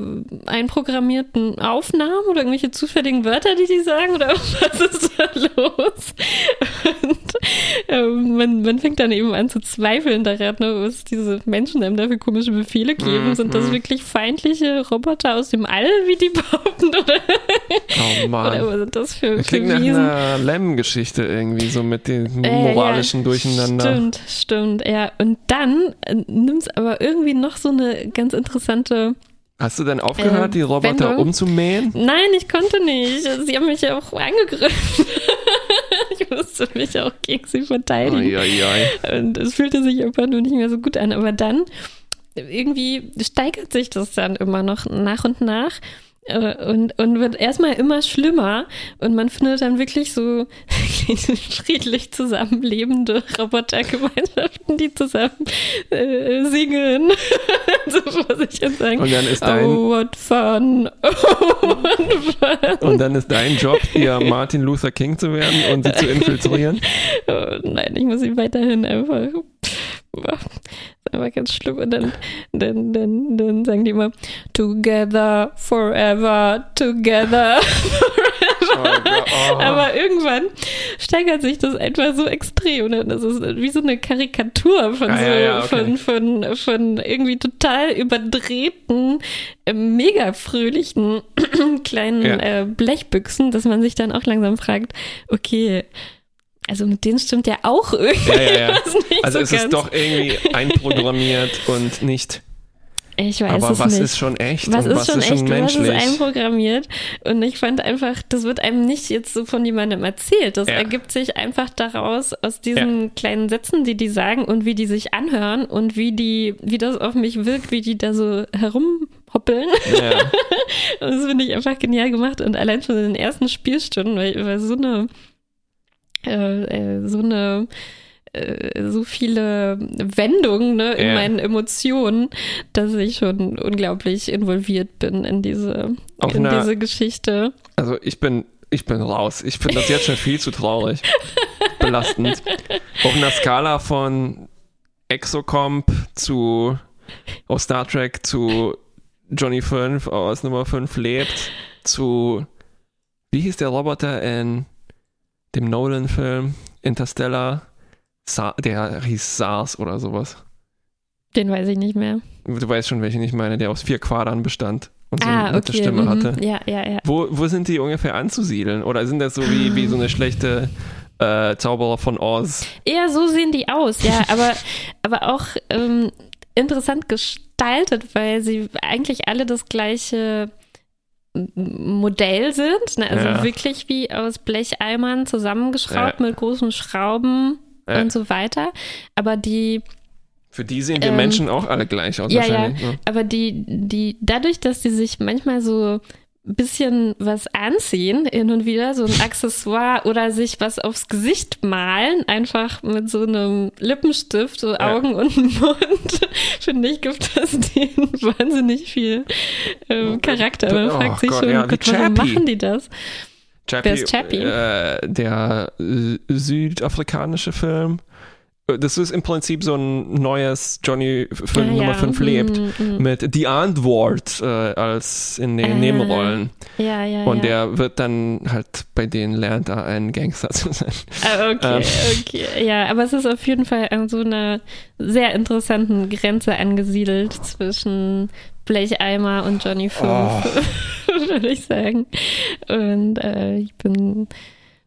einprogrammierten Aufnahmen oder irgendwelche zufälligen Wörter, die die sagen? Oder was ist da los? Und ähm, man, man fängt dann eben an zu zweifeln daran, ne, was diese Menschen einem dafür komische Befehle geben. Mhm, Sind das wirklich feindliche Roboter aus dem All, wie die behaupten? Oder, Oh oder Mann. was sind das für, Das für klingt nach Wesen? einer Lem-Geschichte irgendwie, so mit dem Äh, moralischen ja, Durcheinander. Stimmt, stimmt, ja. Und dann äh, nimmt es aber irgendwie noch so eine ganz interessante. Hast du denn aufgehört, Äh, die Roboter Wendung? umzumähen? Nein, ich konnte nicht. Sie haben mich ja auch angegriffen. ich musste mich auch gegen sie verteidigen. Eieiei. Und es fühlte sich einfach nur nicht mehr so gut an. Aber dann irgendwie steigert sich das dann immer noch nach und nach. Äh, Und, und wird erstmal immer schlimmer und man findet dann wirklich so friedlich zusammenlebende Robotergemeinschaften, die zusammen äh, singen. so vor sich hin sagen. Und dann ist dein- Oh, what fun. Oh, what fun. Und dann ist dein Job, hier Martin Luther King zu werden und sie zu infiltrieren. Oh, nein, ich muss ihn weiterhin einfach. Einfach ganz schlimm. Und dann, dann, dann, dann sagen die immer, Together, forever, together. Oh Gott, oh. Aber irgendwann steigert sich das einfach so extrem. Und das ist wie so eine Karikatur von Ah, so, ja, ja, okay. von, von, von irgendwie total überdrehten, äh, mega fröhlichen kleinen Ja. äh, Blechbüchsen, dass man sich dann auch langsam fragt, okay, also mit denen stimmt ja auch irgendwie Ja, ja, ja. was nicht Also so es ganz. ist doch irgendwie einprogrammiert und nicht. ich weiß Aber es was nicht. ist schon echt Was und ist was schon ist schon echt, was ist menschlich? einprogrammiert? Und ich fand einfach, das wird einem nicht jetzt so von jemandem erzählt. Das Ja. ergibt sich einfach daraus, aus diesen kleinen Sätzen, die die sagen und wie die sich anhören und wie die, wie das auf mich wirkt, wie die da so herumhoppeln. Ja. Und das finde ich einfach genial gemacht. Und allein schon in den ersten Spielstunden, weil, weil so eine, äh, äh, so eine, äh, so viele Wendungen ne, in Ja. meinen Emotionen, dass ich schon unglaublich involviert bin in diese, Auf in einer- diese Geschichte. Also ich bin, ich bin raus. Ich finde das jetzt schon viel zu traurig. Belastend. Auf einer Skala von Exocomp zu aus Star Trek zu Johnny 5 aus Nummer 5 lebt zu wie hieß der Roboter in dem Nolan-Film Interstellar? Sa der hieß SARS oder sowas. Den weiß ich nicht mehr. Du weißt schon, welchen ich meine, der aus vier Quadern bestand und so ah, eine okay. Stimme mhm. hatte. Ja, ja, ja. Wo, wo sind die ungefähr anzusiedeln? Oder sind das so wie, wie so eine schlechte äh, Zauberer von Oz? Eher so sehen die aus, ja, aber, aber auch ähm, interessant gestaltet, weil sie eigentlich alle das gleiche Modell sind, ne? also Ja. wirklich wie aus Blecheimern zusammengeschraubt Ja. mit großen Schrauben Ja. und so weiter. Aber die, Für die sehen wir Ähm, Menschen auch alle gleich aus ja, wahrscheinlich. ja, ne? aber die, die, dadurch, dass die sich manchmal so bisschen was anziehen, hin und wieder, so ein Accessoire oder sich was aufs Gesicht malen, einfach mit so einem Lippenstift, so Augen und Mund, finde ich, gibt das denen wahnsinnig viel ähm, Charakter. Man Oh fragt sich Gott, schon, ja, Gott, warum machen die das? Chappie, Wer ist Chappie? Äh, der äh, südafrikanische Film. Äh, Das ist im Prinzip so ein neues Johnny 5, Ah, Nummer ja. 5 lebt. Mm, mm. Mit Die Antwort äh, als in den Ah. Nebenrollen. Ja, ja, Und ja. der wird dann halt bei denen lernt er ein Gangster zu sein. Ah, okay, Ähm. okay. Ja, aber es ist auf jeden Fall an so einer sehr interessanten Grenze angesiedelt zwischen Blecheimer und Johnny 5, Oh. würde ich sagen. Und äh, ich bin,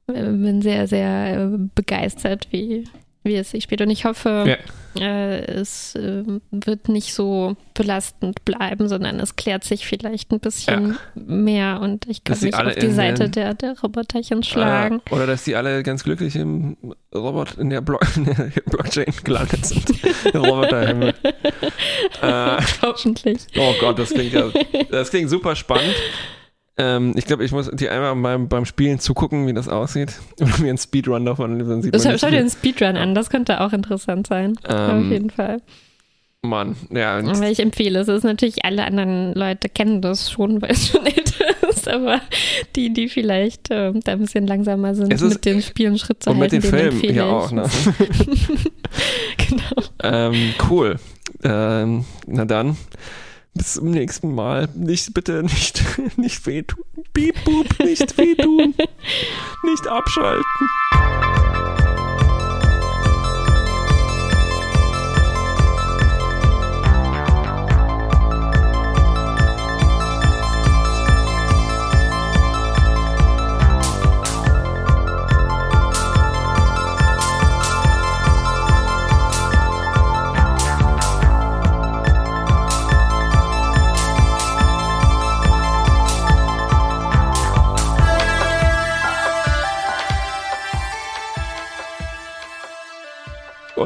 äh, bin sehr, sehr äh, begeistert, wie, wie es sich spielt. Und ich hoffe, äh, es äh, wird nicht so belastend bleiben, sondern es klärt sich vielleicht ein bisschen mehr und ich kann Dass mich auf die Seite der, der Roboterchen schlagen. Ah, oder dass die alle ganz glücklich im Robot, in der, Blo in der Blockchain gelandet sind. Roboterhimmel. äh, Hoffentlich. oh Gott, das klingt ja, das klingt super spannend. Ähm, ich glaube, ich muss dir einmal beim, beim Spielen zugucken, wie das aussieht. Oder mir einen Speedrun davon, dann sieht Schau, schau dir einen Speedrun an, das könnte auch interessant sein. Ähm, Auf jeden Fall. Mann, ja. Aber ich empfehle es. Ist natürlich, alle anderen Leute kennen das schon, weil es schon älter ist. Aber die, die vielleicht ähm, da ein bisschen langsamer sind, ist- mit den Spielen Schritt zu Und mit halten, den denen Filmen ja auch, ne? genau. ähm, cool. Ähm, na dann, bis zum nächsten Mal. Nicht, bitte nicht, nicht wehtun. Piep, boop, nicht wehtun. nicht abschalten.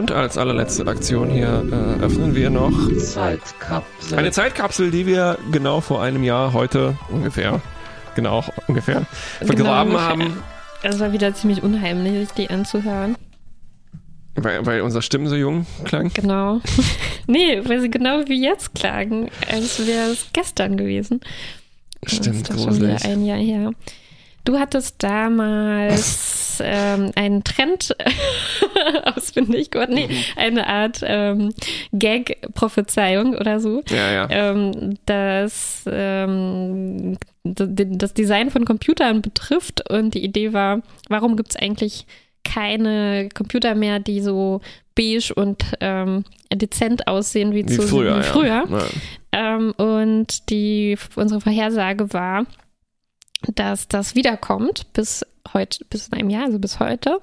Und als allerletzte Aktion hier äh, öffnen wir noch Zeitkapsel. eine Zeitkapsel, die wir genau vor einem Jahr heute ungefähr, genau ungefähr, vergraben Genau, haben, Es war wieder ziemlich unheimlich, sich die anzuhören. weil, weil unsere Stimmen so jung klangen. Genau. nee, weil sie genau wie jetzt klagen, als wäre es gestern gewesen. Stimmt, das ist doch schon wieder gruselig. ein Jahr her. Du hattest damals ähm, einen Trend ausfindig geworden. Nee, eine Art ähm, Gag-Prophezeiung oder so. Ja, ja. Ähm, das ähm, das Design von Computern betrifft. Und die Idee war, warum gibt es eigentlich keine Computer mehr, die so beige und ähm, dezent aussehen wie, Wie zu, früher. wie früher. Ja. Ähm, und die, unsere Vorhersage war, dass das wiederkommt bis heute, bis in einem Jahr, also bis heute.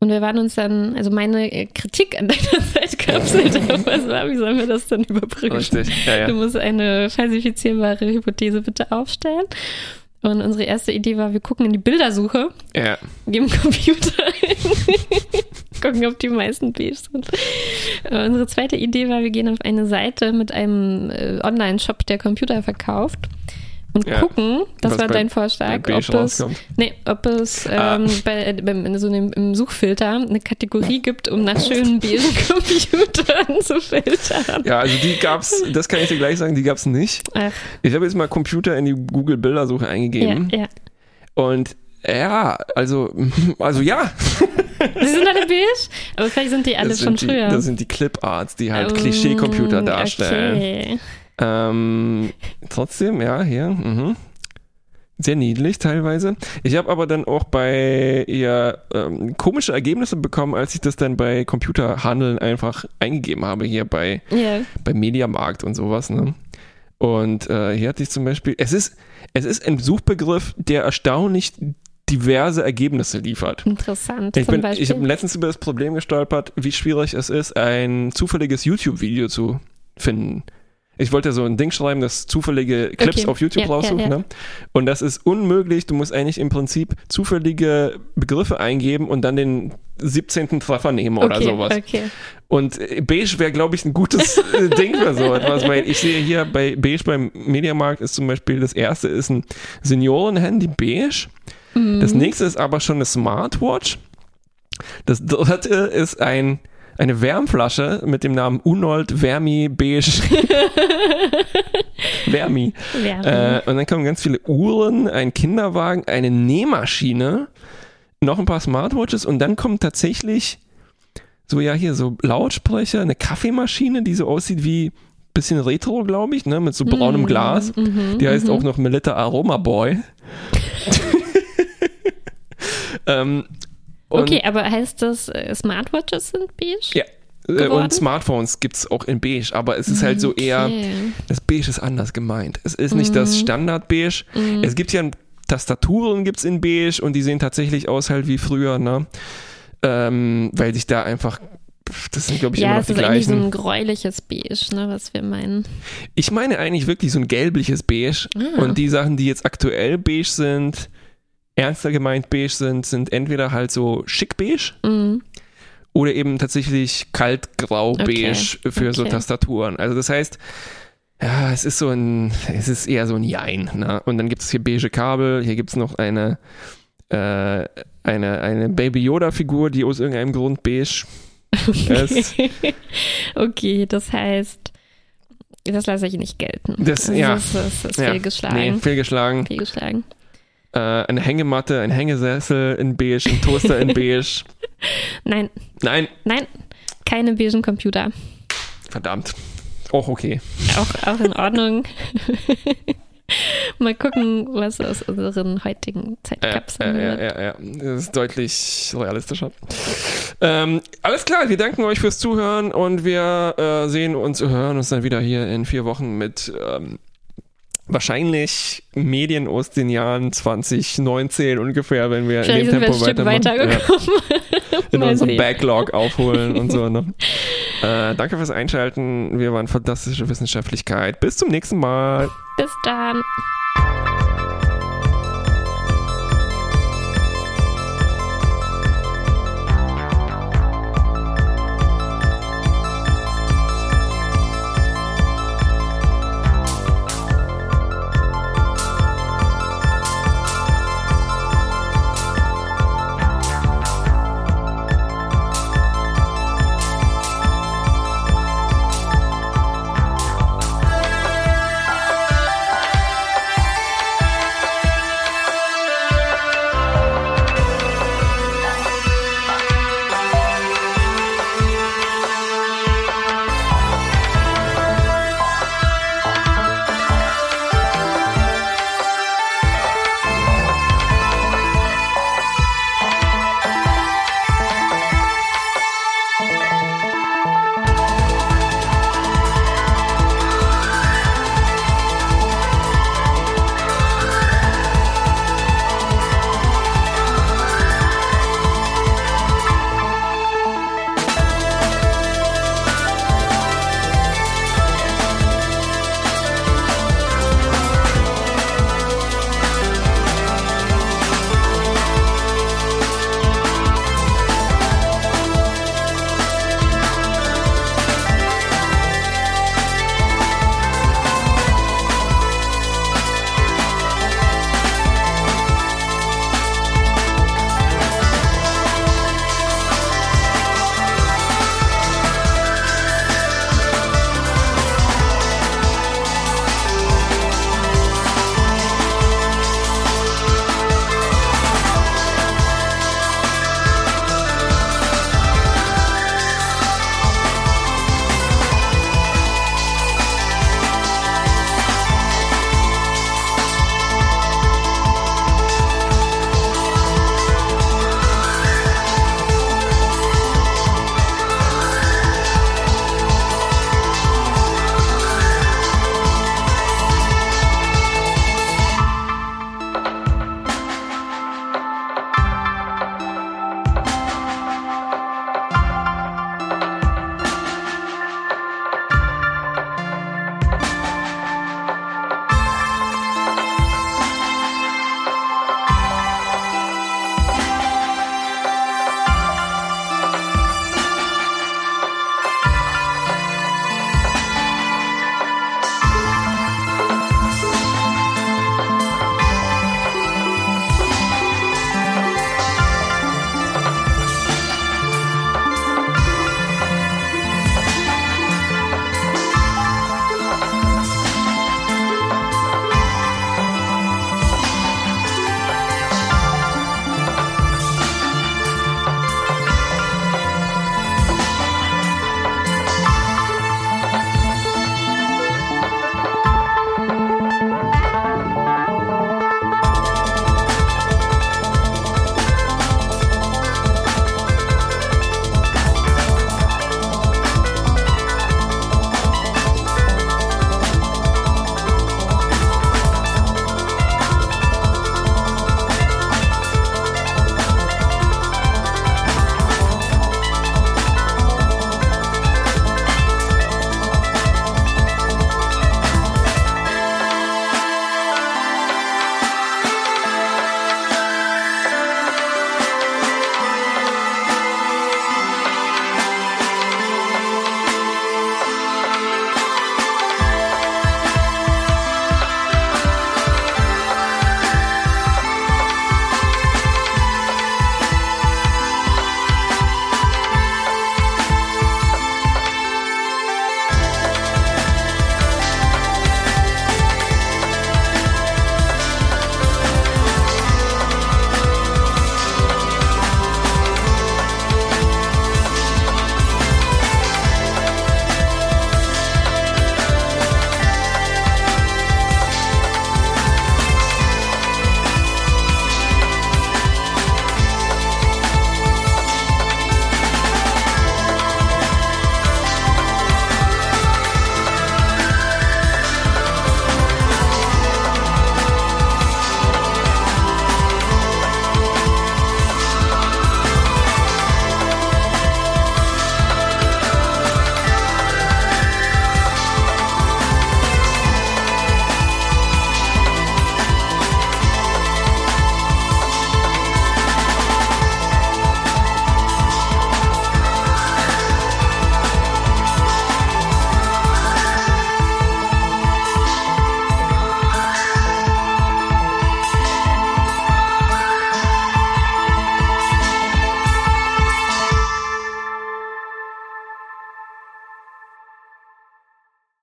Und wir waren uns dann, also meine äh, Kritik an deiner Zeitkapsel damals war, wie sollen wir das dann überbrücken? Richtig. Ja, Du ja. musst eine falsifizierbare Hypothese bitte aufstellen. Und unsere erste Idee war, wir gucken in die Bildersuche, ja. geben Computer ein, gucken, ob die meisten beige sind. Äh, unsere zweite Idee war, wir gehen auf eine Seite mit einem äh, Online-Shop, der Computer verkauft und Ja. gucken, das Was war bei- dein bei Vorschlag, ob es, nee, ob es Ah. ähm, bei, beim, so einem, im Suchfilter eine Kategorie gibt, um nach schönen beigen Computern zu filtern. Ja, also die gab's, das kann ich dir gleich sagen, die gab's nicht. Ach, Ich habe jetzt mal Computer in die Google Bildersuche ja, eingegeben ja. und ja, also, also ja, Sie sind alle beige, aber vielleicht sind die alle sind, die, früher. das sind die Clip-Arts, die halt Ähm, Klischee-Computer darstellen. Okay. Ähm, trotzdem, ja, hier, mhm. Sehr niedlich teilweise. Ich habe aber dann auch bei ihr ähm, komische Ergebnisse bekommen, als ich das dann bei Computerhandeln einfach eingegeben habe, hier bei Ja. bei Mediamarkt und sowas, ne? Und äh, hier hatte ich zum Beispiel, es ist, es ist ein Suchbegriff, der erstaunlich diverse Ergebnisse liefert. Interessant. Ich, bin, ich habe letztens über das Problem gestolpert, wie schwierig es ist, ein zufälliges YouTube-Video zu finden. Ich wollte so ein Ding schreiben, das zufällige Clips Okay. auf YouTube Ja, ja, raussucht. ja. Ne? Und das ist unmöglich. Du musst eigentlich im Prinzip zufällige Begriffe eingeben und dann den 17. Treffer nehmen oder okay, sowas. Okay. Und äh, beige wäre, glaube ich, ein gutes äh, Ding für so etwas, weil ich sehe hier bei beige beim Mediamarkt ist zum Beispiel das erste ist ein Seniorenhandy beige. Mhm. Das nächste ist aber schon eine Smartwatch. Das dritte ist ein, eine Wärmflasche mit dem Namen Unold Vermi Beige. Vermi. Äh, und dann kommen ganz viele Uhren, ein Kinderwagen, eine Nähmaschine, noch ein paar Smartwatches und dann kommt tatsächlich so, ja, hier so Lautsprecher, eine Kaffeemaschine, die so aussieht wie bisschen retro, glaube ich, ne, mit so braunem Mhm, Glas. mhm, Die heißt mhm. auch noch Melitta Aroma Boy. ähm, und, okay, aber heißt das, äh, Smartwatches sind beige? Ja. äh, geworden? Und Smartphones gibt es auch in beige, aber es ist halt so eher, Okay. das Beige ist anders gemeint. Es ist nicht das Standard Beige. Mhm. Es gibt ja Tastaturen gibt's in Beige und die sehen tatsächlich aus halt wie früher, ne? Ähm, weil sich da einfach, das sind glaube ich Ja, immer noch es die ist eigentlich so gleichen. ein gräuliches Beige, ne, was wir meinen. Ich meine eigentlich wirklich so ein gelbliches Beige. Ah. Und die Sachen, die jetzt aktuell beige sind, ernster gemeint beige sind, sind entweder halt so schick beige Mhm. oder eben tatsächlich kaltgrau beige Okay, für so okay. Tastaturen. Also das heißt, ja, es ist so ein, es ist eher so ein Jein. Ne? Und dann gibt es hier beige Kabel, hier gibt es noch eine, äh, eine, eine Baby Yoda-Figur, die aus irgendeinem Grund beige ist. okay, das heißt, Das lasse ich nicht gelten. Das- Also ja. Das, das, das ist Ja, fehlgeschlagen. Nee, fehlgeschlagen. Fehlgeschlagen. Äh, eine Hängematte, ein Hängesessel in beige, ein Toaster in beige. Nein, Nein, nein, keine beigen Computer. verdammt. Auch okay. Auch, auch in Ordnung. Mal gucken, was aus unseren heutigen Zeitkapseln ja, ja, wird. ja, ja. Das ist deutlich realistischer. Ähm, alles klar, wir danken euch fürs Zuhören und wir äh, sehen uns, hören uns dann wieder hier in vier Wochen mit ähm, wahrscheinlich Medien aus den Jahren 2019 ungefähr, wenn wir in dem Tempo weitermachen. Ja, in unserem. Backlog aufholen und so. Ne? Äh, danke fürs Einschalten. Wir waren fantastische Wissenschaftlichkeit. Bis zum nächsten Mal. Bis dann.